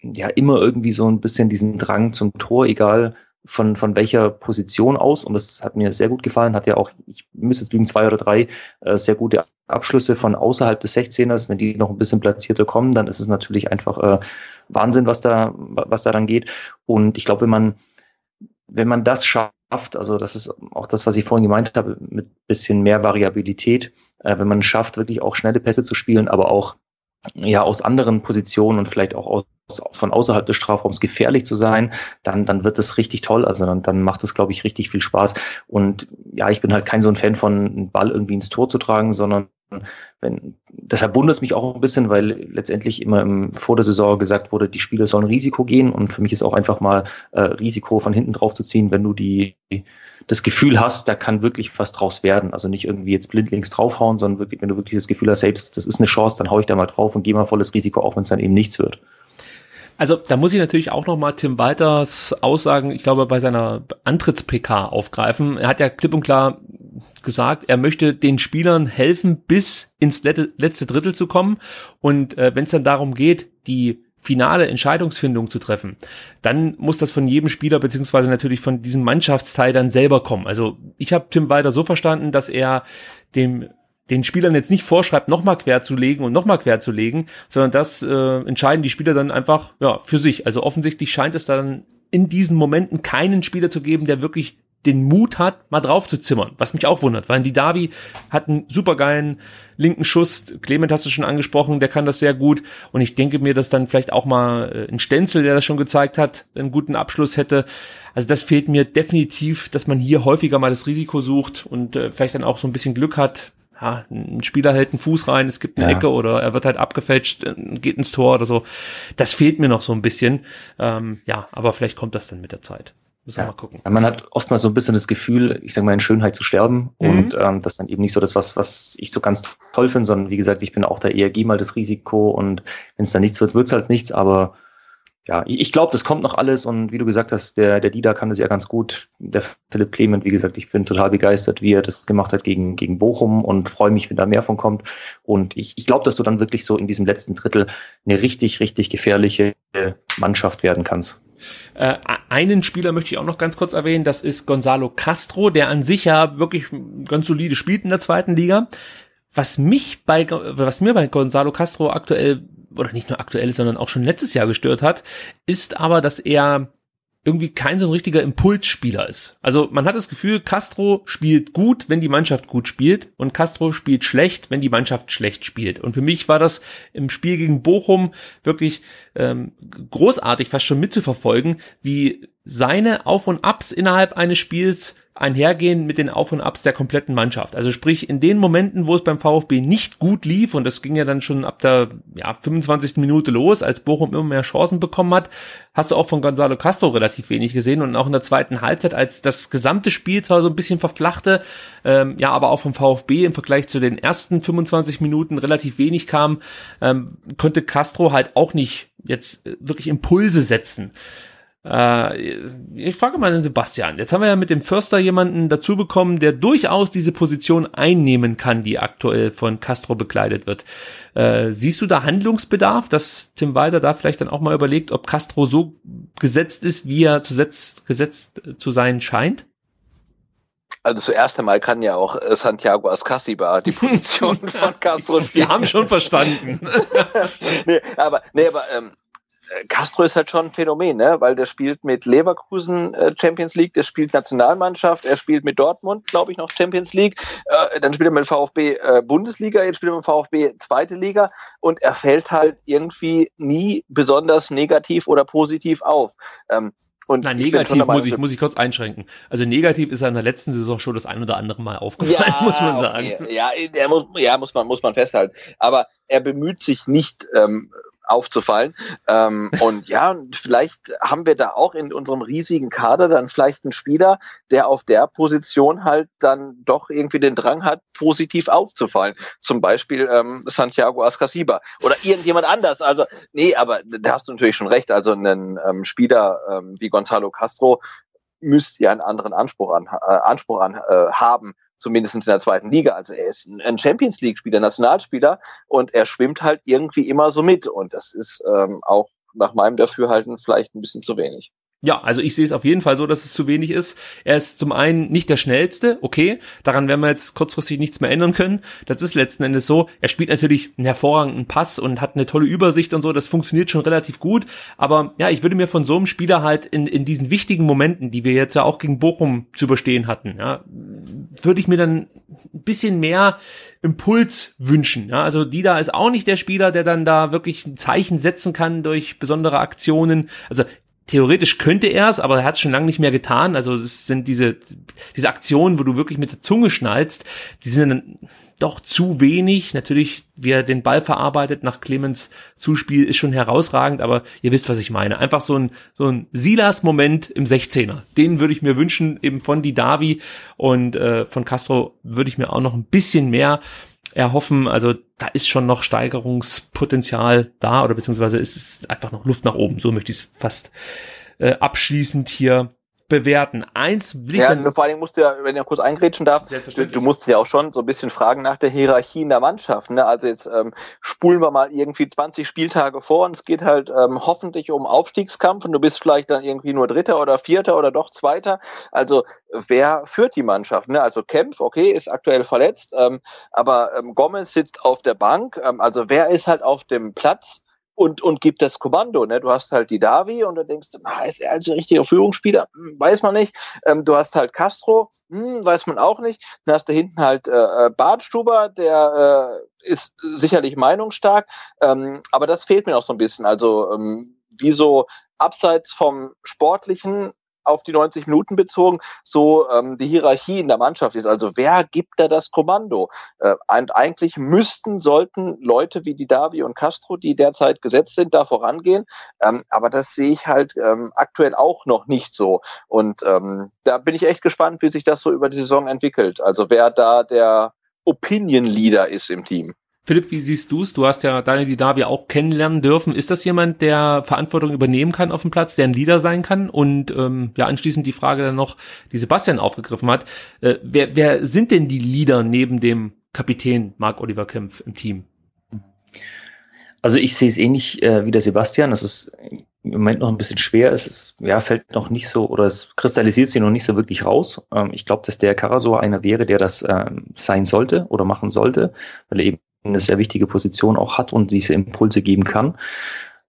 ja immer irgendwie so ein bisschen diesen Drang zum Tor, egal von, von welcher Position aus. Und das hat mir sehr gut gefallen. Hat ja auch, ich müsste jetzt lügen, zwei oder drei äh, sehr gute Abschlüsse von außerhalb des 16ers. Wenn die noch ein bisschen platzierter kommen, dann ist es natürlich einfach äh, Wahnsinn, was da, was da dann geht. Und ich glaube, wenn man, wenn man das schafft, also das ist auch das, was ich vorhin gemeint habe, mit bisschen mehr Variabilität, äh, wenn man schafft, wirklich auch schnelle Pässe zu spielen, aber auch ja aus anderen Positionen und vielleicht auch aus von außerhalb des Strafraums gefährlich zu sein, dann, dann wird das richtig toll. Also dann, dann macht es, glaube ich, richtig viel Spaß. Und ja, ich bin halt kein so ein Fan von, einen Ball irgendwie ins Tor zu tragen, sondern wenn, deshalb wundert es mich auch ein bisschen, weil letztendlich immer im, vor der Saison gesagt wurde, die Spieler sollen Risiko gehen und für mich ist auch einfach mal äh, Risiko von hinten drauf zu ziehen, wenn du die, das Gefühl hast, da kann wirklich was draus werden. Also nicht irgendwie jetzt blindlings draufhauen, sondern wirklich, wenn du wirklich das Gefühl hast, hey, das, das ist eine Chance, dann hau ich da mal drauf und gehe mal volles Risiko, auch wenn es dann eben nichts wird. Also da muss ich natürlich auch nochmal Tim Walters Aussagen, ich glaube, bei seiner Antritts-PK aufgreifen. Er hat ja klipp und klar gesagt, er möchte den Spielern helfen, bis ins letzte Drittel zu kommen. Und äh, wenn es dann darum geht, die finale Entscheidungsfindung zu treffen, dann muss das von jedem Spieler beziehungsweise natürlich von diesem Mannschaftsteil dann selber kommen. Also ich habe Tim Walter so verstanden, dass er dem den Spielern jetzt nicht vorschreibt, nochmal quer zu legen und nochmal quer zu legen, sondern das äh, entscheiden die Spieler dann einfach ja, für sich. Also offensichtlich scheint es dann in diesen Momenten keinen Spieler zu geben, der wirklich den Mut hat, mal drauf zu zimmern, was mich auch wundert, weil die Davi hat einen supergeilen linken Schuss, Clement hast du schon angesprochen, der kann das sehr gut und ich denke mir, dass dann vielleicht auch mal äh, ein Stenzel, der das schon gezeigt hat, einen guten Abschluss hätte. Also das fehlt mir definitiv, dass man hier häufiger mal das Risiko sucht und äh, vielleicht dann auch so ein bisschen Glück hat, ja, ein Spieler hält einen Fuß rein, es gibt eine ja. Ecke oder er wird halt abgefälscht, äh, geht ins Tor oder so. Das fehlt mir noch so ein bisschen. Ähm, ja, aber vielleicht kommt das dann mit der Zeit. Müssen wir mal gucken. Ja, man hat oftmals so ein bisschen das Gefühl, ich sage mal, in Schönheit zu sterben. Mhm. Und ähm, das ist dann eben nicht so das, was, was ich so ganz toll finde, sondern wie gesagt, ich bin auch da eher, geh mal das Risiko und wenn es dann nichts wird, wird es halt nichts, aber ja, ich glaube, das kommt noch alles und wie du gesagt hast, der, der Dida kann das ja ganz gut. Der Philipp Clement, wie gesagt, ich bin total begeistert, wie er das gemacht hat gegen, gegen Bochum und freue mich, wenn da mehr von kommt. Und ich, ich glaube, dass du dann wirklich so in diesem letzten Drittel eine richtig, richtig gefährliche Mannschaft werden kannst. Äh, einen Spieler möchte ich auch noch ganz kurz erwähnen, das ist Gonzalo Castro, der an sich ja wirklich ganz solide spielt in der zweiten Liga. Was mich bei, was mir bei Gonzalo Castro aktuell oder nicht nur aktuell, sondern auch schon letztes Jahr gestört hat, ist aber, dass er irgendwie kein so ein richtiger Impulsspieler ist. Also man hat das Gefühl, Castro spielt gut, wenn die Mannschaft gut spielt und Castro spielt schlecht, wenn die Mannschaft schlecht spielt. Und für mich war das im Spiel gegen Bochum wirklich ähm, großartig, fast schon mitzuverfolgen, wie seine Auf und Abs innerhalb eines Spiels einhergehen mit den Auf und Abs der kompletten Mannschaft. Also sprich, in den Momenten, wo es beim VfB nicht gut lief, und das ging ja dann schon ab der ja, 25. Minute los, als Bochum immer mehr Chancen bekommen hat, hast du auch von Gonzalo Castro relativ wenig gesehen und auch in der zweiten Halbzeit, als das gesamte Spiel zwar so ein bisschen verflachte, ähm, ja, aber auch vom VfB im Vergleich zu den ersten 25 Minuten relativ wenig kam, ähm, konnte Castro halt auch nicht jetzt äh, wirklich Impulse setzen. Äh, ich frage mal den Sebastian. Jetzt haben wir ja mit dem Förster jemanden dazu bekommen, der durchaus diese Position einnehmen kann, die aktuell von Castro bekleidet wird. Äh, siehst du da Handlungsbedarf, dass Tim Walter da vielleicht dann auch mal überlegt, ob Castro so gesetzt ist, wie er zusetzt, gesetzt zu sein scheint? Also zuerst einmal kann ja auch äh, Santiago Ascasiba die Position von Castro spielen. Wir haben schon verstanden. nee, aber, nee, aber ähm, Castro ist halt schon ein Phänomen, ne? weil der spielt mit Leverkusen äh, Champions League, der spielt Nationalmannschaft, er spielt mit Dortmund, glaube ich, noch Champions League, äh, dann spielt er mit VfB äh, Bundesliga, jetzt spielt er mit VfB zweite Liga und er fällt halt irgendwie nie besonders negativ oder positiv auf. Ähm, und Nein, negativ muss ich, muss ich kurz einschränken. Also negativ ist er in der letzten Saison schon das ein oder andere Mal aufgefallen, ja, muss man sagen. Okay. Ja, muss, ja, muss man, muss man festhalten. Aber er bemüht sich nicht, ähm, aufzufallen. Ähm, und ja, vielleicht haben wir da auch in unserem riesigen Kader dann vielleicht einen Spieler, der auf der Position halt dann doch irgendwie den Drang hat, positiv aufzufallen. Zum Beispiel ähm, Santiago Ascasiba oder irgendjemand anders. Also, nee, aber da hast du natürlich schon recht. Also einen ähm, Spieler ähm, wie Gonzalo Castro müsste ja einen anderen Anspruch an, äh, Anspruch an äh, haben zumindest in der zweiten Liga. Also er ist ein Champions League-Spieler, Nationalspieler und er schwimmt halt irgendwie immer so mit. Und das ist ähm, auch nach meinem Dafürhalten vielleicht ein bisschen zu wenig. Ja, also ich sehe es auf jeden Fall so, dass es zu wenig ist. Er ist zum einen nicht der schnellste, okay, daran werden wir jetzt kurzfristig nichts mehr ändern können. Das ist letzten Endes so. Er spielt natürlich einen hervorragenden Pass und hat eine tolle Übersicht und so, das funktioniert schon relativ gut. Aber ja, ich würde mir von so einem Spieler halt in, in diesen wichtigen Momenten, die wir jetzt ja auch gegen Bochum zu überstehen hatten, ja, würde ich mir dann ein bisschen mehr Impuls wünschen. Ja, also Dida ist auch nicht der Spieler, der dann da wirklich ein Zeichen setzen kann durch besondere Aktionen. Also theoretisch könnte er es, aber er hat es schon lange nicht mehr getan. Also es sind diese, diese Aktionen, wo du wirklich mit der Zunge schnallst, die sind dann doch zu wenig. Natürlich, wie er den Ball verarbeitet nach Clemens Zuspiel ist schon herausragend, aber ihr wisst, was ich meine. Einfach so ein, so ein Silas-Moment im 16er. Den würde ich mir wünschen, eben von Didavi und äh, von Castro würde ich mir auch noch ein bisschen mehr erhoffen. Also da ist schon noch Steigerungspotenzial da oder beziehungsweise ist es einfach noch Luft nach oben. So möchte ich es fast äh, abschließend hier bewerten. Eins will ich ja, dann, vor allem musst du ja, wenn ich kurz eingrätschen darf, du, du musst ja auch schon so ein bisschen fragen nach der Hierarchie in der Mannschaft. Ne? Also jetzt ähm, spulen wir mal irgendwie 20 Spieltage vor und es geht halt ähm, hoffentlich um Aufstiegskampf und du bist vielleicht dann irgendwie nur Dritter oder Vierter oder doch Zweiter. Also wer führt die Mannschaft? Ne? Also Kempf, okay, ist aktuell verletzt, ähm, aber ähm, Gomez sitzt auf der Bank. Ähm, also wer ist halt auf dem Platz? Und, und gibt das Kommando. Ne? Du hast halt die Davi und du denkst, ah, ist er also ein richtiger Führungsspieler? Hm, weiß man nicht. Ähm, du hast halt Castro, hm, weiß man auch nicht. Dann hast du hinten halt äh, äh Bartstuber, der äh, ist sicherlich meinungsstark, ähm, aber das fehlt mir noch so ein bisschen. Also ähm, wie so abseits vom Sportlichen auf die 90 Minuten bezogen, so ähm, die Hierarchie in der Mannschaft ist. Also wer gibt da das Kommando? Äh, und eigentlich müssten, sollten Leute wie die Davi und Castro, die derzeit gesetzt sind, da vorangehen. Ähm, aber das sehe ich halt ähm, aktuell auch noch nicht so. Und ähm, da bin ich echt gespannt, wie sich das so über die Saison entwickelt. Also wer da der Opinion Leader ist im Team. Philipp, wie siehst du es? Du hast ja Daniel Didavi auch kennenlernen dürfen. Ist das jemand, der Verantwortung übernehmen kann auf dem Platz, der ein Leader sein kann? Und ähm, ja, anschließend die Frage dann noch, die Sebastian aufgegriffen hat. Äh, wer, wer sind denn die Leader neben dem Kapitän Marc Oliver Kempf im Team? Also ich sehe es ähnlich äh, wie der Sebastian. Es ist im Moment noch ein bisschen schwer. Es ist, ja, fällt noch nicht so oder es kristallisiert sich noch nicht so wirklich raus. Ähm, ich glaube, dass der Karasor einer wäre, der das ähm, sein sollte oder machen sollte, weil er eben eine sehr wichtige Position auch hat und diese Impulse geben kann.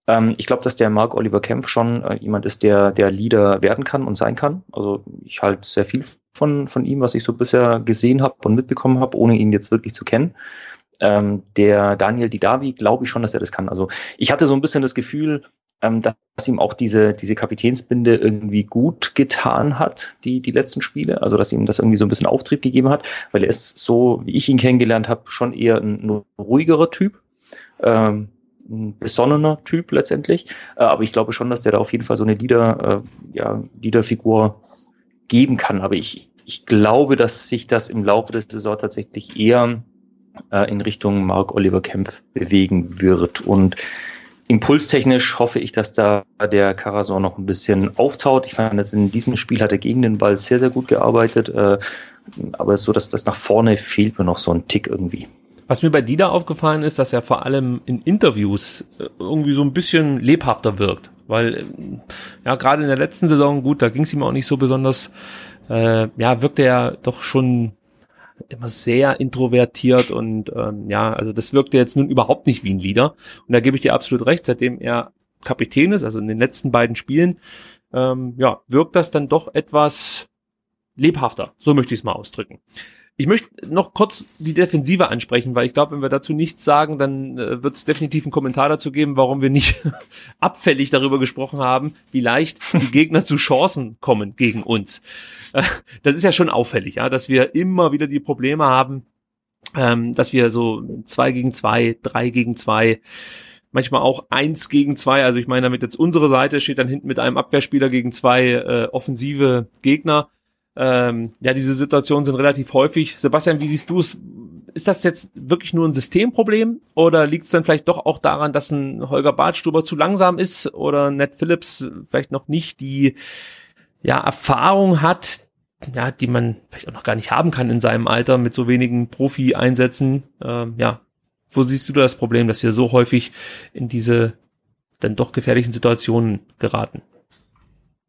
Ähm, ich glaube, dass der Mark Oliver Kempf schon äh, jemand ist, der der Leader werden kann und sein kann. Also ich halte sehr viel von, von ihm, was ich so bisher gesehen habe und mitbekommen habe, ohne ihn jetzt wirklich zu kennen. Ähm, der Daniel Didavi, glaube ich schon, dass er das kann. Also ich hatte so ein bisschen das Gefühl, ähm, dass ihm auch diese, diese Kapitänsbinde irgendwie gut getan hat, die, die letzten Spiele. Also, dass ihm das irgendwie so ein bisschen Auftrieb gegeben hat, weil er ist so, wie ich ihn kennengelernt habe, schon eher ein, ruhigerer Typ. Ähm, ein besonnener Typ letztendlich. Äh, aber ich glaube schon, dass der da auf jeden Fall so eine Leader, äh, ja, Leaderfigur geben kann. Aber ich, ich glaube, dass sich das im Laufe der Saison tatsächlich eher äh, in Richtung Mark Oliver Kempf bewegen wird. Und Impulstechnisch hoffe ich, dass da der Karasor noch ein bisschen auftaut. Ich fand jetzt in diesem Spiel hat er gegen den Ball sehr, sehr gut gearbeitet. Äh, aber so, dass das nach vorne fehlt mir noch so ein Tick irgendwie. Was mir bei Dida aufgefallen ist, dass er vor allem in Interviews äh, irgendwie so ein bisschen lebhafter wirkt. Weil, äh, ja, gerade in der letzten Saison, gut, da ging es ihm auch nicht so besonders, äh, ja, wirkte er doch schon immer sehr introvertiert und ähm, ja, also das wirkte jetzt nun überhaupt nicht wie ein Leader. Und da gebe ich dir absolut recht, seitdem er Kapitän ist, also in den letzten beiden Spielen, ähm, ja, wirkt das dann doch etwas lebhafter. So möchte ich es mal ausdrücken. Ich möchte noch kurz die Defensive ansprechen, weil ich glaube, wenn wir dazu nichts sagen, dann äh, wird es definitiv einen Kommentar dazu geben, warum wir nicht abfällig darüber gesprochen haben, wie leicht die Gegner zu Chancen kommen gegen uns. Äh, das ist ja schon auffällig, ja, dass wir immer wieder die Probleme haben, ähm, dass wir so zwei gegen zwei, drei gegen zwei, manchmal auch eins gegen zwei. Also ich meine damit jetzt unsere Seite steht dann hinten mit einem Abwehrspieler gegen zwei äh, offensive Gegner ähm, ja, diese Situationen sind relativ häufig. Sebastian, wie siehst du es? Ist das jetzt wirklich nur ein Systemproblem oder liegt es dann vielleicht doch auch daran, dass ein Holger Bartstuber zu langsam ist oder Ned Phillips vielleicht noch nicht die ja, Erfahrung hat, ja, die man vielleicht auch noch gar nicht haben kann in seinem Alter mit so wenigen Profi-Einsätzen. Ähm, ja, wo siehst du das Problem, dass wir so häufig in diese dann doch gefährlichen Situationen geraten?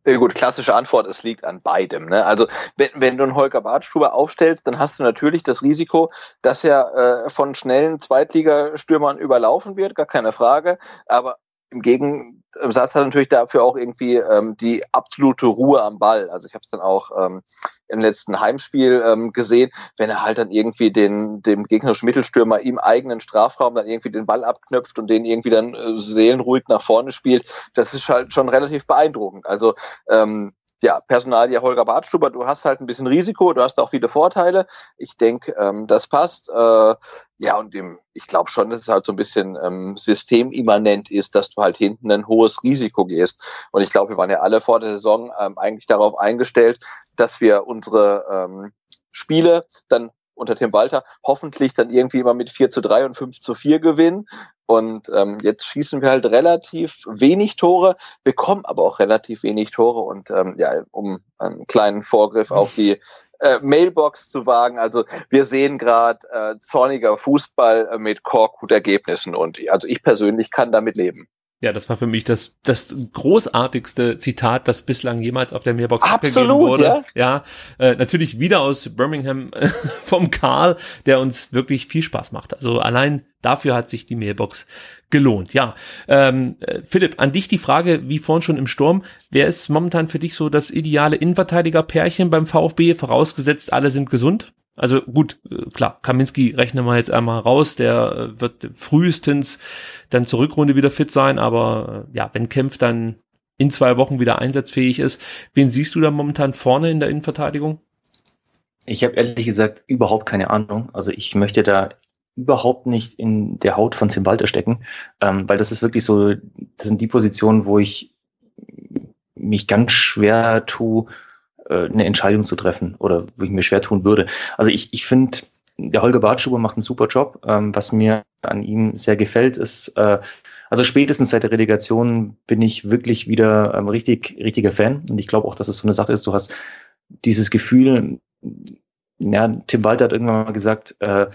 Ja, gut, klassische Antwort, es liegt an beidem. Ne? Also wenn, wenn du einen Holger Badstuber aufstellst, dann hast du natürlich das Risiko, dass er äh, von schnellen Zweitligastürmern überlaufen wird, gar keine Frage. Aber im Gegensatz hat natürlich dafür auch irgendwie ähm, die absolute Ruhe am Ball. Also ich habe es dann auch ähm, im letzten Heimspiel ähm, gesehen, wenn er halt dann irgendwie den dem gegnerischen Mittelstürmer im eigenen Strafraum dann irgendwie den Ball abknöpft und den irgendwie dann äh, seelenruhig nach vorne spielt, das ist halt schon relativ beeindruckend. Also ähm, ja, Personalie Holger Bartstuber, du hast halt ein bisschen Risiko, du hast auch viele Vorteile. Ich denke, ähm, das passt. Äh, ja, und dem, ich glaube schon, dass es halt so ein bisschen ähm, systemimmanent ist, dass du halt hinten ein hohes Risiko gehst. Und ich glaube, wir waren ja alle vor der Saison ähm, eigentlich darauf eingestellt, dass wir unsere ähm, Spiele dann unter Tim Walter hoffentlich dann irgendwie immer mit 4 zu 3 und 5 zu 4 gewinnen. Und ähm, jetzt schießen wir halt relativ wenig Tore, bekommen aber auch relativ wenig Tore. Und ähm, ja, um einen kleinen Vorgriff auf die äh, Mailbox zu wagen. Also wir sehen gerade äh, zorniger Fußball äh, mit Korkut-Ergebnissen und also ich persönlich kann damit leben. Ja, das war für mich das, das großartigste Zitat, das bislang jemals auf der Mailbox abgegeben wurde. Ja, ja äh, natürlich wieder aus Birmingham äh, vom Karl, der uns wirklich viel Spaß macht. Also allein dafür hat sich die Mailbox gelohnt. Ja, ähm, äh, Philipp, an dich die Frage, wie vorhin schon im Sturm, wer ist momentan für dich so das ideale Innenverteidiger-Pärchen beim VfB, vorausgesetzt alle sind gesund? Also gut, äh, klar, Kaminski rechnen wir jetzt einmal raus, der äh, wird frühestens dann zur Rückrunde wieder fit sein, aber äh, ja, wenn Kempf dann in zwei Wochen wieder einsatzfähig ist, wen siehst du da momentan vorne in der Innenverteidigung? Ich habe ehrlich gesagt überhaupt keine Ahnung. Also ich möchte da überhaupt nicht in der Haut von Tim Walter stecken, ähm, weil das ist wirklich so, das sind die Positionen, wo ich mich ganz schwer tue, äh, eine Entscheidung zu treffen oder wo ich mir schwer tun würde. Also ich, ich finde, der Holger Bartschuber macht einen super Job. Ähm, was mir an ihm sehr gefällt, ist, äh, also spätestens seit der Relegation bin ich wirklich wieder ähm, richtig, richtiger Fan. Und ich glaube auch, dass es so eine Sache ist, du hast dieses Gefühl, ja, Tim Walter hat irgendwann mal gesagt, äh,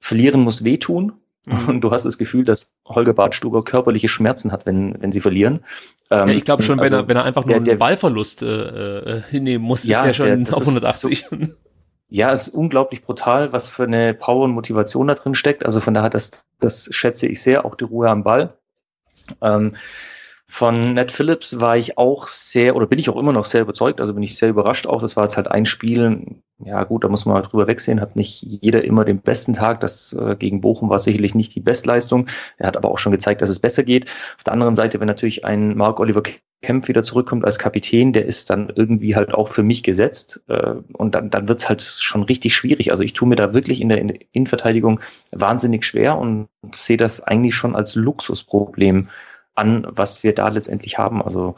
verlieren muss wehtun. Mhm. Und du hast das Gefühl, dass Holger Bartstuber körperliche Schmerzen hat, wenn, wenn sie verlieren. Ähm, ja, ich glaube schon, also, wenn, er, wenn er einfach nur der, der, einen Ballverlust äh, äh, hinnehmen muss, ja, ist der schon der, auf 180. So, ja, es ist unglaublich brutal, was für eine Power und Motivation da drin steckt. Also von daher, das, das schätze ich sehr, auch die Ruhe am Ball. Ähm, von Ned Phillips war ich auch sehr, oder bin ich auch immer noch sehr überzeugt, also bin ich sehr überrascht auch. Das war jetzt halt ein Spiel, ja gut, da muss man drüber wegsehen, hat nicht jeder immer den besten Tag. Das äh, gegen Bochum war sicherlich nicht die Bestleistung. Er hat aber auch schon gezeigt, dass es besser geht. Auf der anderen Seite, wenn natürlich ein Mark Oliver Kempf wieder zurückkommt als Kapitän, der ist dann irgendwie halt auch für mich gesetzt. Äh, und dann, dann wird's halt schon richtig schwierig. Also ich tue mir da wirklich in der Innenverteidigung wahnsinnig schwer und sehe das eigentlich schon als Luxusproblem an, was wir da letztendlich haben. Also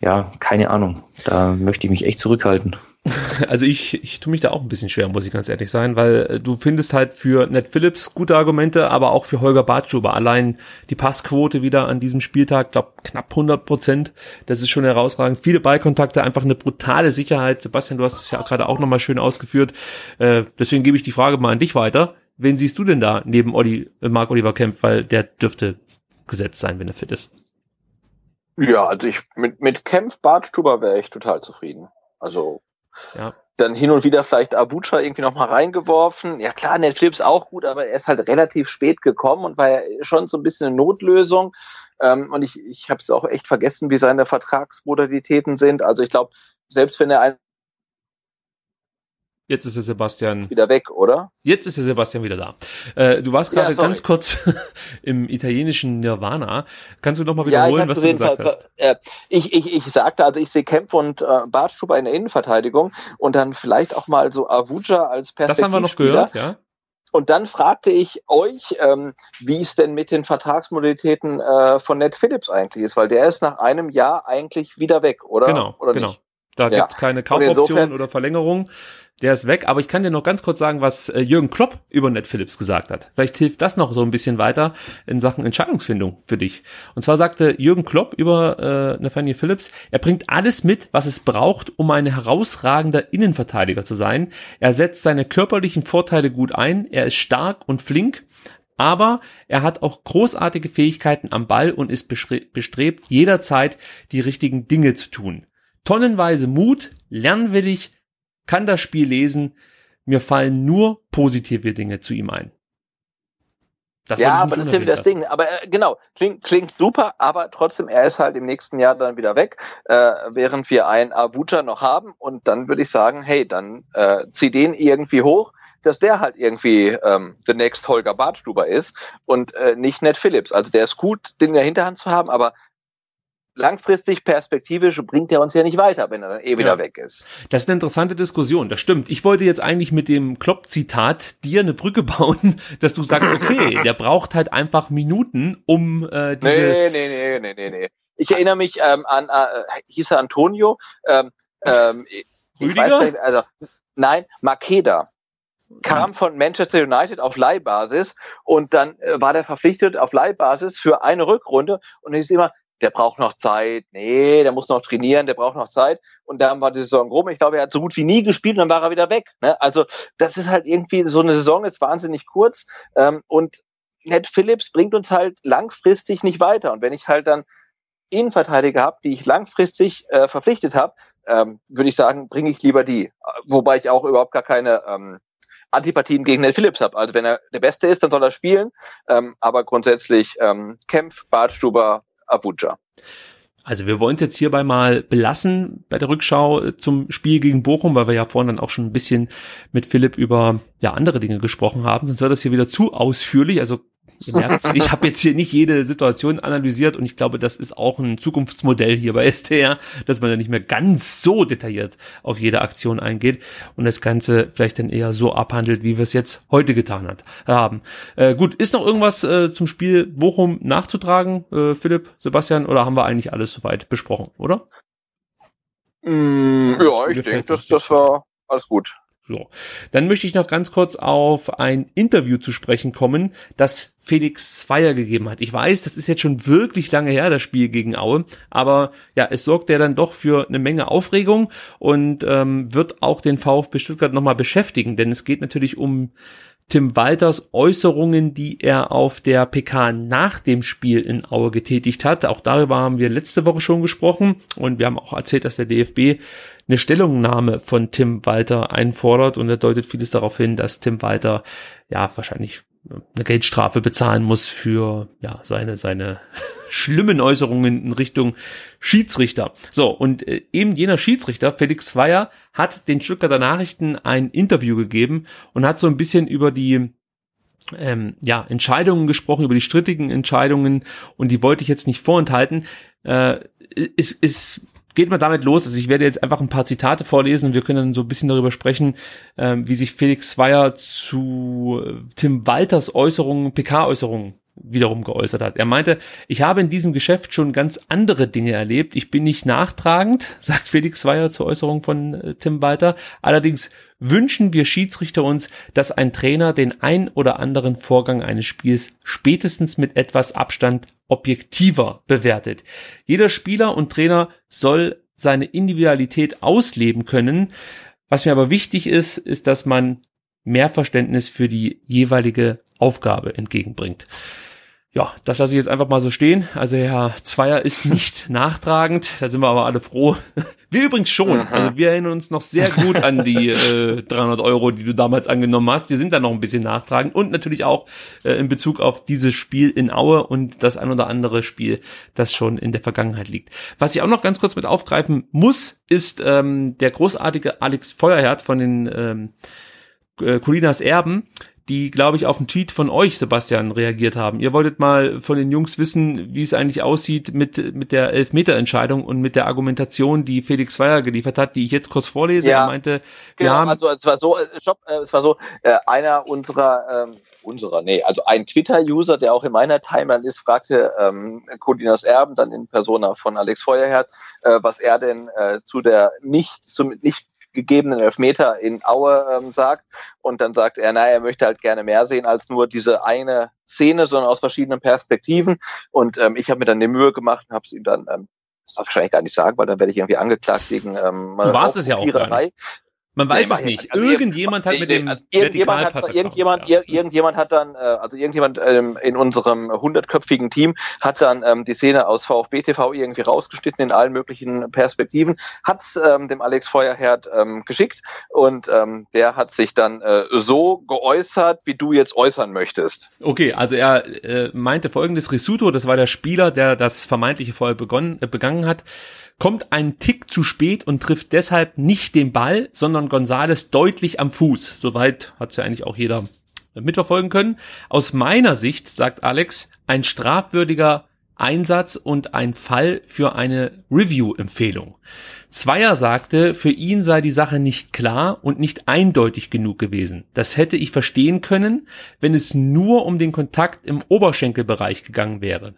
ja, keine Ahnung. Da möchte ich mich echt zurückhalten. Also ich, ich tue mich da auch ein bisschen schwer, muss ich ganz ehrlich sein, weil äh, du findest halt für Ned Phillips gute Argumente, aber auch für Holger Bartschuber. Allein die Passquote wieder an diesem Spieltag, glaube knapp 100 Prozent. Das ist schon herausragend. Viele Ballkontakte, einfach eine brutale Sicherheit. Sebastian, du hast es ja gerade auch nochmal schön ausgeführt. Äh, deswegen gebe ich die Frage mal an dich weiter. Wen siehst du denn da neben Olli, äh, Marc Oliver Kemp? Weil der dürfte gesetzt sein, wenn er fit ist. Ja, also ich mit, mit Kempf Bartstuber wäre ich total zufrieden. Also ja. dann hin und wieder vielleicht Abucha irgendwie noch mal reingeworfen. Ja klar, Netflix auch gut, aber er ist halt relativ spät gekommen und war ja schon so ein bisschen eine Notlösung. Ähm, und ich, ich habe es auch echt vergessen, wie seine Vertragsmodalitäten sind. Also ich glaube, selbst wenn er ein Jetzt ist der Sebastian wieder weg, oder? Jetzt ist der Sebastian wieder da. Äh, du warst gerade ja, ganz kurz im italienischen Nirvana. Kannst du noch mal wiederholen, ja, was du gesagt Fall, hast? Äh, ich, ich, ich sagte, also ich sehe Kempf und äh, Bartstuber in der Innenverteidigung und dann vielleicht auch mal so Avuja als Perspektivspieler. Das haben wir noch gehört, ja. Und dann fragte ich euch, ähm, wie es denn mit den Vertragsmodalitäten äh, von Ned Phillips eigentlich ist, weil der ist nach einem Jahr eigentlich wieder weg, oder? Genau, oder genau. Nicht? Da ja. gibt es keine Kaufoption oder Verlängerung der ist weg. Aber ich kann dir noch ganz kurz sagen, was äh, Jürgen Klopp über Ned Phillips gesagt hat. Vielleicht hilft das noch so ein bisschen weiter in Sachen Entscheidungsfindung für dich. Und zwar sagte Jürgen Klopp über äh, Nathaniel Phillips, er bringt alles mit, was es braucht, um ein herausragender Innenverteidiger zu sein. Er setzt seine körperlichen Vorteile gut ein, er ist stark und flink, aber er hat auch großartige Fähigkeiten am Ball und ist bestrebt, jederzeit die richtigen Dinge zu tun. Tonnenweise Mut, lernwillig, kann das Spiel lesen. Mir fallen nur positive Dinge zu ihm ein. Das ja, aber das ist ja wieder das Ding. Aber äh, genau, klingt, klingt super, aber trotzdem, er ist halt im nächsten Jahr dann wieder weg, äh, während wir einen Abuja noch haben. Und dann würde ich sagen, hey, dann äh, zieh den irgendwie hoch, dass der halt irgendwie ähm, the next Holger Bartstuber ist und äh, nicht Ned Phillips. Also der ist gut, den in der Hinterhand zu haben, aber langfristig perspektivisch bringt er uns ja nicht weiter, wenn er dann eh wieder ja. weg ist. Das ist eine interessante Diskussion, das stimmt. Ich wollte jetzt eigentlich mit dem Klopp-Zitat dir eine Brücke bauen, dass du sagst, okay, der braucht halt einfach Minuten, um äh, diese... Nee, nee, nee, nee, nee, nee. Ich erinnere mich ähm, an, äh, hieß er Antonio? Ähm, ähm, Rüdiger? Nicht, also, nein, Makeda kam von Manchester United auf Leihbasis und dann äh, war der verpflichtet auf Leihbasis für eine Rückrunde und dann ist immer, der braucht noch Zeit, nee, der muss noch trainieren, der braucht noch Zeit. Und dann war die Saison rum. Ich glaube, er hat so gut wie nie gespielt und dann war er wieder weg. Ne? Also das ist halt irgendwie, so eine Saison ist wahnsinnig kurz. Ähm, und Ned Phillips bringt uns halt langfristig nicht weiter. Und wenn ich halt dann Innenverteidiger habe, die ich langfristig äh, verpflichtet habe, ähm, würde ich sagen, bringe ich lieber die. Wobei ich auch überhaupt gar keine ähm, Antipathien gegen Ned Phillips habe. Also wenn er der Beste ist, dann soll er spielen. Ähm, aber grundsätzlich ähm, Kempf, Bartstuber, Abuja. Also wir wollen es jetzt hierbei mal belassen bei der Rückschau äh, zum Spiel gegen Bochum, weil wir ja vorhin dann auch schon ein bisschen mit Philipp über ja andere Dinge gesprochen haben. Sonst wird das hier wieder zu ausführlich. Also Ihr merkt, ich habe jetzt hier nicht jede Situation analysiert und ich glaube, das ist auch ein Zukunftsmodell hier bei STR, dass man da nicht mehr ganz so detailliert auf jede Aktion eingeht und das Ganze vielleicht dann eher so abhandelt, wie wir es jetzt heute getan hat, haben. Äh, gut, ist noch irgendwas äh, zum Spiel Bochum nachzutragen, äh, Philipp, Sebastian, oder haben wir eigentlich alles soweit besprochen, oder? Mm, ja, ich denke, das, das war alles gut. So. Dann möchte ich noch ganz kurz auf ein Interview zu sprechen kommen, das Felix Zweier gegeben hat. Ich weiß, das ist jetzt schon wirklich lange her, das Spiel gegen Aue, aber ja, es sorgt ja dann doch für eine Menge Aufregung und ähm, wird auch den VfB Stuttgart nochmal beschäftigen, denn es geht natürlich um Tim Walters Äußerungen, die er auf der PK nach dem Spiel in Aue getätigt hat. Auch darüber haben wir letzte Woche schon gesprochen und wir haben auch erzählt, dass der DFB eine Stellungnahme von Tim Walter einfordert und er deutet vieles darauf hin, dass Tim Walter ja wahrscheinlich eine Geldstrafe bezahlen muss für ja seine seine schlimmen Äußerungen in Richtung Schiedsrichter. So und äh, eben jener Schiedsrichter Felix Zweier hat den Stuttgarter Nachrichten ein Interview gegeben und hat so ein bisschen über die ähm, ja, Entscheidungen gesprochen, über die strittigen Entscheidungen und die wollte ich jetzt nicht vorenthalten. Äh, ist, ist geht mal damit los. Also ich werde jetzt einfach ein paar Zitate vorlesen und wir können dann so ein bisschen darüber sprechen, ähm, wie sich Felix Zweier zu äh, Tim Walters Äußerungen, PK-Äußerungen wiederum geäußert hat. Er meinte, ich habe in diesem Geschäft schon ganz andere Dinge erlebt. Ich bin nicht nachtragend, sagt Felix Zweier zur Äußerung von äh, Tim Walter. Allerdings wünschen wir Schiedsrichter uns, dass ein Trainer den ein oder anderen Vorgang eines Spiels spätestens mit etwas Abstand objektiver bewertet. Jeder Spieler und Trainer soll seine Individualität ausleben können. Was mir aber wichtig ist, ist, dass man mehr Verständnis für die jeweilige Aufgabe entgegenbringt. Ja, das lasse ich jetzt einfach mal so stehen. Also Herr Zweier ist nicht nachtragend, da sind wir aber alle froh. Wir übrigens schon. Also wir erinnern uns noch sehr gut an die äh, 300 Euro, die du damals angenommen hast. Wir sind da noch ein bisschen nachtragend und natürlich auch äh, in Bezug auf dieses Spiel in Aue und das ein oder andere Spiel, das schon in der Vergangenheit liegt. Was ich auch noch ganz kurz mit aufgreifen muss, ist ähm, der großartige Alex Feuerherd von den ähm, äh, Colinas Erben, die, glaube ich, auf einen Tweet von euch, Sebastian, reagiert haben. Ihr wolltet mal von den Jungs wissen, wie es eigentlich aussieht mit, mit der Elfmeter-Entscheidung und mit der Argumentation, die Felix Zweier geliefert hat, die ich jetzt kurz vorlese. Ja, er meinte, genau, wir haben also es war so, äh, Stopp, äh, es war so, äh, einer unserer ähm, unserer, nee, also ein Twitter-User, der auch in meiner Timeline ist, fragte ähm, Codinas Erben, dann in Persona von Alex Feuerherd, äh, was er denn äh, zu der nicht, zum nicht gegebenen Elfmeter in Aue ähm, sagt. Und dann sagt er, naja, er möchte halt gerne mehr sehen als nur diese eine Szene, sondern aus verschiedenen Perspektiven. Und ähm, ich habe mir dann die Mühe gemacht und habe es ihm dann, ähm, das darf ich wahrscheinlich gar nicht sagen, weil dann werde ich irgendwie angeklagt wegen ähm, Du warst es ja auch gar nicht. Man weiß es nicht. Irgendjemand hat mit dem irgendjemand hat, irgendjemand, ja. ir- irgendjemand hat, ja. hat dann, äh, also irgendjemand ähm, in unserem hundertköpfigen Team hat dann ähm, die Szene aus VfB TV irgendwie rausgeschnitten in allen möglichen Perspektiven, hat's ähm, dem Alex Feuerherd ähm, geschickt und ähm, der hat sich dann äh, so geäußert, wie du jetzt äußern möchtest. Okay, also er äh, meinte folgendes, Risuto, das war der Spieler, der das vermeintliche Foul begonnen, äh, begangen hat, kommt einen Tick zu spät und trifft deshalb nicht den Ball, sondern Gonzales deutlich am Fuß. Soweit hat ja eigentlich auch jeder mitverfolgen können. Aus meiner Sicht, sagt Alex, ein strafwürdiger Einsatz und ein Fall für eine Review-Empfehlung. Zweier sagte, für ihn sei die Sache nicht klar und nicht eindeutig genug gewesen. Das hätte ich verstehen können, wenn es nur um den Kontakt im Oberschenkelbereich gegangen wäre.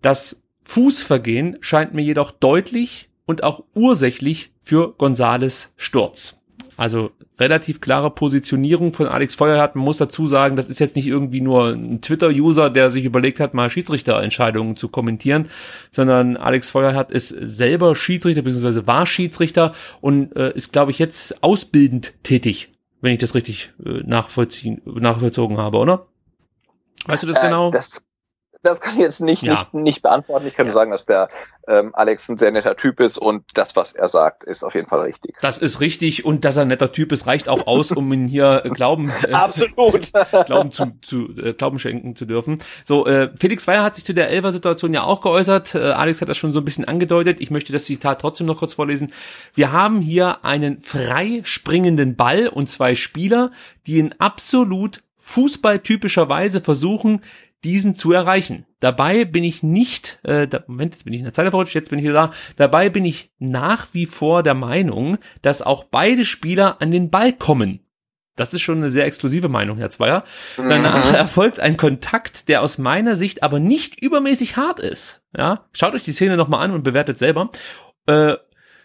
Das Fußvergehen scheint mir jedoch deutlich und auch ursächlich für Gonzales Sturz. Also relativ klare Positionierung von Alex Feuerhardt. Man muss dazu sagen, das ist jetzt nicht irgendwie nur ein Twitter-User, der sich überlegt hat, mal Schiedsrichterentscheidungen zu kommentieren, sondern Alex Feuerhardt ist selber Schiedsrichter bzw. war Schiedsrichter und äh, ist, glaube ich, jetzt ausbildend tätig, wenn ich das richtig äh, nachvollziehen, nachvollzogen habe, oder? Weißt du das Äh, genau? das, das kann ich jetzt nicht, Ja. nicht, nicht beantworten. Ich kann nur sagen, dass der ähm, Alex ein sehr netter Typ ist und das, was er sagt, ist auf jeden Fall richtig. Das ist richtig und dass er ein netter Typ ist, reicht auch aus, um ihn hier äh, Glauben, äh, Absolut. Glauben zu, zu äh, Glauben schenken zu dürfen. So, äh, Felix Weyer hat sich zu der Elfer-Situation ja auch geäußert. Äh, Alex hat das schon so ein bisschen angedeutet. Ich möchte das Zitat trotzdem noch kurz vorlesen. Wir haben hier einen frei springenden Ball und zwei Spieler, die in absolut fußballtypischer Weise versuchen, diesen zu erreichen. Dabei bin ich nicht, äh, da, Moment, jetzt bin ich in der Zeile verrutscht, jetzt bin ich wieder da. Dabei bin ich nach wie vor der Meinung, dass auch beide Spieler an den Ball kommen. Das ist schon eine sehr exklusive Meinung, Herr Zweier. Danach erfolgt ein Kontakt, der aus meiner Sicht aber nicht übermäßig hart ist. Ja, schaut euch die Szene nochmal an und bewertet selber. Äh,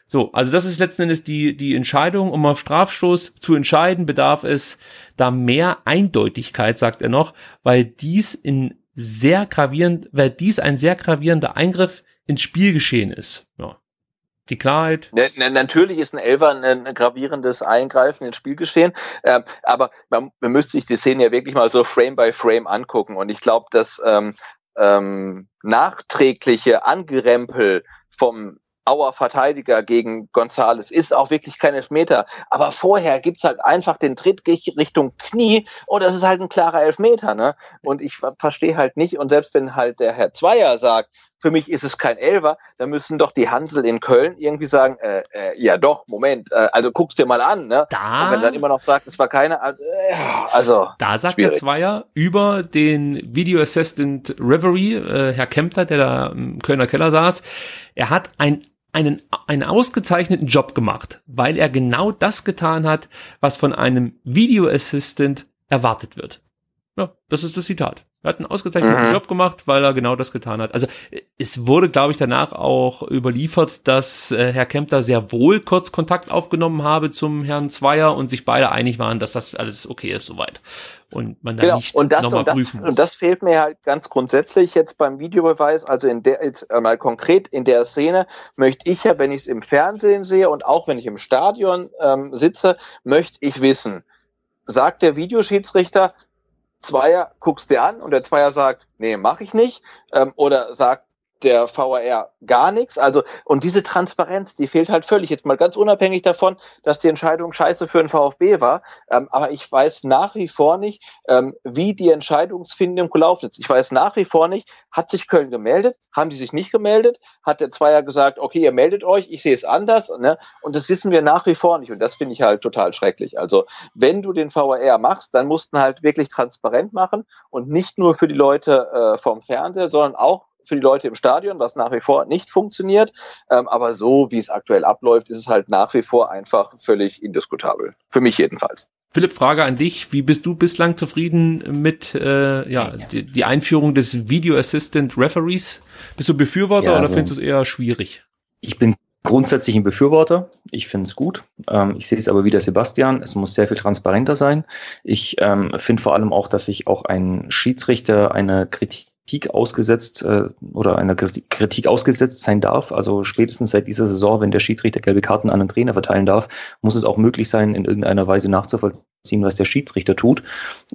so, also das ist letzten Endes die, die Entscheidung, um auf Strafstoß zu entscheiden, bedarf es da mehr Eindeutigkeit, sagt er noch, weil dies in sehr gravierend, weil dies ein sehr gravierender Eingriff ins Spielgeschehen ist. Ja. Die Klarheit. Natürlich ist ein Elfer ein, gravierendes Eingreifen ins Spielgeschehen, ähm, aber man, man müsste sich die Szene ja wirklich mal so Frame by Frame angucken. Und ich glaube, dass ähm, ähm, nachträgliche Angerempel vom Auer Verteidiger gegen Gonzales ist auch wirklich kein Elfmeter. Aber vorher gibt's halt einfach den Tritt Richtung Knie und das ist halt ein klarer Elfmeter. Ne? Und ich ver- verstehe halt nicht, und selbst wenn halt der Herr Zweier sagt, für mich ist es kein Elfer, dann müssen doch die Hansel in Köln irgendwie sagen, äh, äh, ja doch, Moment, äh, also guck's dir mal an. Ne? Da- Und wenn dann immer noch sagt, es war keine, äh, also Da sagt Schwierig. der Zweier über den Video Assistant Reverie, äh, Herr Kempter, der da im Kölner Keller saß, er hat ein, einen, einen ausgezeichneten Job gemacht, weil er genau das getan hat, was von einem Video Assistant erwartet wird. Ja, das ist das Zitat. Er hat einen ausgezeichneten Mhm. Job gemacht, weil er genau das getan hat. Also es wurde, glaube ich, danach auch überliefert, dass äh, Herr Kempter sehr wohl kurz Kontakt aufgenommen habe zum Herrn Zweier und sich beide einig waren, dass das alles okay ist soweit. Und man da Genau, nicht und das, nochmal und, das, prüfen muss. und das fehlt mir halt ganz grundsätzlich jetzt beim Videobeweis. Also in der, jetzt mal konkret in der Szene möchte ich ja, wenn ich es im Fernsehen sehe und auch wenn ich im Stadion ähm, sitze, möchte ich wissen, sagt der Videoschiedsrichter, Zweier guckst dir an und der Zweier sagt, nee, mache ich nicht. Ähm, oder sagt der VAR gar nichts. Also, und diese Transparenz, die fehlt halt völlig. Jetzt mal ganz unabhängig davon, dass die Entscheidung scheiße für den VfB war. Ähm, aber ich weiß nach wie vor nicht, ähm, wie die Entscheidungsfindung gelaufen ist. Ich weiß nach wie vor nicht, hat sich Köln gemeldet? Haben die sich nicht gemeldet? Hat der Zweier gesagt, okay, ihr meldet euch, ich sehe es anders. Ne? Und das wissen wir nach wie vor nicht. Und das finde ich halt total schrecklich. Also, wenn du den VAR machst, dann musst du ihn halt wirklich transparent machen und nicht nur für die Leute äh, vom Fernseher, sondern auch für die Leute im Stadion, was nach wie vor nicht funktioniert. Ähm, aber so, wie es aktuell abläuft, ist es halt nach wie vor einfach völlig indiskutabel. Für mich jedenfalls. Philipp, Frage an dich. Wie bist du bislang zufrieden mit äh, ja, die, die Einführung des Video Assistant Referees? Bist du Befürworter Ja, oder also- findest du es eher schwierig? Ich bin grundsätzlich ein Befürworter. Ich finde es gut. Ähm, ich sehe es aber wie der Sebastian. Es muss sehr viel transparenter sein. Ich ähm, finde vor allem auch, dass sich auch ein Schiedsrichter eine Kritik Kritik ausgesetzt äh, oder einer Kritik ausgesetzt sein darf. Also spätestens seit dieser Saison, wenn der Schiedsrichter gelbe Karten an einen Trainer verteilen darf, muss es auch möglich sein, in irgendeiner Weise nachzuvollziehen, was der Schiedsrichter tut.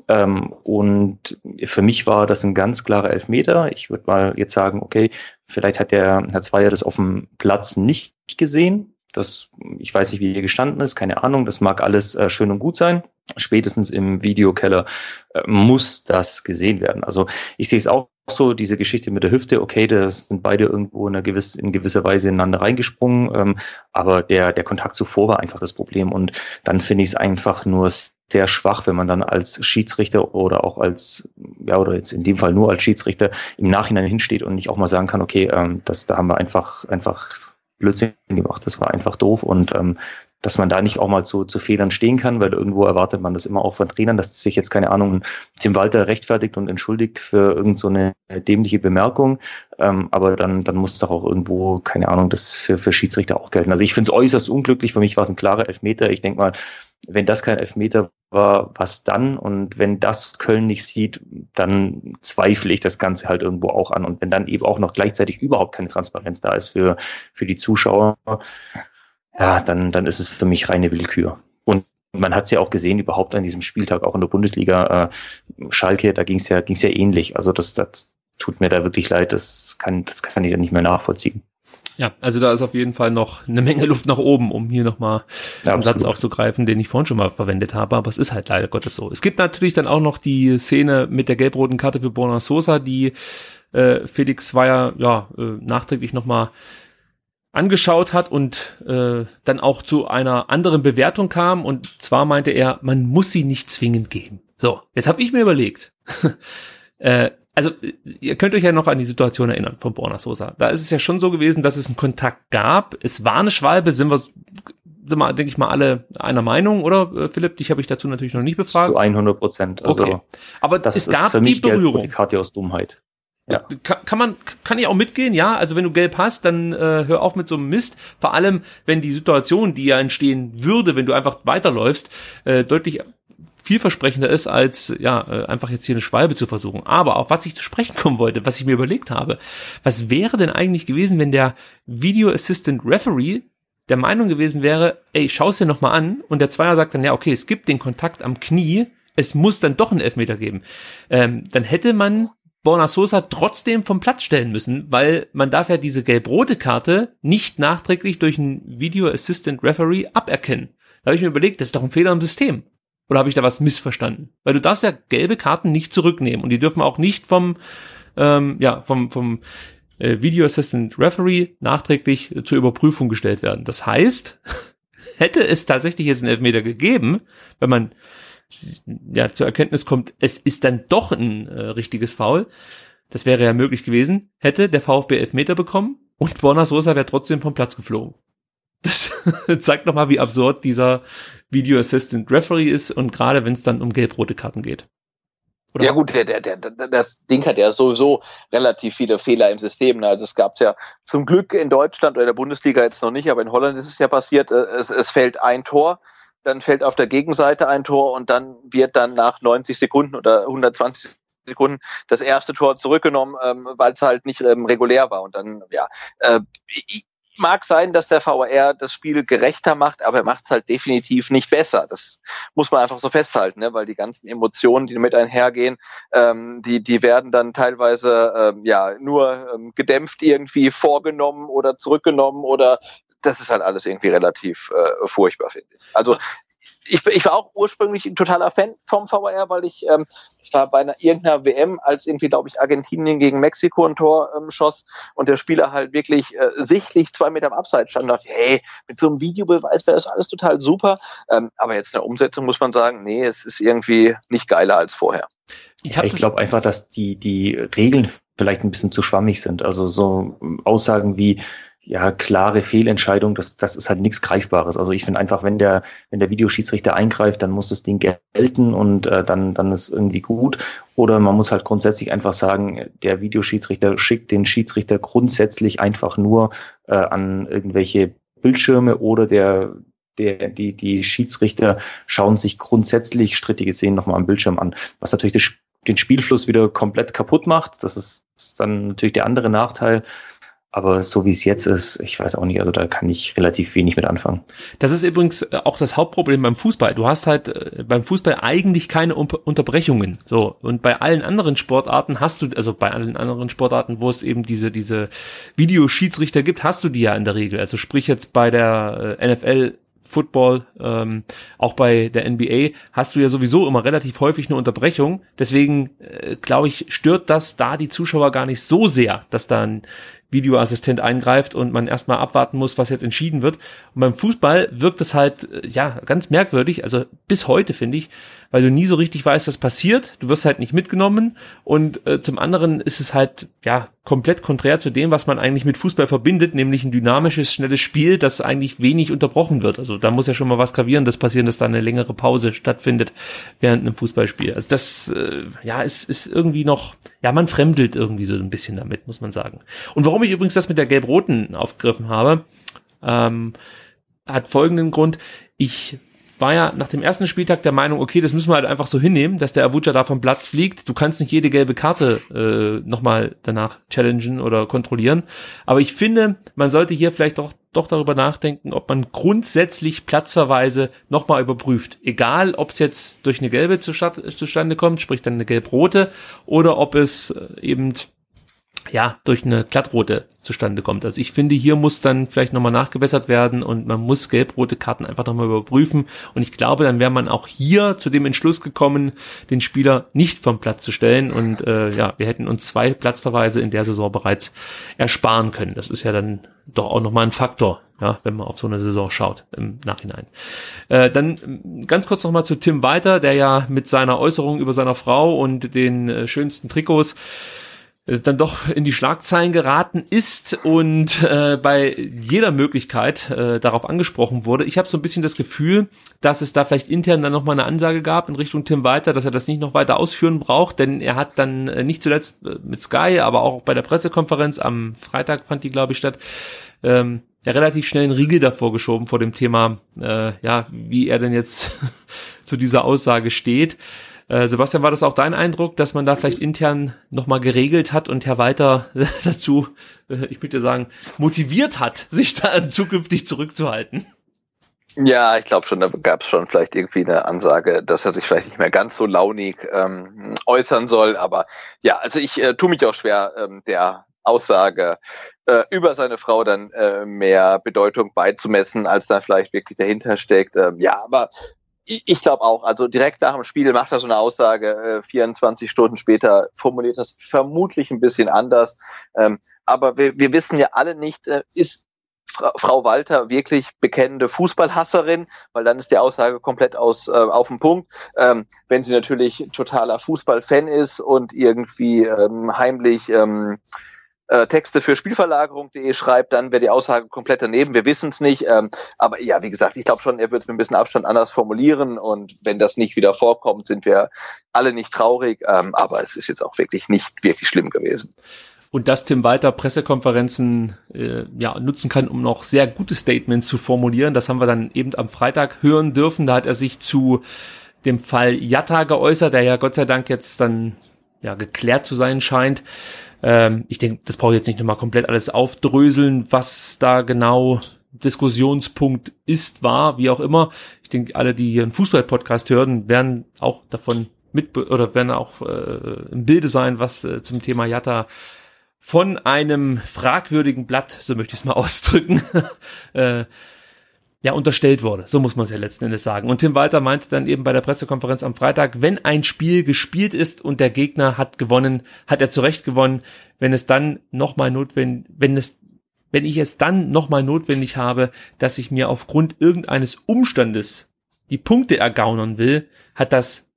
Ähm, und für mich war das ein ganz klarer Elfmeter. Ich würde mal jetzt sagen, okay, vielleicht hat der Herr Zweier das auf dem Platz nicht gesehen. Das, ich weiß nicht, wie hier gestanden ist, keine Ahnung. Das mag alles äh, schön und gut sein. Spätestens im Videokeller äh, muss das gesehen werden. Also ich sehe es auch so, diese Geschichte mit der Hüfte, okay, das sind beide irgendwo in, einer gewiss, in gewisser Weise ineinander reingesprungen, ähm, aber der, der Kontakt zuvor war einfach das Problem. Und dann finde ich es einfach nur sehr schwach, wenn man dann als Schiedsrichter oder auch als, ja, oder jetzt in dem Fall nur als Schiedsrichter im Nachhinein hinsteht und nicht auch mal sagen kann, okay, ähm, das, da haben wir einfach, einfach Blödsinn gemacht, das war einfach doof und ähm, dass man da nicht auch mal zu, zu Fehlern stehen kann, weil irgendwo erwartet man das immer auch von Trainern, dass sich jetzt keine Ahnung Tim Walter rechtfertigt und entschuldigt für irgend so dämliche Bemerkung, ähm, aber dann, dann muss doch auch irgendwo, keine Ahnung, das für, für Schiedsrichter auch gelten. Also ich finde es äußerst unglücklich, für mich war es ein klarer Elfmeter. Ich denke mal, wenn das kein Elfmeter war, was dann? Und wenn das Köln nicht sieht, dann zweifle ich das Ganze halt irgendwo auch an. Und wenn dann eben auch noch gleichzeitig überhaupt keine Transparenz da ist für, für die Zuschauer, ja, dann, dann ist es für mich reine Willkür. Und man hat es ja auch gesehen, überhaupt an diesem Spieltag, auch in der Bundesliga, äh, Schalke, da ging es ja, ging's ja ähnlich. Also das, das tut mir da wirklich leid, das kann, das kann ich ja nicht mehr nachvollziehen. Ja, also da ist auf jeden Fall noch eine Menge Luft nach oben, um hier nochmal ja, einen Satz aufzugreifen, den ich vorhin schon mal verwendet habe, aber es ist halt leider Gottes so. Es gibt natürlich dann auch noch die Szene mit der gelb-roten Karte für Borna Sosa, die äh, Felix Weyer ja äh, nachträglich nochmal angeschaut hat und äh, dann auch zu einer anderen Bewertung kam und zwar meinte er, man muss sie nicht zwingend geben. So, jetzt habe ich mir überlegt, äh, also ihr könnt euch ja noch an die Situation erinnern von Borna Sosa. Da ist es ja schon so gewesen, dass es einen Kontakt gab. Es war eine Schwalbe, sind wir, sind wir denke ich mal, alle einer Meinung, oder äh, Philipp? Dich habe ich dazu natürlich noch nicht befragt. Zu 100 Prozent. Also, okay. Aber es gab die Berührung. Karte aus Dummheit. Ja. Kann, kann man, kann ich auch mitgehen, ja. Also wenn du gelb hast, dann äh, hör auf mit so einem Mist. Vor allem, wenn die Situation, die ja entstehen würde, wenn du einfach weiterläufst, äh, deutlich vielversprechender ist, als ja, äh, einfach jetzt hier eine Schwalbe zu versuchen. Aber auch was ich zu sprechen kommen wollte, was ich mir überlegt habe, was wäre denn eigentlich gewesen, wenn der Video Assistant Referee der Meinung gewesen wäre, ey, schau's dir nochmal an und der Zweier sagt dann, ja, okay, es gibt den Kontakt am Knie, es muss dann doch einen Elfmeter geben. Ähm, dann hätte man Borna Sosa trotzdem vom Platz stellen müssen, weil man darf ja diese gelb-rote Karte nicht nachträglich durch einen Video Assistant Referee aberkennen. Da habe ich mir überlegt, das ist doch ein Fehler im System. Oder habe ich da was missverstanden? Weil du darfst ja gelbe Karten nicht zurücknehmen und die dürfen auch nicht vom, ähm, ja, vom, vom äh, Video Assistant Referee nachträglich zur Überprüfung gestellt werden. Das heißt, hätte es tatsächlich jetzt einen Elfmeter gegeben, wenn man ja, zur Erkenntnis kommt, es ist dann doch ein äh, richtiges Foul, das wäre ja möglich gewesen, hätte der VfB Elfmeter bekommen und Borna Sosa wäre trotzdem vom Platz geflogen. Das zeigt nochmal, wie absurd dieser Video Assistant Referee ist und gerade wenn es dann um gelb-rote Karten geht. Oder? Ja gut, der, der, der, das Ding hat ja sowieso relativ viele Fehler im System. Ne? Also es gab es ja zum Glück in Deutschland oder der Bundesliga jetzt noch nicht, aber in Holland ist es ja passiert, äh, es, es fällt ein Tor dann fällt auf der Gegenseite ein Tor und dann wird dann nach 90 Sekunden oder 120 Sekunden das erste Tor zurückgenommen, ähm, weil es halt nicht ähm, regulär war. Und dann, ja, äh, mag sein, dass der VR das Spiel gerechter macht, aber er macht es halt definitiv nicht besser. Das muss man einfach so festhalten, ne? weil die ganzen Emotionen, die mit einhergehen, ähm, die, die werden dann teilweise ähm, ja nur ähm, gedämpft irgendwie vorgenommen oder zurückgenommen oder das ist halt alles irgendwie relativ äh, furchtbar, finde ich. Also ich, ich war auch ursprünglich ein totaler Fan vom VR, weil ich, ähm, es war bei einer irgendeiner WM, als irgendwie, glaube ich, Argentinien gegen Mexiko ein Tor ähm, schoss und der Spieler halt wirklich äh, sichtlich zwei Meter am Abseits stand und dachte, hey, mit so einem Videobeweis wäre das alles total super. Ähm, aber jetzt in der Umsetzung muss man sagen, nee, es ist irgendwie nicht geiler als vorher. Ich, ich glaube einfach, dass die, die Regeln vielleicht ein bisschen zu schwammig sind. Also so Aussagen wie, ja, klare Fehlentscheidung, das, das ist halt nichts Greifbares. Also ich finde einfach, wenn der, wenn der Videoschiedsrichter eingreift, dann muss das Ding gelten und äh, dann, dann ist irgendwie gut. Oder man muss halt grundsätzlich einfach sagen, der Videoschiedsrichter schickt den Schiedsrichter grundsätzlich einfach nur äh, an irgendwelche Bildschirme oder der, der, die, die Schiedsrichter schauen sich grundsätzlich strittige Szenen nochmal am Bildschirm an. Was natürlich das den Spielfluss wieder komplett kaputt macht. Das ist dann natürlich der andere Nachteil. Aber so wie es jetzt ist, ich weiß auch nicht, also da kann ich relativ wenig mit anfangen. Das ist übrigens äh, auch das Hauptproblem beim Fußball. Du hast halt äh, beim Fußball eigentlich keine Unterbrechungen. So. Und bei allen anderen Sportarten hast du, also bei allen anderen Sportarten, wo es eben diese, diese Videoschiedsrichter gibt, hast du die ja in der Regel. Also sprich jetzt bei der äh, NFL Football, ähm, auch bei der NBA, hast du ja sowieso immer relativ häufig eine Unterbrechung. Deswegen äh, glaube ich, stört das da die Zuschauer gar nicht so sehr, dass dann Videoassistent eingreift und man erstmal abwarten muss, was jetzt entschieden wird. Und beim Fußball wirkt es halt, äh, ja, ganz merkwürdig, also bis heute finde ich, weil du nie so richtig weißt, was passiert. Du wirst halt nicht mitgenommen und äh, zum anderen ist es halt, ja, komplett konträr zu dem, was man eigentlich mit Fußball verbindet, nämlich ein dynamisches, schnelles Spiel, das eigentlich wenig unterbrochen wird. Also da muss ja schon mal was gravierendes passieren, dass da eine längere Pause stattfindet während einem Fußballspiel. Also das, äh, ja, ist, ist irgendwie noch, ja, man fremdelt irgendwie so ein bisschen damit, muss man sagen. Und warum ich übrigens das mit der Gelb-Roten aufgegriffen habe, ähm, hat folgenden Grund. Ich war ja nach dem ersten Spieltag der Meinung, okay, das müssen wir halt einfach so hinnehmen, dass der Avuja da vom Platz fliegt. Du kannst nicht jede gelbe Karte äh, nochmal danach challengen oder kontrollieren. Aber ich finde, man sollte hier vielleicht doch, doch darüber nachdenken, ob man grundsätzlich Platzverweise nochmal überprüft. Egal, ob es jetzt durch eine gelbe zustande kommt, sprich dann eine gelb-rote, oder ob es äh, eben ja, durch eine glattrote zustande kommt. Also ich finde, hier muss dann vielleicht nochmal nachgebessert werden und man muss gelb-rote Karten einfach nochmal überprüfen. Und ich glaube, dann wäre man auch hier zu dem Entschluss gekommen, den Spieler nicht vom Platz zu stellen. Und äh, ja, wir hätten uns zwei Platzverweise in der Saison bereits ersparen können. Das ist ja dann doch auch nochmal ein Faktor, ja, wenn man auf so eine Saison schaut im Nachhinein. Äh, dann ganz kurz nochmal zu Tim Weiter, der ja mit seiner Äußerung über seiner Frau und den äh, schönsten Trikots dann doch in die Schlagzeilen geraten ist und äh, bei jeder Möglichkeit äh, darauf angesprochen wurde. Ich habe so ein bisschen das Gefühl, dass es da vielleicht intern dann nochmal eine Ansage gab in Richtung Tim Walter, dass er das nicht noch weiter ausführen braucht, denn er hat dann äh, nicht zuletzt äh, mit Sky, aber auch bei der Pressekonferenz am Freitag fand die, glaube ich, statt, ähm, ja relativ schnell einen Riegel davor geschoben vor dem Thema, äh, ja, wie er denn jetzt zu dieser Aussage steht. Äh, Sebastian, war das auch dein Eindruck, dass man da vielleicht intern nochmal geregelt hat und Herr Walter dazu, äh, ich würde sagen, motiviert hat, sich da zukünftig zurückzuhalten? Ja, ich glaube schon, da gab es schon vielleicht irgendwie eine Ansage, dass er sich vielleicht nicht mehr ganz so launig ähm, äußern soll. Aber ja, also ich äh, tue mich auch schwer, ähm, der Aussage äh, über seine Frau dann äh, mehr Bedeutung beizumessen, als da vielleicht wirklich dahinter steckt. Ähm, ja, aber ich glaube auch, also direkt nach dem Spiel macht er so eine Aussage, äh, 24 Stunden später formuliert das vermutlich ein bisschen anders. Ähm, aber wir, wir wissen ja alle nicht, äh, ist Fra Frau Walter wirklich bekennende Fußballhasserin, weil dann ist die Aussage komplett aus äh, auf den Punkt. Ähm, wenn sie natürlich totaler Fußballfan ist und irgendwie ähm, heimlich ähm, äh, Texte für Spielverlagerung.de schreibt, dann wäre die Aussage komplett daneben. Wir wissen es nicht. Ähm, aber ja, wie gesagt, ich glaube schon, er wird es mit ein bisschen Abstand anders formulieren. Und wenn das nicht wieder vorkommt, sind wir alle nicht traurig. Ähm, aber es ist jetzt auch wirklich nicht wirklich schlimm gewesen. Und dass Tim Walter Pressekonferenzen äh, ja, nutzen kann, um noch sehr gute Statements zu formulieren, das haben wir dann eben am Freitag hören dürfen. Da hat er sich zu dem Fall Jatta geäußert, der ja Gott sei Dank jetzt dann ja geklärt zu sein scheint. Ähm, ich denke, das brauche ich jetzt nicht nochmal komplett alles aufdröseln, was da genau Diskussionspunkt ist, war, wie auch immer. Ich denke, alle, die hier einen Fußball-Podcast hören, werden auch davon mit oder werden auch äh, im Bilde sein, was äh, zum Thema Jatta von einem fragwürdigen Blatt, so möchte ich es mal ausdrücken, äh, ja, unterstellt wurde. So muss man es ja letzten Endes sagen. Und Tim Walter meinte dann eben bei der Pressekonferenz am Freitag, wenn ein Spiel gespielt ist und der Gegner hat gewonnen, hat er zu Recht gewonnen. Wenn es dann nochmal notwendig, wenn es, wenn ich es dann nochmal notwendig habe, dass ich mir aufgrund irgendeines Umstandes die Punkte ergaunern will, hat das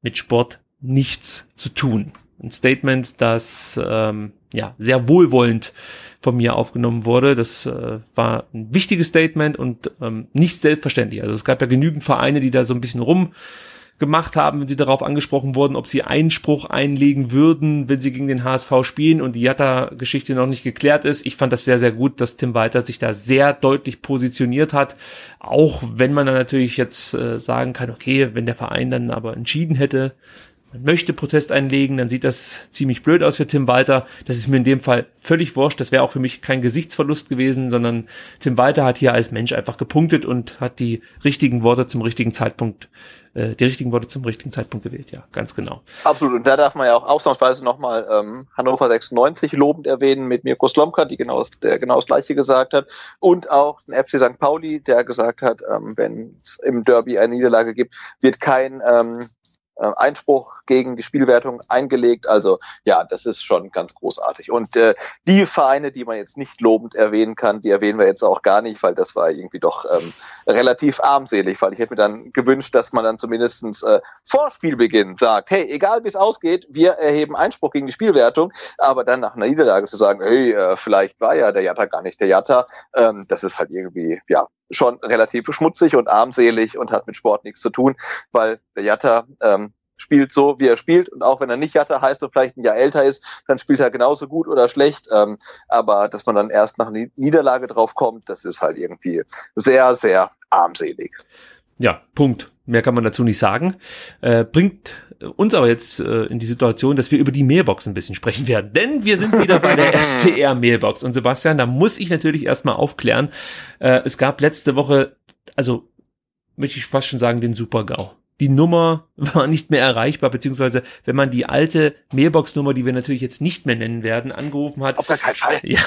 mit Sport nichts zu tun. Ein Statement, das ähm, ja sehr wohlwollend von mir aufgenommen wurde. Das äh, war ein wichtiges Statement und ähm, nicht selbstverständlich. Also es gab ja genügend Vereine, die da so ein bisschen rum gemacht haben, wenn sie darauf angesprochen wurden, ob sie Einspruch einlegen würden, wenn sie gegen den HSV spielen und die Jatta-Geschichte noch nicht geklärt ist. Ich fand das sehr, sehr gut, dass Tim Walter sich da sehr deutlich positioniert hat. Auch wenn man dann natürlich jetzt äh, sagen kann, okay, wenn der Verein dann aber entschieden hätte, möchte Protest einlegen, dann sieht das ziemlich blöd aus für Tim Walter. Das ist mir in dem Fall völlig wurscht. Das wäre auch für mich kein Gesichtsverlust gewesen, sondern Tim Walter hat hier als Mensch einfach gepunktet und hat die richtigen Worte zum richtigen Zeitpunkt, äh, die richtigen Worte zum richtigen Zeitpunkt gewählt. Ja, ganz genau. Absolut. Und da darf man ja auch ausnahmsweise nochmal ähm, Hannover 96 lobend erwähnen mit Mirko Slomka, die genau, der genau das Gleiche gesagt hat. Und auch den FC St. Pauli, der gesagt hat, ähm, wenn es im Derby eine Niederlage gibt, wird kein ähm, äh, Einspruch gegen die Spielwertung eingelegt. Also ja, das ist schon ganz großartig. Und äh, die Vereine, die man jetzt nicht lobend erwähnen kann, die erwähnen wir jetzt auch gar nicht, weil das war irgendwie doch ähm, relativ armselig, weil ich hätte mir dann gewünscht, dass man dann zumindestens äh, vor Spielbeginn sagt, hey, egal wie es ausgeht, wir erheben Einspruch gegen die Spielwertung, aber dann nach einer Niederlage zu sagen, hey, äh, vielleicht war ja der Jatta gar nicht der Jatta, ähm, das ist halt irgendwie, ja, schon relativ schmutzig und armselig und hat mit Sport nichts zu tun, weil der Jatta ähm, spielt so, wie er spielt. Und auch wenn er nicht Jatta heißt und vielleicht ein Jahr älter ist, dann spielt er genauso gut oder schlecht. Ähm, aber dass man dann erst nach einer Niederlage drauf kommt, das ist halt irgendwie sehr, sehr armselig. Ja, Punkt. Mehr kann man dazu nicht sagen. Äh, bringt uns aber jetzt äh, in die Situation, dass wir über die Mailbox ein bisschen sprechen werden. Denn wir sind wieder bei der STR Mailbox. Und Sebastian, da muss ich natürlich erstmal aufklären. Äh, es gab letzte Woche, also möchte ich fast schon sagen, den Super-GAU die Nummer war nicht mehr erreichbar, beziehungsweise wenn man die alte Mailbox-Nummer, die wir natürlich jetzt nicht mehr nennen werden, angerufen hat. Auf gar keinen Fall. Ja,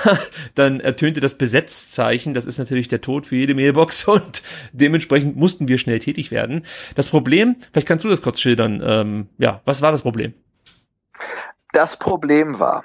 dann ertönte das Besetzzeichen. Das ist natürlich der Tod für jede Mailbox und dementsprechend mussten wir schnell tätig werden. Das Problem, vielleicht kannst du das kurz schildern. Ähm, ja, was war das Problem? Das Problem war,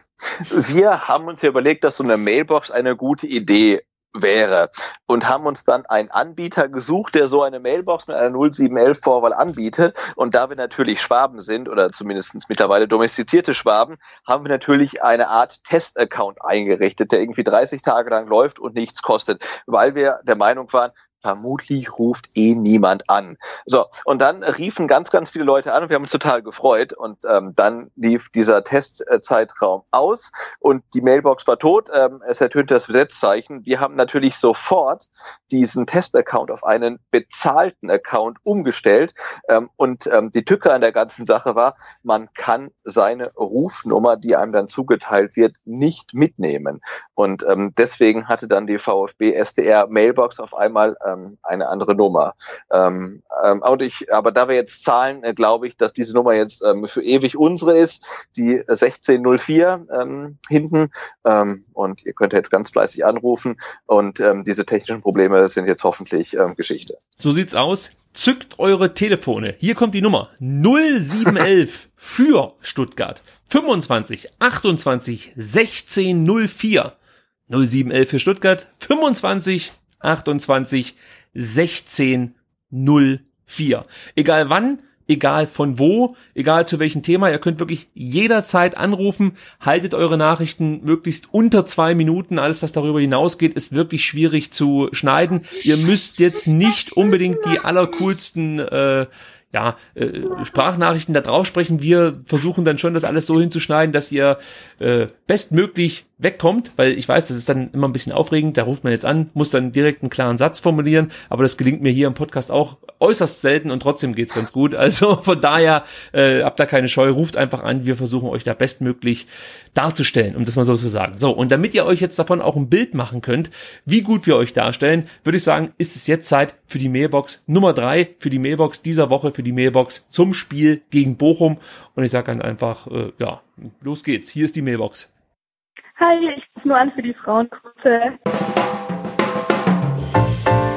wir haben uns ja überlegt, dass so eine Mailbox eine gute Idee wäre und haben uns dann einen Anbieter gesucht, der so eine Mailbox mit einer 0711 Vorwahl anbietet. Und da wir natürlich Schwaben sind oder zumindest mittlerweile domestizierte Schwaben, haben wir natürlich eine Art Test-Account eingerichtet, der irgendwie 30 Tage lang läuft und nichts kostet, weil wir der Meinung waren, vermutlich ruft eh niemand an. So, und dann riefen ganz, ganz viele Leute an und wir haben uns total gefreut. Und ähm, dann lief dieser Testzeitraum aus und die Mailbox war tot. Ähm, es ertönte das Besetzzeichen. Wir haben natürlich sofort diesen Testaccount auf einen bezahlten Account umgestellt. Ähm, und ähm, die Tücke an der ganzen Sache war, man kann seine Rufnummer, die einem dann zugeteilt wird, nicht mitnehmen. Und ähm, deswegen hatte dann die VfB SDR Mailbox auf einmal ähm, ähm, eine andere Nummer. Ähm, ähm, und ich, aber da wir jetzt zahlen, äh, glaube ich, dass diese Nummer jetzt ähm, für ewig unsere ist, die 1604 ähm, hinten. Ähm, und ihr könnt jetzt ganz fleißig anrufen und ähm, diese technischen Probleme sind jetzt hoffentlich ähm, Geschichte. So sieht's aus. Zückt eure Telefone. Hier kommt die Nummer 0711 für Stuttgart 25 28 16 04. 0711 für Stuttgart 25 28 16 04. Egal wann, egal von wo, egal zu welchem Thema, ihr könnt wirklich jederzeit anrufen, haltet eure Nachrichten möglichst unter zwei Minuten, alles was darüber hinausgeht, ist wirklich schwierig zu schneiden. Ihr müsst jetzt nicht unbedingt die allercoolsten äh, ja, äh, Sprachnachrichten da drauf sprechen. Wir versuchen dann schon, das alles so hinzuschneiden, dass ihr äh, bestmöglich wegkommt, weil ich weiß, das ist dann immer ein bisschen aufregend. Da ruft man jetzt an, muss dann direkt einen klaren Satz formulieren, aber das gelingt mir hier im Podcast auch äußerst selten und trotzdem geht's ganz gut. Also von daher äh, habt da keine Scheu, ruft einfach an. Wir versuchen euch da bestmöglich darzustellen, um das mal so zu sagen. So, und damit ihr euch jetzt davon auch ein Bild machen könnt, wie gut wir euch darstellen, würde ich sagen, ist es jetzt Zeit für die Mailbox Nummer drei, für die Mailbox dieser Woche, für die Mailbox zum Spiel gegen Bochum. Und ich sage dann einfach, äh, ja, los geht's. Hier ist die Mailbox. Hi, ich rufe nur an für die Frauenkurse.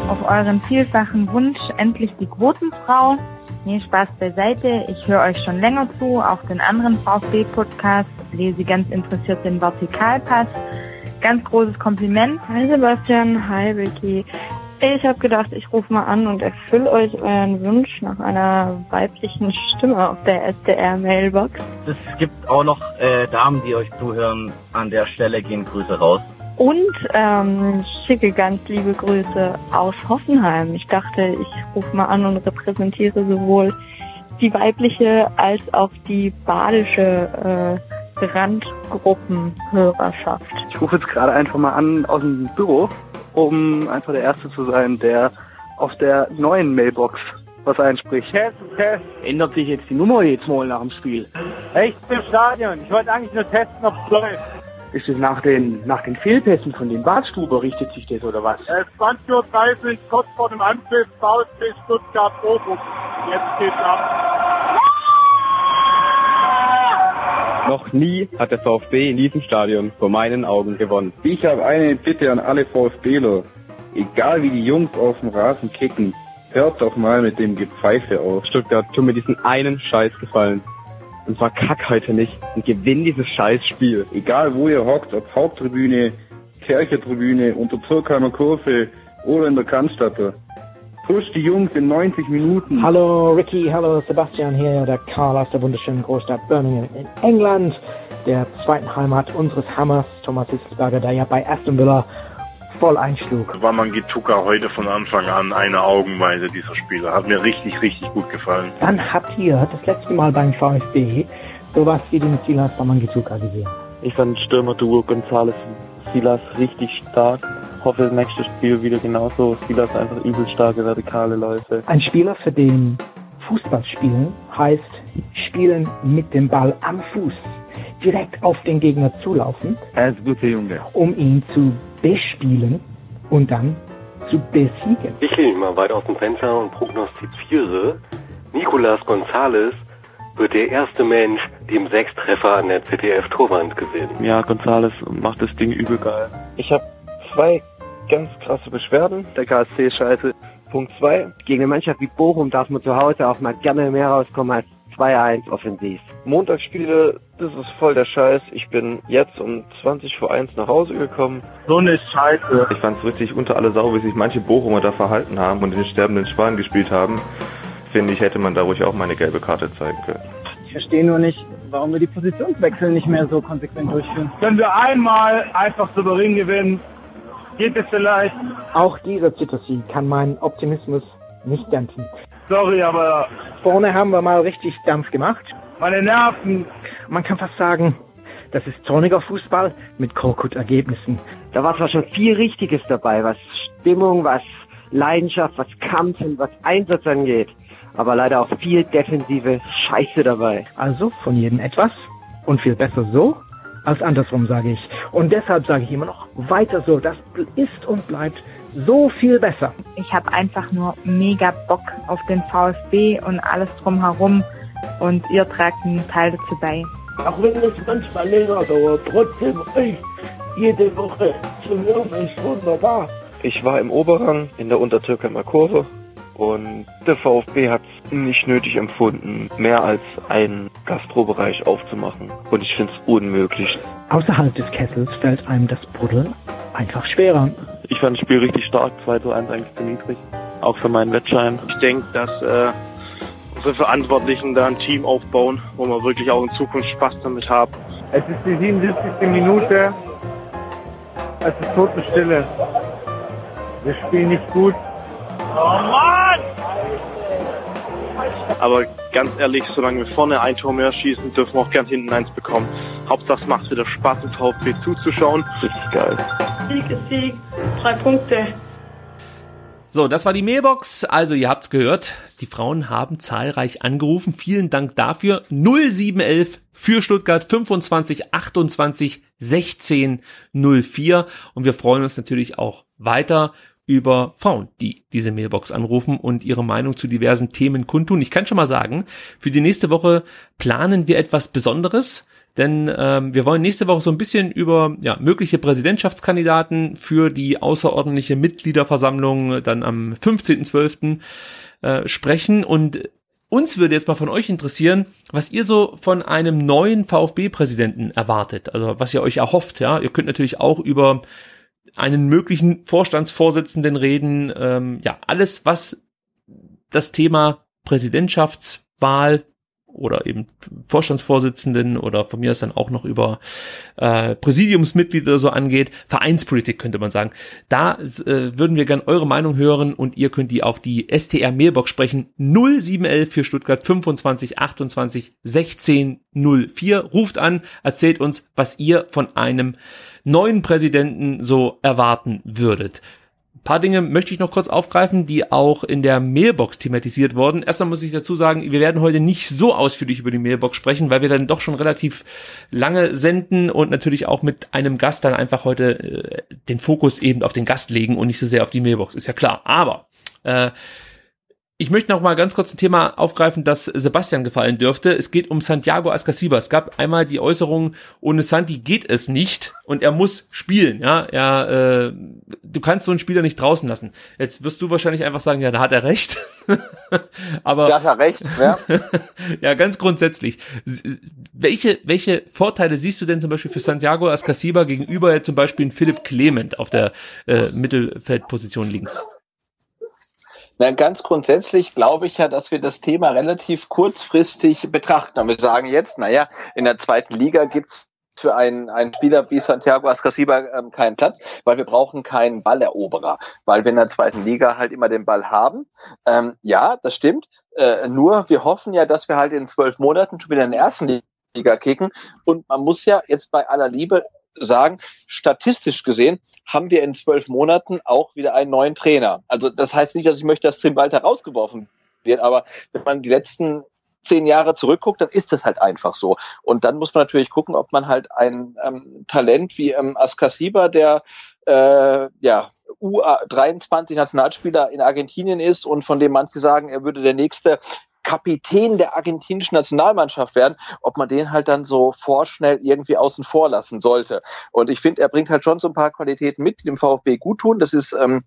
Auf euren vielfachen Wunsch endlich die Quotenfrau. Nee, Spaß beiseite. Ich höre euch schon länger zu, auch den anderen VfB-Podcast, lese ganz interessiert den Vertikalpass. Ganz großes Kompliment. Hi Sebastian, hi Vicky. Ich habe gedacht, ich rufe mal an und erfülle euch euren Wunsch nach einer weiblichen Stimme auf der SDR-Mailbox. Es gibt auch noch äh, Damen, die euch zuhören. An der Stelle gehen Grüße raus. Und ähm, schicke ganz liebe Grüße aus Hoffenheim. Ich dachte, ich rufe mal an und repräsentiere sowohl die weibliche als auch die badische äh, Randgruppenhörerschaft. Ich rufe jetzt gerade einfach mal an aus dem Büro um einfach der Erste zu sein, der auf der neuen Mailbox was einspricht. Test, Test. Ändert sich jetzt die Nummer jetzt mal nach dem Spiel? Ich bin im Stadion. Ich wollte eigentlich nur testen, ob es läuft. Ist es nach den, nach den Fehlpässen von den Badstuber, richtet sich das oder was? Es ist 20.30 Uhr, kurz vor dem Anpfiff, VfB Stuttgart Bochum. Jetzt geht's ab. Noch nie hat der VfB in diesem Stadion vor meinen Augen gewonnen. Ich habe eine Bitte an alle VfBler. Egal wie die Jungs auf dem Rasen kicken, hört doch mal mit dem Gepfeife auf. Stuttgart, tu mir diesen einen Scheiß gefallen. Und zwar kack heute nicht und gewinn dieses Scheißspiel. Egal wo ihr hockt, ob Haupttribüne, Kirchetribüne, unter Zirkheimer Kurve oder in der Cannstatter. Push die Jungs in 90 Minuten. Hallo Ricky, hallo Sebastian hier, der Karl aus der wunderschönen Großstadt Birmingham in England, der zweiten Heimat unseres Hammers, Thomas Hitzelsberger, der ja bei Aston Villa voll einschlug. War Mangituka heute von Anfang an eine Augenweise dieser Spieler. Hat mir richtig, richtig gut gefallen. Dann habt ihr das letzte Mal beim VfB sowas wie den Silas Mangituka gesehen. Ich fand Stürmer-Duo González Silas richtig stark. Hoffe, nächstes Spiel wieder genauso. Silas einfach übel starke vertikale Läufe. Ein Spieler, für den Fußball spielen heißt spielen mit dem Ball am Fuß, direkt auf den Gegner zulaufen. Er ist ein guter Junge. Um ihn zu bespielen und dann zu besiegen. Ich mich mal weit aus dem Fenster und prognostiziere, Nicolas González wird der erste Mensch, dem sechs Treffer an der ZDF-Torwand gewinnt. Ja, González macht das Ding übel geil. Ich habe zwei ganz krasse Beschwerden. Der KSC scheiße. Punkt zwei. Gegen eine Mannschaft wie Bochum darf man zu Hause auch mal gerne mehr rauskommen als 2-1 offensiv. Montagsspiele, das ist voll der Scheiß. Ich bin jetzt um 20 vor 1 nach Hause gekommen. So eine Scheiße. Ich fand es richtig unter alle Sau, wie sich manche Bochumer da verhalten haben und den sterbenden Schwan gespielt haben. Finde ich, hätte man da ruhig auch mal eine gelbe Karte zeigen können. Ich verstehe nur nicht, warum wir die Positionswechsel nicht mehr so konsequent durchführen. Wenn wir einmal einfach souverän gewinnen, geht es vielleicht. Auch dieser Zittersieg kann meinen Optimismus nicht dämpfen. Sorry, aber Vorne haben wir mal richtig Dampf gemacht. meine Nerven. Man kann fast sagen, das ist zorniger Fußball mit Korkut-Ergebnissen. Da war zwar schon viel Richtiges dabei, was Stimmung, was Leidenschaft, was Kampf und was Einsatz angeht. Aber leider auch viel defensive Scheiße dabei. Also von jedem etwas und viel besser so als andersrum, sage ich. Und deshalb sage ich immer noch weiter so. Das ist und bleibt so viel besser. Ich habe einfach nur mega Bock auf den VfB und alles drumherum und ihr tragt einen Teil dazu bei. Auch wenn es manchmal länger dauert, trotzdem euch jede Woche zu hören ist wunderbar. Ich war im Oberrang in der Untertürkheimer Kurve und der VfB hat es nicht nötig empfunden, mehr als einen Gastrobereich aufzumachen. Und ich finde es unmöglich. Außerhalb des Kessels fällt einem das Buddeln einfach schwerer. Ich fand das Spiel richtig stark, 2 zu 1 eigentlich zu niedrig. Auch für meinen Wettschein. Ich denke, dass äh, unsere Verantwortlichen da ein Team aufbauen, wo wir wirklich auch in Zukunft Spaß damit haben. Es ist die 77. Minute. Es ist Totenstille. Wir spielen nicht gut. Oh Mann! Aber ganz ehrlich, solange wir vorne ein Tor mehr schießen, dürfen wir auch gern hinten eins bekommen. Hauptsache es macht wieder Spaß, dem VfB zuzuschauen. Richtig geil. Sieg ist Sieg. Drei Punkte. So, das war die Mailbox. Also, ihr habt's gehört. Die Frauen haben zahlreich angerufen. Vielen Dank dafür. 0711 für Stuttgart 25 28 16 04. Und wir freuen uns natürlich auch weiter über Frauen, die diese Mailbox anrufen und ihre Meinung zu diversen Themen kundtun. Ich kann schon mal sagen, für die nächste Woche planen wir etwas Besonderes. Denn ähm, wir wollen nächste Woche so ein bisschen über ja, mögliche Präsidentschaftskandidaten für die außerordentliche Mitgliederversammlung dann am 15.12. Äh, sprechen. Und uns würde jetzt mal von euch interessieren, was ihr so von einem neuen VfB-Präsidenten erwartet. Also was ihr euch erhofft. Ja, Ihr könnt natürlich auch über einen möglichen Vorstandsvorsitzenden reden. Ähm, ja, alles, was das Thema Präsidentschaftswahl oder eben Vorstandsvorsitzenden oder von mir aus dann auch noch über äh, Präsidiumsmitglieder so angeht, Vereinspolitik könnte man sagen. Da äh, würden wir gern eure Meinung hören und ihr könnt die auf die STR Mailbox sprechen 0711 für Stuttgart 25 28 16 04. Ruft an, erzählt uns, was ihr von einem neuen Präsidenten so erwarten würdet paar Dinge möchte ich noch kurz aufgreifen, die auch in der Mailbox thematisiert wurden. Erstmal muss ich dazu sagen, wir werden heute nicht so ausführlich über die Mailbox sprechen, weil wir dann doch schon relativ lange senden und natürlich auch mit einem Gast dann einfach heute äh, den Fokus eben auf den Gast legen und nicht so sehr auf die Mailbox, ist ja klar. Aber äh, ich möchte noch mal ganz kurz ein Thema aufgreifen, das Sebastian gefallen dürfte. Es geht um Santiago Ascasiba. Es gab einmal die Äußerung, ohne Santi geht es nicht und er muss spielen. Ja, er, äh, du kannst so einen Spieler nicht draußen lassen. Jetzt wirst du wahrscheinlich einfach sagen, ja, da hat er recht. Aber da hat er recht. Ja. ja, ganz grundsätzlich. Welche welche Vorteile siehst du denn zum Beispiel für Santiago Ascasiba gegenüber zum Beispiel Philipp Clement auf der äh, Mittelfeldposition links? Na, ganz grundsätzlich glaube ich ja, dass wir das Thema relativ kurzfristig betrachten. Und wir sagen jetzt, naja, in der zweiten Liga gibt's für einen, einen Spieler wie Santiago Ascasiba ähm, keinen Platz, weil wir brauchen keinen Balleroberer, weil wir in der zweiten Liga halt immer den Ball haben. Ähm, ja, das stimmt. Äh, nur wir hoffen ja, dass wir halt in zwölf Monaten schon wieder in der ersten Liga kicken. Und man muss ja jetzt bei aller Liebe sagen, statistisch gesehen haben wir in zwölf Monaten auch wieder einen neuen Trainer. Also das heißt nicht, dass ich möchte, dass Tim Walter rausgeworfen wird, aber wenn man die letzten zehn Jahre zurückguckt, dann ist das halt einfach so. Und dann muss man natürlich gucken, ob man halt ein ähm, Talent wie ähm, Askasiba, der äh, ja U23 Nationalspieler in Argentinien ist und von dem manche sagen, er würde der nächste Kapitän der argentinischen Nationalmannschaft werden, ob man den halt dann so vorschnell irgendwie außen vor lassen sollte. Und ich finde, er bringt halt schon so ein paar Qualitäten mit, die dem VfB gut tun. Das ist ähm,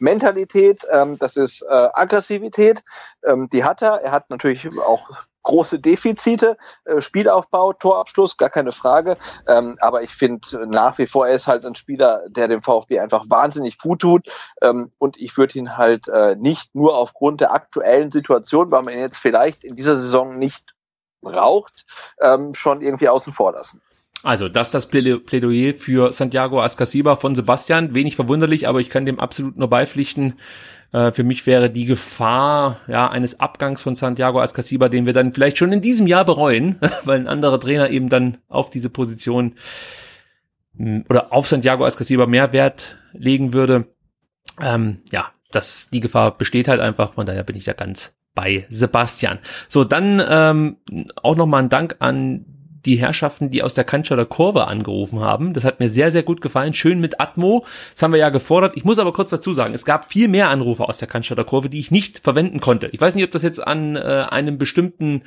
Mentalität, ähm, das ist äh, Aggressivität, ähm, die hat er. Er hat natürlich auch große Defizite, äh, Spielaufbau, Torabschluss, gar keine Frage. Ähm, aber ich finde nach wie vor, er ist halt ein Spieler, der dem VfB einfach wahnsinnig gut tut. Ähm, und ich würde ihn halt äh, nicht nur aufgrund der aktuellen Situation, weil man ihn jetzt vielleicht in dieser Saison nicht braucht, ähm, schon irgendwie außen vor lassen. Also, das ist das Plädoyer für Santiago Ascasiba von Sebastian. Wenig verwunderlich, aber ich kann dem absolut nur beipflichten. Äh, für mich wäre die Gefahr ja eines Abgangs von Santiago Ascasiba, den wir dann vielleicht schon in diesem Jahr bereuen, weil ein anderer Trainer eben dann auf diese Position hm, oder auf Santiago Ascasiba mehr Wert legen würde. Ähm, ja, das die Gefahr besteht halt einfach. Von daher bin ich da ganz bei Sebastian. So, dann ähm, auch nochmal ein Dank an die Herrschaften, die aus der Cannstatter Kurve angerufen haben. Das hat mir sehr, sehr gut gefallen. Schön mit Atmo. Das haben wir ja gefordert. Ich muss aber kurz dazu sagen, es gab viel mehr Anrufe aus der Cannstatter Kurve, die ich nicht verwenden konnte. Ich weiß nicht, ob das jetzt an äh, einem bestimmten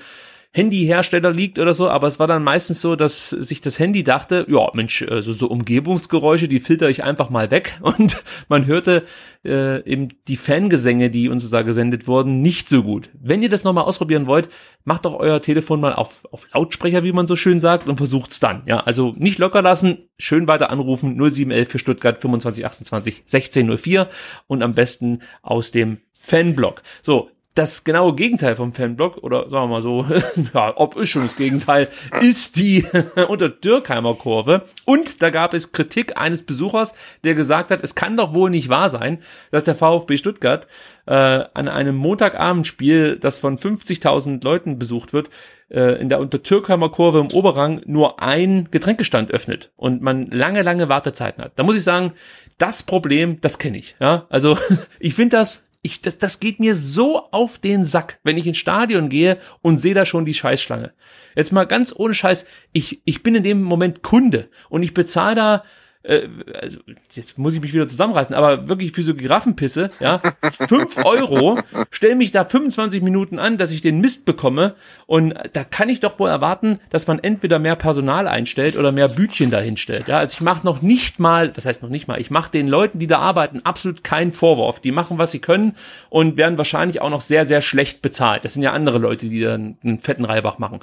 Handyhersteller liegt oder so, aber es war dann meistens so, dass sich das Handy dachte, ja Mensch, also so Umgebungsgeräusche, die filter ich einfach mal weg und man hörte äh, eben die Fangesänge, die uns da gesendet wurden, nicht so gut. Wenn ihr das nochmal ausprobieren wollt, macht doch euer Telefon mal auf, auf Lautsprecher, wie man so schön sagt, und versucht's dann. Ja, also nicht locker lassen, schön weiter anrufen, 0711 für Stuttgart 2528 1604 und am besten aus dem Fanblog. So, das genaue Gegenteil vom Fanblock, oder sagen wir mal so, ja, ob ist schon das Gegenteil, ist die unter Dürkheimer Kurve. Und da gab es Kritik eines Besuchers, der gesagt hat, es kann doch wohl nicht wahr sein, dass der VfB Stuttgart äh, an einem Montagabendspiel, das von 50.000 Leuten besucht wird, äh, in der unter Türkheimer Kurve im Oberrang nur ein Getränkestand öffnet und man lange, lange Wartezeiten hat. Da muss ich sagen, das Problem, das kenne ich. Ja, also ich finde das ich, das, das geht mir so auf den Sack, wenn ich ins Stadion gehe und sehe da schon die Scheißschlange. Jetzt mal ganz ohne Scheiß, ich, ich bin in dem Moment Kunde und ich bezahle da äh, also jetzt muss ich mich wieder zusammenreißen, aber wirklich für so Giraffenpisse, ja, fünf Euro, stell mich da 25 Minuten an, dass ich den Mist bekomme und da kann ich doch wohl erwarten, dass man entweder mehr Personal einstellt oder mehr Bütchen dahinstellt, ja, also ich mache noch nicht mal, was heißt noch nicht mal, ich mache den Leuten, die da arbeiten, absolut keinen Vorwurf, die machen, was sie können und werden wahrscheinlich auch noch sehr, sehr schlecht bezahlt, das sind ja andere Leute, die dann einen fetten Reibach machen,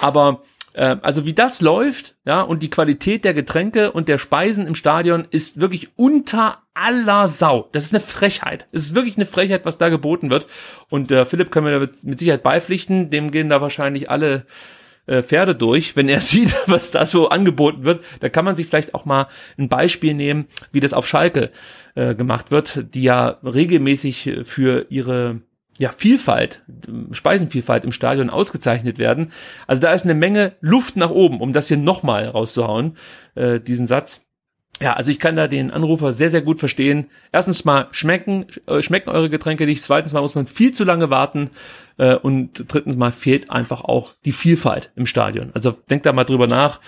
aber äh, also wie das läuft, ja, und die Qualität der Getränke und der Speisen im Stadion ist wirklich unter aller Sau. Das ist eine Frechheit. Es ist wirklich eine Frechheit, was da geboten wird. Und äh, Philipp kann mir da mit Sicherheit beipflichten. Dem gehen da wahrscheinlich alle äh, Pferde durch, wenn er sieht, was da so angeboten wird. Da kann man sich vielleicht auch mal ein Beispiel nehmen, wie das auf Schalke äh, gemacht wird, die ja regelmäßig für ihre ja, Vielfalt, Speisenvielfalt im Stadion ausgezeichnet werden. Also da ist eine Menge Luft nach oben, um das hier nochmal rauszuhauen, äh, diesen Satz. ja, also ich kann da den Anrufer sehr, sehr gut verstehen. Erstens mal schmecken, äh, schmecken eure Getränke nicht. Zweitens mal muss man viel zu lange warten. Äh, und drittens mal fehlt einfach auch die Vielfalt im Stadion. Also denkt da mal drüber nach.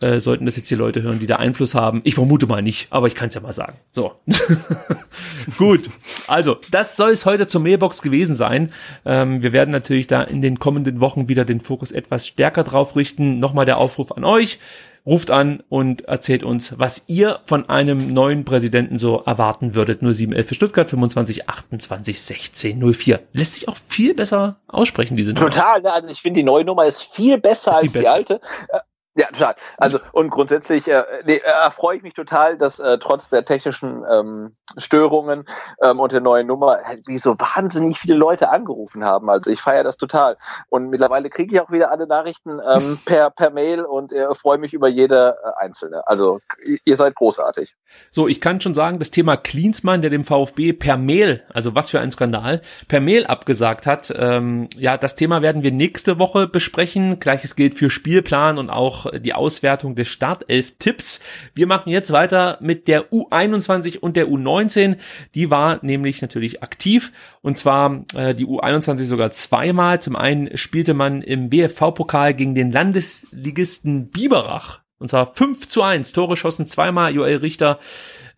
Äh, sollten das jetzt die Leute hören, die da Einfluss haben. Ich vermute mal nicht, aber ich kann es ja mal sagen. So. Gut. Also, das soll es heute zur Mailbox gewesen sein. Ähm, wir werden natürlich da in den kommenden Wochen wieder den Fokus etwas stärker drauf richten. Nochmal der Aufruf an euch ruft an und erzählt uns, was ihr von einem neuen Präsidenten so erwarten würdet. 0711 für Stuttgart, 25 28 16 04. Lässt sich auch viel besser aussprechen, diese Nummer. Total, ne? also ich finde die neue Nummer ist viel besser ist die als beste. die alte. Ja, total. Also und grundsätzlich äh, nee, äh, freue ich mich total, dass äh, trotz der technischen ähm, Störungen ähm, und der neuen Nummer äh, wie so wahnsinnig viele Leute angerufen haben. Also ich feiere das total. Und mittlerweile kriege ich auch wieder alle Nachrichten ähm, per, per Mail und äh, freue mich über jede äh, einzelne. Also ihr seid großartig. So, ich kann schon sagen, das Thema Klinsmann, der dem VfB per Mail, also was für ein Skandal, per Mail abgesagt hat, ähm, ja, das Thema werden wir nächste Woche besprechen. Gleiches gilt für Spielplan und auch die Auswertung des Startelf-Tipps. Wir machen jetzt weiter mit der U21 und der U19. Die war nämlich natürlich aktiv und zwar äh, die U21 sogar zweimal. Zum einen spielte man im BFV-Pokal gegen den Landesligisten Biberach und zwar 5 zu 1. Tore schossen zweimal Joel Richter,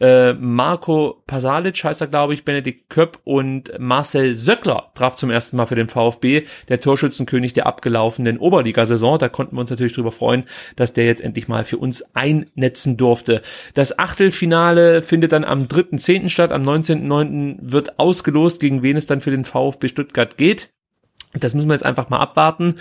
äh, Marco Pasalic heißt er, glaube ich, Benedikt Köpp und Marcel Söckler traf zum ersten Mal für den VfB, der Torschützenkönig der abgelaufenen Oberligasaison. Da konnten wir uns natürlich drüber freuen, dass der jetzt endlich mal für uns einnetzen durfte. Das Achtelfinale findet dann am 3.10. statt. Am 19.09. wird ausgelost, gegen wen es dann für den VfB Stuttgart geht. Das müssen wir jetzt einfach mal abwarten.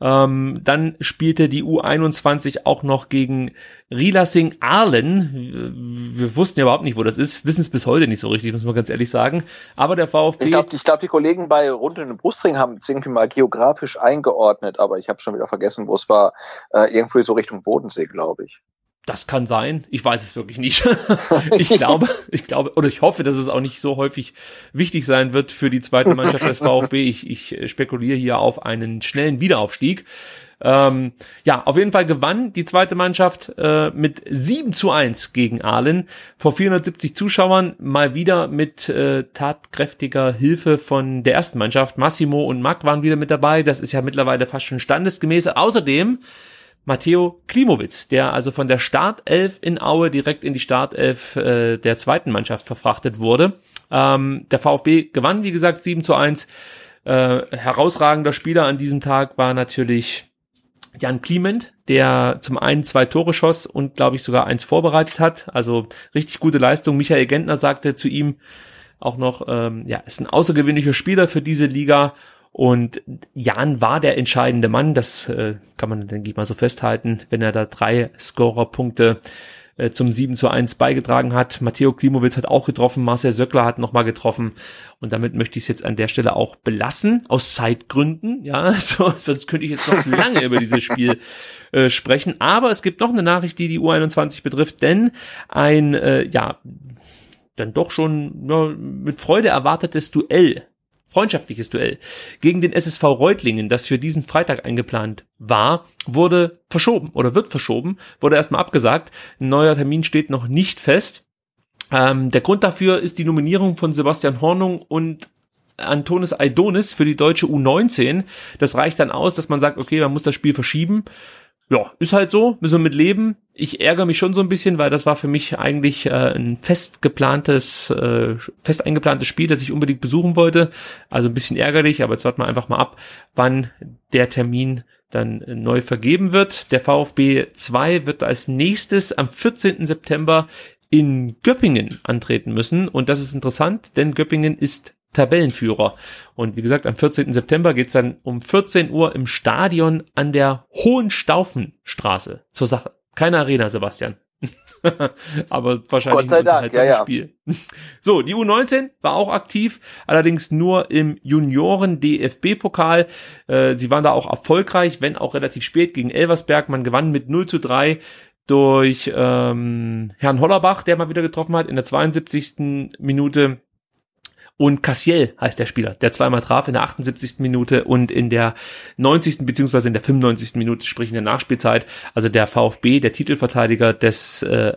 Ähm, dann spielte die U21 auch noch gegen Rilasing Arlen. Wir wussten ja überhaupt nicht, wo das ist, wissen es bis heute nicht so richtig, muss man ganz ehrlich sagen. Aber der VfB. Ich glaube, ich glaub, die Kollegen bei Rund in den Brustring haben es irgendwie mal geografisch eingeordnet, aber ich habe schon wieder vergessen, wo es war. Äh, irgendwie so Richtung Bodensee, glaube ich. Das kann sein. Ich weiß es wirklich nicht. ich glaube, ich glaube, oder ich hoffe, dass es auch nicht so häufig wichtig sein wird für die zweite Mannschaft des VfB. Ich, ich spekuliere hier auf einen schnellen Wiederaufstieg. Ähm, ja, auf jeden Fall gewann die zweite Mannschaft äh, mit 7 zu 1 gegen Aalen vor 470 Zuschauern, mal wieder mit äh, tatkräftiger Hilfe von der ersten Mannschaft. Massimo und Mack waren wieder mit dabei. Das ist ja mittlerweile fast schon standesgemäß. Außerdem Matteo Klimowitz, der also von der Startelf in Aue direkt in die Startelf äh, der zweiten Mannschaft verfrachtet wurde. Ähm, der VfB gewann, wie gesagt, 7 zu 1. Äh, herausragender Spieler an diesem Tag war natürlich Jan Kliment, der zum einen zwei Tore schoss und, glaube ich, sogar eins vorbereitet hat. Also richtig gute Leistung. Michael Gentner sagte zu ihm auch noch, ähm, ja, ist ein außergewöhnlicher Spieler für diese Liga und Jan war der entscheidende Mann, das äh, kann man, denke ich mal, so festhalten, wenn er da drei Scorerpunkte äh, zum 7 zu 1 beigetragen hat. Matteo Klimowitz hat auch getroffen, Marcel Söckler hat nochmal getroffen. Und damit möchte ich es jetzt an der Stelle auch belassen, aus Zeitgründen. Ja, so, sonst könnte ich jetzt noch lange über dieses Spiel äh, sprechen. Aber es gibt noch eine Nachricht, die die U21 betrifft, denn ein, äh, ja, dann doch schon ja, mit Freude erwartetes Duell freundschaftliches Duell gegen den SSV Reutlingen, das für diesen Freitag eingeplant war, wurde verschoben oder wird verschoben, wurde erstmal abgesagt. Ein neuer Termin steht noch nicht fest. Ähm, der Grund dafür ist die Nominierung von Sebastian Hornung und Antonis Aidonis für die deutsche U19. Das reicht dann aus, dass man sagt, okay, man muss das Spiel verschieben ja, ist halt so, müssen wir mit leben. Ich ärgere mich schon so ein bisschen, weil das war für mich eigentlich äh, ein fest geplantes, äh, fest eingeplantes Spiel, das ich unbedingt besuchen wollte. Also ein bisschen ärgerlich, aber jetzt warten wir einfach mal ab, wann der Termin dann neu vergeben wird. Der VfB 2 wird als nächstes am 14. September in Göppingen antreten müssen. Und das ist interessant, denn Göppingen ist Tabellenführer. Und wie gesagt, am 14. September geht's dann um 14 Uhr im Stadion an der Hohenstaufenstraße zur Sache. Keine Arena, Sebastian. Aber wahrscheinlich Gott sei Dank, ja, ja. Spiel. So, die U19 war auch aktiv, allerdings nur im Junioren-DFB-Pokal. Äh, sie waren da auch erfolgreich, wenn auch relativ spät gegen Elversberg. Man gewann mit 0 zu 3 durch ähm, Herrn Hollerbach, der mal wieder getroffen hat in der 72. Minute Und Cassiel heißt der Spieler, der zweimal traf in der 78. Minute und in der 90. beziehungsweise in der 95. Minute, sprich in der Nachspielzeit. Also der VfB, der Titelverteidiger des äh,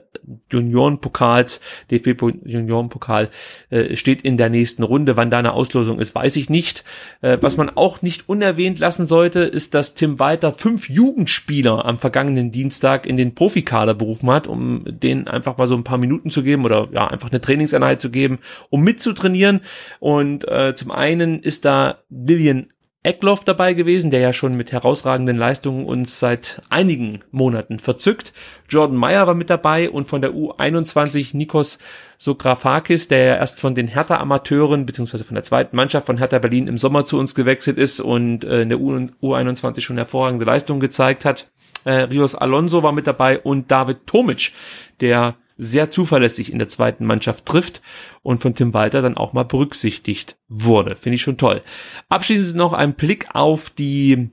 Juniorenpokals, DFB Juniorenpokal, äh, steht in der nächsten Runde. Wann da eine Auslosung ist, weiß ich nicht. Äh, was man auch nicht unerwähnt lassen sollte, ist, dass Tim Walter fünf Jugendspieler am vergangenen Dienstag in den Profikader berufen hat, um denen einfach mal so ein paar Minuten zu geben oder ja, einfach eine Trainingseinheit zu geben, um mitzutrainieren. Und äh, zum einen ist da Lillian Eckloff dabei gewesen, der ja schon mit herausragenden Leistungen uns seit einigen Monaten verzückt. Jordan Meyer war mit dabei und von der U21 Nikos Sografakis, der ja erst von den Hertha-Amateuren beziehungsweise von der zweiten Mannschaft von Hertha Berlin im Sommer zu uns gewechselt ist und äh, in der U U21 schon hervorragende Leistungen gezeigt hat. Äh, Rios Alonso war mit dabei und David Tomic, der sehr zuverlässig in der zweiten Mannschaft trifft und von Tim Walter dann auch mal berücksichtigt wurde. Finde ich schon toll. Abschließend noch ein Blick auf die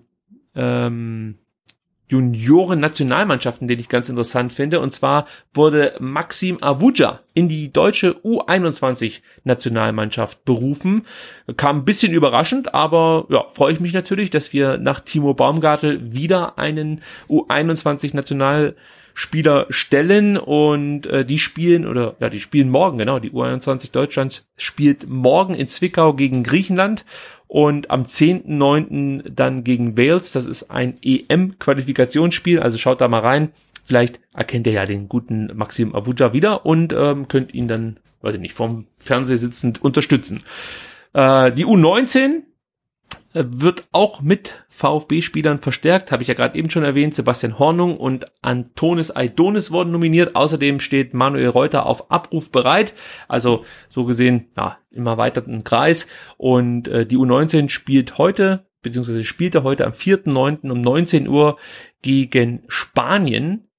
ähm, Junioren-Nationalmannschaften, den ich ganz interessant finde. Und zwar wurde Maxim Avuja in die deutsche U21-Nationalmannschaft berufen. Kam ein bisschen überraschend, aber ja, freue ich mich natürlich, dass wir nach Timo Baumgartel wieder einen U21-National Spieler stellen und äh, die spielen oder ja, die spielen morgen, genau, die U21 Deutschlands spielt morgen in Zwickau gegen Griechenland und am 10.9. dann gegen Wales. Das ist ein EM-Qualifikationsspiel, also schaut da mal rein. Vielleicht erkennt ihr ja den guten Maxim Avuja wieder und ähm, könnt ihn dann, weiß ich nicht, vom Fernseher sitzend unterstützen. Äh, die U19 äh, wird auch mit VfB-Spielern verstärkt, habe ich ja gerade eben schon erwähnt. Sebastian Hornung und Antonis Aidonis wurden nominiert. Außerdem steht Manuel Reuter auf Abruf bereit. Also so gesehen, ja, im erweiterten Kreis. Und äh, die U19 spielt heute, beziehungsweise spielte heute am 4.9. um 19 Uhr gegen Spanien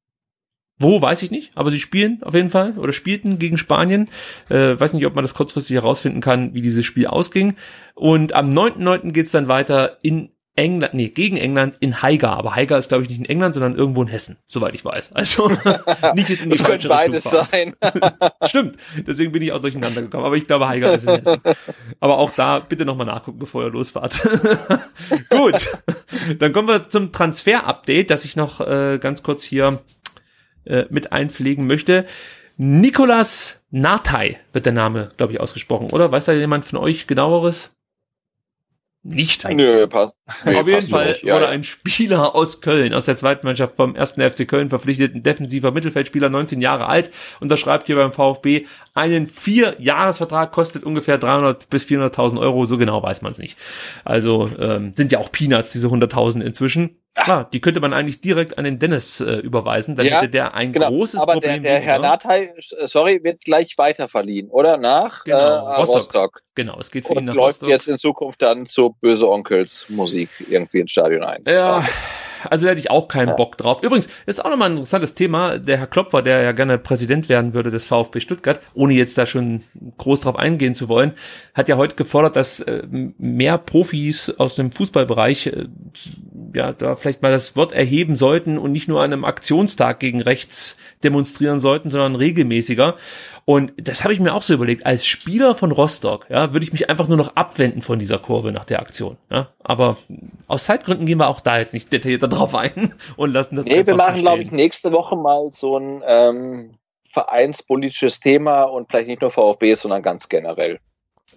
wo, weiß ich nicht, aber sie spielen auf jeden Fall oder spielten gegen Spanien. Äh, weiß nicht, ob man das kurzfristig herausfinden kann, wie dieses Spiel ausging. Und am 9.9. geht's dann weiter in England, nee, gegen England in Haiger. Aber Haiger ist, glaube ich, nicht in England, sondern irgendwo in Hessen, soweit ich weiß. Also nicht jetzt in die das könnte beides sein. Stimmt, deswegen bin ich auch durcheinander gekommen. Aber ich glaube, Haiger ist in Hessen. Aber auch da bitte nochmal nachgucken, bevor ihr losfahrt. Gut, dann kommen wir zum Transfer-Update, das ich noch äh, ganz kurz hier äh, mit einpflegen möchte. Nikolas Nartey wird der Name, glaube ich, ausgesprochen, oder? Weiß da jemand von euch genaueres? Nicht. Nö, passt. Nee, Auf jeden Fall ja, wurde ja. ein Spieler aus Köln, aus der zweiten Mannschaft vom ersten FC Köln verpflichtet, ein defensiver Mittelfeldspieler, 19 Jahre alt, unterschreibt hier beim VfB einen Vier-Jahres-Vertrag, kostet ungefähr 300 bis 400.000 Euro, so genau weiß man es nicht. Also ähm, sind ja auch Peanuts, diese 100.000 inzwischen. Klar, die könnte man eigentlich direkt an den Dennis äh, überweisen, dann ja, hätte der ein genau. großes Aber Problem. Aber der, der Herr Natay, sorry, wird gleich weiterverliehen, oder? Nach genau, äh, Rostock. Rostock. Genau, es geht für Und ihn nach läuft Rostock. jetzt in Zukunft dann zu Böse Onkels Musik irgendwie ins Stadion ein. Ja, also da hätte ich auch keinen. Bock drauf. Übrigens, ist auch nochmal ein interessantes Thema. Der Herr Klopfer, der ja gerne Präsident werden würde des VfB Stuttgart, ohne jetzt da schon groß drauf eingehen zu wollen, hat ja heute gefordert, dass äh, mehr Profis aus dem Fußballbereich äh, ja da vielleicht mal das Wort erheben sollten und nicht nur an einem Aktionstag gegen rechts demonstrieren sollten, sondern regelmäßiger. Und das habe ich mir auch so überlegt. Als Spieler von Rostock, ja, würde ich mich einfach nur noch abwenden von dieser Kurve nach der Aktion. Ja, aber aus Zeitgründen gehen wir auch da jetzt nicht detaillierter drauf ein und lassen das. Nee, wir machen, glaube ich, nächste Woche mal so ein ähm, vereinspolitisches Thema und vielleicht nicht nur VfB, sondern ganz generell.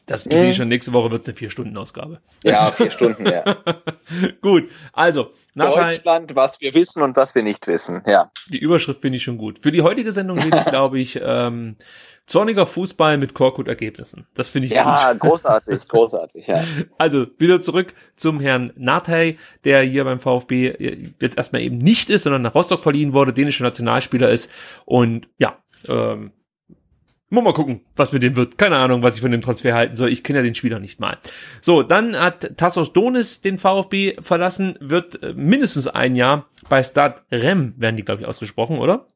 Das, ich mhm. sehe schon, nächste Woche wird es eine Vier-Stunden-Ausgabe. Ja, vier Stunden, ja. gut, also. Deutschland, was wir wissen und was wir nicht wissen, ja. Die Überschrift finde ich schon gut. Für die heutige Sendung nehme ich, glaube ich, ähm, zorniger Fußball mit Korkut-Ergebnissen. Das finde ich ja, gut. Ja, großartig, großartig, ja. Also, wieder zurück zum Herrn Nathay, der hier beim VfB jetzt erstmal eben nicht ist, sondern nach Rostock verliehen wurde, dänischer Nationalspieler ist und ja, ähm, muss mal gucken, was mit dem wird. Keine Ahnung, was ich von dem Transfer halten soll. Ich kenne ja den Spieler nicht mal. So, dann hat Tassos Donis den VfB verlassen, wird äh, mindestens ein Jahr bei Stad Rem, werden die, glaube ich, ausgesprochen, oder?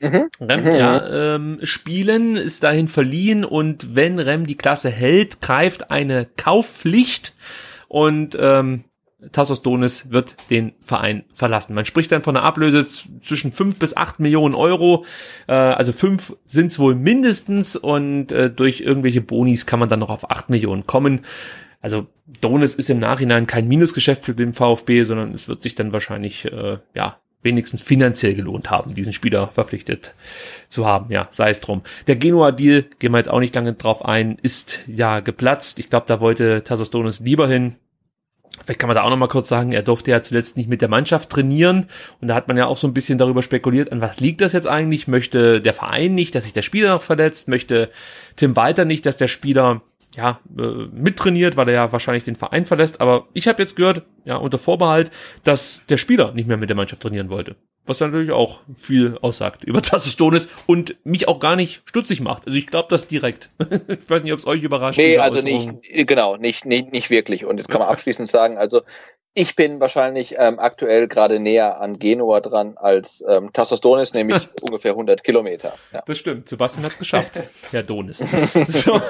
Mhm. Rem, Mhm. ja, ähm, spielen, ist dahin verliehen und wenn Rem die Klasse hält, greift eine Kaufpflicht und ähm, Tassos Donis wird den Verein verlassen. Man spricht dann von einer Ablöse zwischen fünf bis acht Millionen Euro. Äh, also fünf sind es wohl mindestens und äh, durch irgendwelche Bonis kann man dann noch auf acht Millionen kommen. Also Donis ist im Nachhinein kein Minusgeschäft für den VfB, sondern es wird sich dann wahrscheinlich äh, ja wenigstens finanziell gelohnt haben, diesen Spieler verpflichtet zu haben. Ja, sei es drum. Der Genua-Deal, gehen wir jetzt auch nicht lange drauf ein, ist ja geplatzt. Ich glaube, da wollte Tassos Donis lieber hin. Vielleicht kann man da auch noch mal kurz sagen, er durfte ja zuletzt nicht mit der Mannschaft trainieren und da hat man ja auch so ein bisschen darüber spekuliert, an was liegt das jetzt eigentlich? Möchte der Verein nicht, dass sich der Spieler noch verletzt? Möchte Tim Walter nicht, dass der Spieler ja, äh, mittrainiert, weil er ja wahrscheinlich den Verein verlässt. Aber ich habe jetzt gehört, ja, unter Vorbehalt, dass der Spieler nicht mehr mit der Mannschaft trainieren wollte. Was natürlich auch viel aussagt über Tassus Donis und mich auch gar nicht stutzig macht. Also ich glaube das direkt. ich weiß nicht, ob es euch überrascht. Nee, also nicht, genau, nicht, nicht, nicht wirklich. Und jetzt kann man abschließend sagen, also ich bin wahrscheinlich ähm, aktuell gerade näher an Genua dran als ähm, Tassos Donis, nämlich ungefähr 100 Kilometer. Ja. Das stimmt, Sebastian hat es geschafft, Herr Donis. so.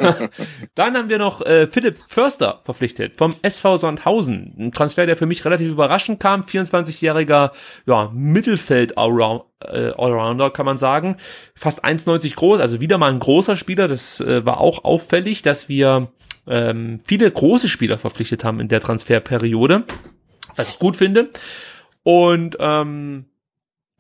Dann haben wir noch äh, Philipp Förster verpflichtet vom SV Sandhausen. Ein Transfer, der für mich relativ überraschend kam. 24-jähriger ja, Mittelfeld-Allrounder, äh, kann man sagen. Fast 1,90 groß, also wieder mal ein großer Spieler. Das äh, war auch auffällig, dass wir ähm, viele große Spieler verpflichtet haben in der Transferperiode was ich gut finde. Und ähm,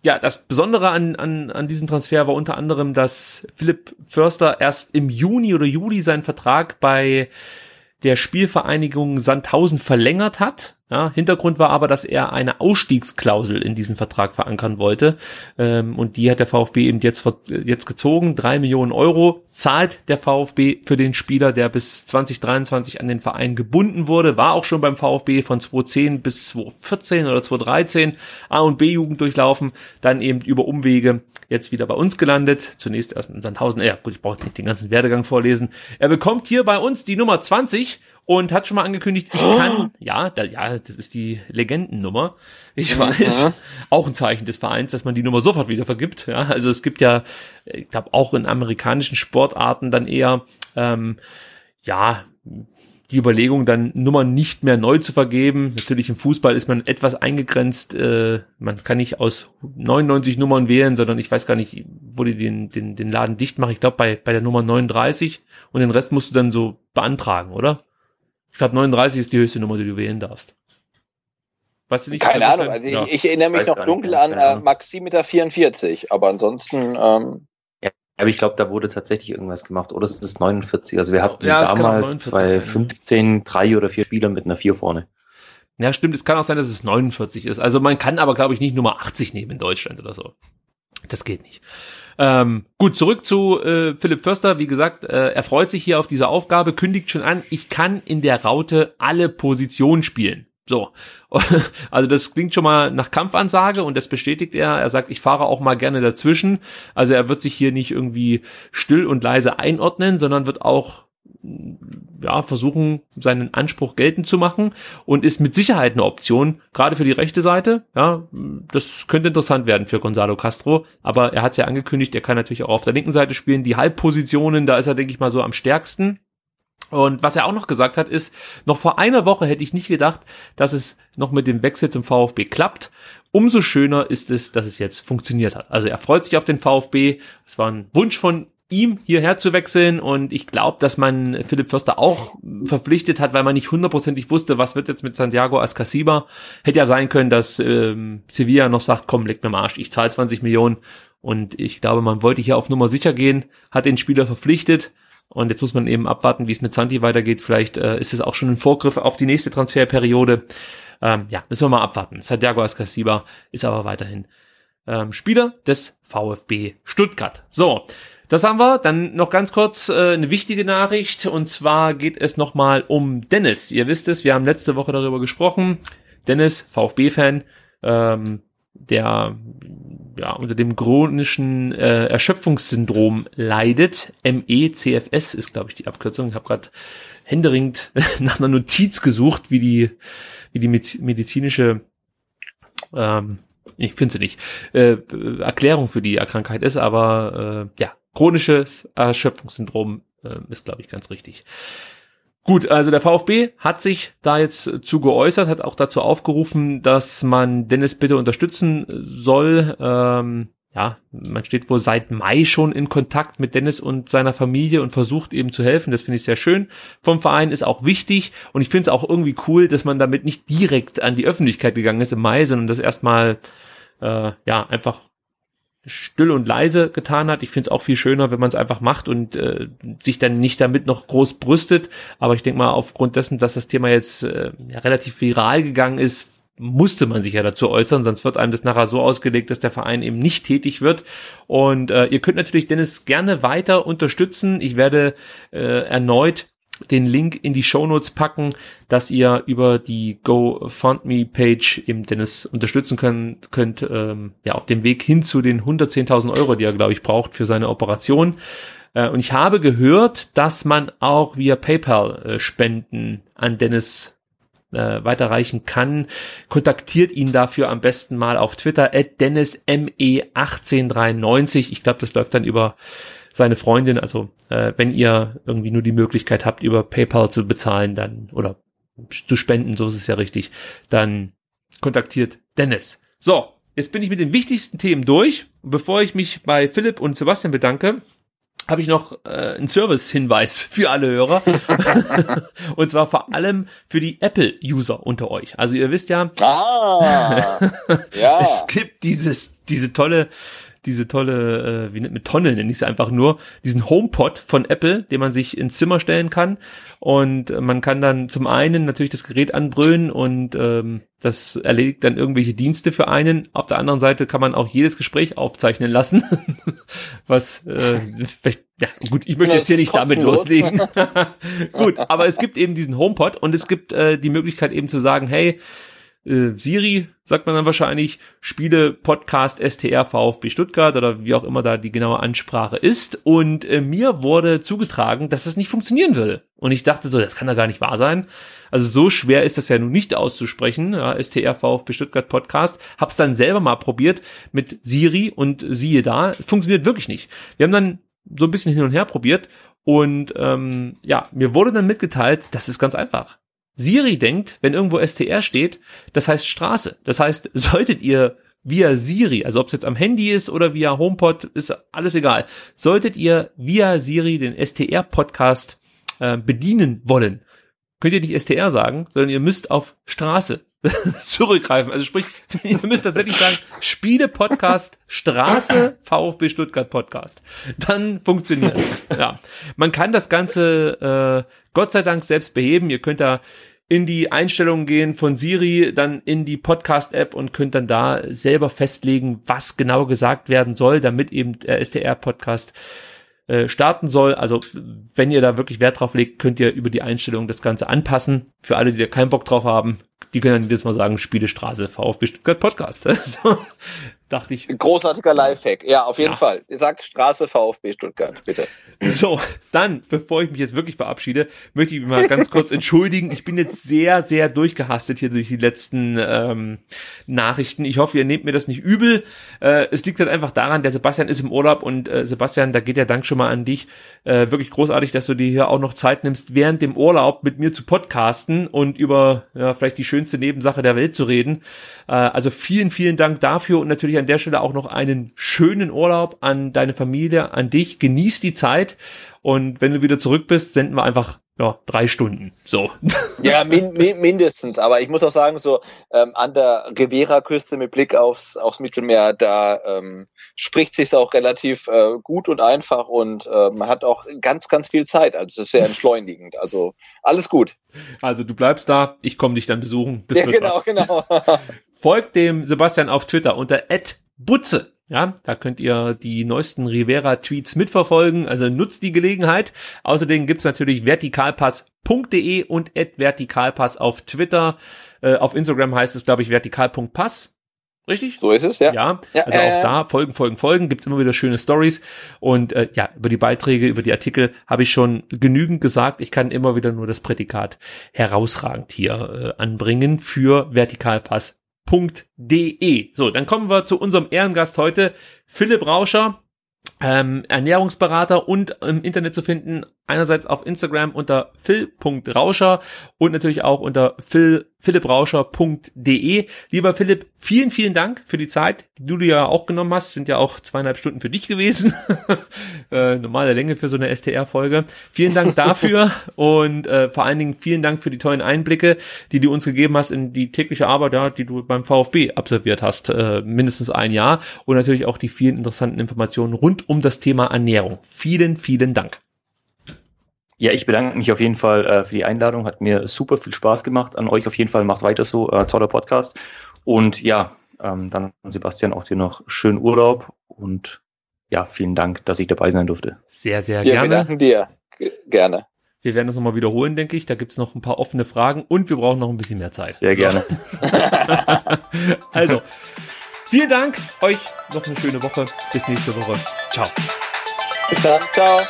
ja, das Besondere an, an, an diesem Transfer war unter anderem, dass Philipp Förster erst im Juni oder Juli seinen Vertrag bei der Spielvereinigung Sandhausen verlängert hat. Ja, Hintergrund war aber, dass er eine Ausstiegsklausel in diesen Vertrag verankern wollte. Ähm, und die hat der VfB eben jetzt, jetzt gezogen. Drei Millionen Euro zahlt der VfB für den Spieler, der bis 2023 an den Verein gebunden wurde. War auch schon beim VfB von 2010 bis 2014 oder 2013 A- und B-Jugend durchlaufen. Dann eben über Umwege jetzt wieder bei uns gelandet. Zunächst erst in Sandhausen. Ja gut, ich brauche nicht den ganzen Werdegang vorlesen. Er bekommt hier bei uns die Nummer 20 und hat schon mal angekündigt, ich kann, ja, da, ja, das ist die Legendennummer. Ich weiß, mhm. auch ein Zeichen des Vereins, dass man die Nummer sofort wieder vergibt. Ja, also es gibt ja, ich glaube, auch in amerikanischen Sportarten dann eher, ähm, ja, die Überlegung, dann Nummern nicht mehr neu zu vergeben. Natürlich im Fußball ist man etwas eingegrenzt. Äh, man kann nicht aus 99 Nummern wählen, sondern ich weiß gar nicht, wo die den, den, den Laden dicht machen. Ich glaube bei, bei der Nummer 39 und den Rest musst du dann so beantragen, oder? Ich glaube, 39 ist die höchste Nummer, die du wählen darfst. Weißt du nicht? Keine Ahnung, also ja. ich, ich, erinnere mich noch dunkel an äh, Maximeter 44, aber ansonsten. Ähm, ja, aber ich glaube, da wurde tatsächlich irgendwas gemacht. Oder es ist 49. Also wir hatten ja, damals bei 15 drei oder vier Spieler mit einer 4 vorne. Ja, stimmt. Es kann auch sein, dass es 49 ist. Also man kann aber, glaube ich, nicht Nummer 80 nehmen in Deutschland oder so. Das geht nicht. Ähm, gut, zurück zu äh, Philipp Förster. Wie gesagt, äh, er freut sich hier auf diese Aufgabe, kündigt schon an, ich kann in der Raute alle Positionen spielen. So, also das klingt schon mal nach Kampfansage und das bestätigt er. Er sagt, ich fahre auch mal gerne dazwischen. Also er wird sich hier nicht irgendwie still und leise einordnen, sondern wird auch ja, versuchen, seinen Anspruch geltend zu machen und ist mit Sicherheit eine Option, gerade für die rechte Seite. Ja, das könnte interessant werden für Gonzalo Castro, aber er hat es ja angekündigt, er kann natürlich auch auf der linken Seite spielen. Die Halbpositionen, da ist er, denke ich mal, so am stärksten. Und was er auch noch gesagt hat, ist, noch vor einer Woche hätte ich nicht gedacht, dass es noch mit dem Wechsel zum VfB klappt. Umso schöner ist es, dass es jetzt funktioniert hat. Also er freut sich auf den VfB. Es war ein Wunsch von ihm hierher zu wechseln und ich glaube, dass man Philipp Förster auch verpflichtet hat, weil man nicht hundertprozentig wusste, was wird jetzt mit Santiago Ascasiba. Hätte ja sein können, dass ähm, Sevilla noch sagt, komm, leg mir am Arsch, ich zahle 20 Millionen und ich glaube, man wollte hier auf Nummer sicher gehen, hat den Spieler verpflichtet und jetzt muss man eben abwarten, wie es mit Santi weitergeht. Vielleicht äh, ist es auch schon ein Vorgriff auf die nächste Transferperiode. Ähm, ja, müssen wir mal abwarten. Santiago Ascasiba ist aber weiterhin ähm, Spieler des VfB Stuttgart. So, das haben wir. Dann noch ganz kurz äh, eine wichtige Nachricht. Und zwar geht es nochmal um Dennis. Ihr wisst es, wir haben letzte Woche darüber gesprochen. Dennis, VfB-Fan, ähm, der ja, unter dem chronischen äh, Erschöpfungssyndrom leidet. MECFS ist, glaube ich, die Abkürzung. Ich habe gerade händeringend nach einer Notiz gesucht, wie die, wie die medizinische ähm, ich finde sie nicht, äh, Erklärung für die Krankheit ist, aber äh, ja, chronisches Erschöpfungssyndrom äh, ist, glaube ich, ganz richtig. Gut, also der VfB hat sich da jetzt zu geäußert, hat auch dazu aufgerufen, dass man Dennis bitte unterstützen soll. Ähm, ja, man steht wohl seit Mai schon in Kontakt mit Dennis und seiner Familie und versucht eben zu helfen. Das finde ich sehr schön. Vom Verein ist auch wichtig und ich finde es auch irgendwie cool, dass man damit nicht direkt an die Öffentlichkeit gegangen ist im Mai, sondern das erstmal äh, ja einfach still und leise getan hat. Ich finde es auch viel schöner, wenn man es einfach macht und äh, sich dann nicht damit noch groß brüstet. Aber ich denke mal, aufgrund dessen, dass das Thema jetzt äh, ja, relativ viral gegangen ist, musste man sich ja dazu äußern, sonst wird einem das nachher so ausgelegt, dass der Verein eben nicht tätig wird. Und äh, ihr könnt natürlich Dennis gerne weiter unterstützen. Ich werde äh, erneut den Link in die Shownotes packen, dass ihr über die GoFundMe-Page eben Dennis unterstützen könnt, könnt ähm, ja auf dem Weg hin zu den 110.000 Euro, die er, glaube ich, braucht für seine Operation. Äh, und ich habe gehört, dass man auch via PayPal äh, Spenden an Dennis äh, weiterreichen kann. Kontaktiert ihn dafür am besten mal auf Twitter at dennisme1893. Ich glaube, das läuft dann über seine Freundin. Also äh, wenn ihr irgendwie nur die Möglichkeit habt, über PayPal zu bezahlen, dann oder zu spenden, so ist es ja richtig, dann kontaktiert Dennis. So, jetzt bin ich mit den wichtigsten Themen durch. Bevor ich mich bei Philipp und Sebastian bedanke, habe ich noch äh, einen Service-Hinweis für alle Hörer. und zwar vor allem für die Apple-User unter euch. Also ihr wisst ja, ah, ja. es gibt dieses, diese tolle diese tolle, äh, wie nennt man Tonne, nenne ich es einfach nur, diesen HomePod von Apple, den man sich ins Zimmer stellen kann. Und man kann dann zum einen natürlich das Gerät anbrüllen und ähm, das erledigt dann irgendwelche Dienste für einen. Auf der anderen Seite kann man auch jedes Gespräch aufzeichnen lassen. Was äh, vielleicht, ja gut, ich möchte jetzt hier nicht damit loslegen. gut, aber es gibt eben diesen HomePod und es gibt äh, die Möglichkeit eben zu sagen, hey, äh, Siri, sagt man dann wahrscheinlich, Spiele Podcast STR VfB Stuttgart oder wie auch immer da die genaue Ansprache ist. Und äh, mir wurde zugetragen, dass das nicht funktionieren würde. Und ich dachte so, das kann doch gar nicht wahr sein. Also so schwer ist das ja nun nicht auszusprechen, ja, STR VfB Stuttgart Podcast. Hab's dann selber mal probiert mit Siri und siehe da, funktioniert wirklich nicht. Wir haben dann so ein bisschen hin und her probiert und ähm, ja, mir wurde dann mitgeteilt, das ist ganz einfach. Siri denkt, wenn irgendwo STR steht, das heißt Straße. Das heißt, solltet ihr via Siri, also ob es jetzt am Handy ist oder via HomePod, ist alles egal. Solltet ihr via Siri den STR-Podcast äh, bedienen wollen, könnt ihr nicht STR sagen, sondern ihr müsst auf Straße zurückgreifen. Also sprich, ihr müsst tatsächlich sagen, Spiele Podcast Straße VfB Stuttgart Podcast. Dann funktioniert's. Ja. Man kann das Ganze äh, Gott sei Dank selbst beheben. Ihr könnt da in die Einstellungen gehen von Siri, dann in die Podcast-App und könnt dann da selber festlegen, was genau gesagt werden soll, damit eben der SDR-Podcast äh, starten soll. Also wenn ihr da wirklich Wert drauf legt, könnt ihr über die Einstellungen das Ganze anpassen. Für alle, die da keinen Bock drauf haben, die können dann jedes Mal sagen, Spielestraße, VfB Stuttgart Podcast. so, dachte ich. Großartiger Lifehack. Ja, auf jeden ja. Fall. Ihr sagt Straße VfB Stuttgart, bitte. So, dann, bevor ich mich jetzt wirklich verabschiede, möchte ich mich mal ganz kurz entschuldigen. Ich bin jetzt sehr, sehr durchgehastet hier durch die letzten ähm, Nachrichten. Ich hoffe, ihr nehmt mir das nicht übel. Äh, es liegt halt einfach daran, der Sebastian ist im Urlaub und äh, Sebastian, da geht der Dank schon mal an dich. Äh, wirklich großartig, dass du dir hier auch noch Zeit nimmst, während dem Urlaub mit mir zu podcasten und über ja, vielleicht die schönste Nebensache der Welt zu reden. Äh, also vielen, vielen Dank dafür und natürlich an der Stelle auch noch einen schönen Urlaub an deine Familie, an dich. Genieß die Zeit und wenn du wieder zurück bist, senden wir einfach ja, drei Stunden. So. Ja, min, min, mindestens. Aber ich muss auch sagen, so ähm, an der Rivera-Küste mit Blick aufs, aufs Mittelmeer, da ähm, spricht sich auch relativ äh, gut und einfach und äh, man hat auch ganz, ganz viel Zeit. Also es ist sehr entschleunigend. Also alles gut. Also du bleibst da, ich komme dich dann besuchen. Das ja, genau, was. genau. Folgt dem Sebastian auf Twitter unter @butze. Ja, da könnt ihr die neuesten Rivera-Tweets mitverfolgen. Also nutzt die Gelegenheit. Außerdem gibt's natürlich vertikalpass.de und vertikalpass auf Twitter. Äh, auf Instagram heißt es, glaube ich, vertikal.pass. Richtig? So ist es, ja. Ja, ja also äh, auch da folgen, folgen, folgen, gibt's immer wieder schöne Stories und äh, ja, über die Beiträge, über die Artikel habe ich schon genügend gesagt. Ich kann immer wieder nur das Prädikat herausragend hier äh, anbringen für Vertikalpass ernährungsberater.de. So, dann kommen wir zu unserem Ehrengast heute, Philipp Rauscher. Ähm, Ernährungsberater und im Internet zu finden Einerseits auf Instagram unter phil.rauscher und natürlich auch unter phil, philipprauscher.de. Lieber Philipp, vielen, vielen Dank für die Zeit, die du dir ja auch genommen hast. Sind ja auch zweieinhalb Stunden für dich gewesen. äh, normale Länge für so eine STR-Folge. Vielen Dank dafür und äh, vor allen Dingen vielen Dank für die tollen Einblicke, die du uns gegeben hast in die tägliche Arbeit, ja, die du beim VfB absolviert hast, äh, mindestens ein Jahr und natürlich auch die vielen interessanten Informationen rund um das Thema Ernährung. Vielen, vielen Dank. Ja, ich bedanke mich auf jeden Fall äh, für die Einladung. Hat mir super viel Spaß gemacht. An euch auf jeden Fall. Macht weiter so. Äh, toller Podcast. Und ja, ähm, dann Sebastian auch dir noch schönen Urlaub und ja, vielen Dank, dass ich dabei sein durfte. Sehr, sehr Ja, gerne. wir danken dir. G gerne. Wir werden das nochmal wiederholen, denke ich. Da gibt's noch ein paar offene Fragen und wir brauchen noch ein bisschen mehr Zeit. Sehr gerne. also, vielen Dank. Euch noch eine schöne Woche. Bis nächste Woche. Ciao. Bis dann. Ciao.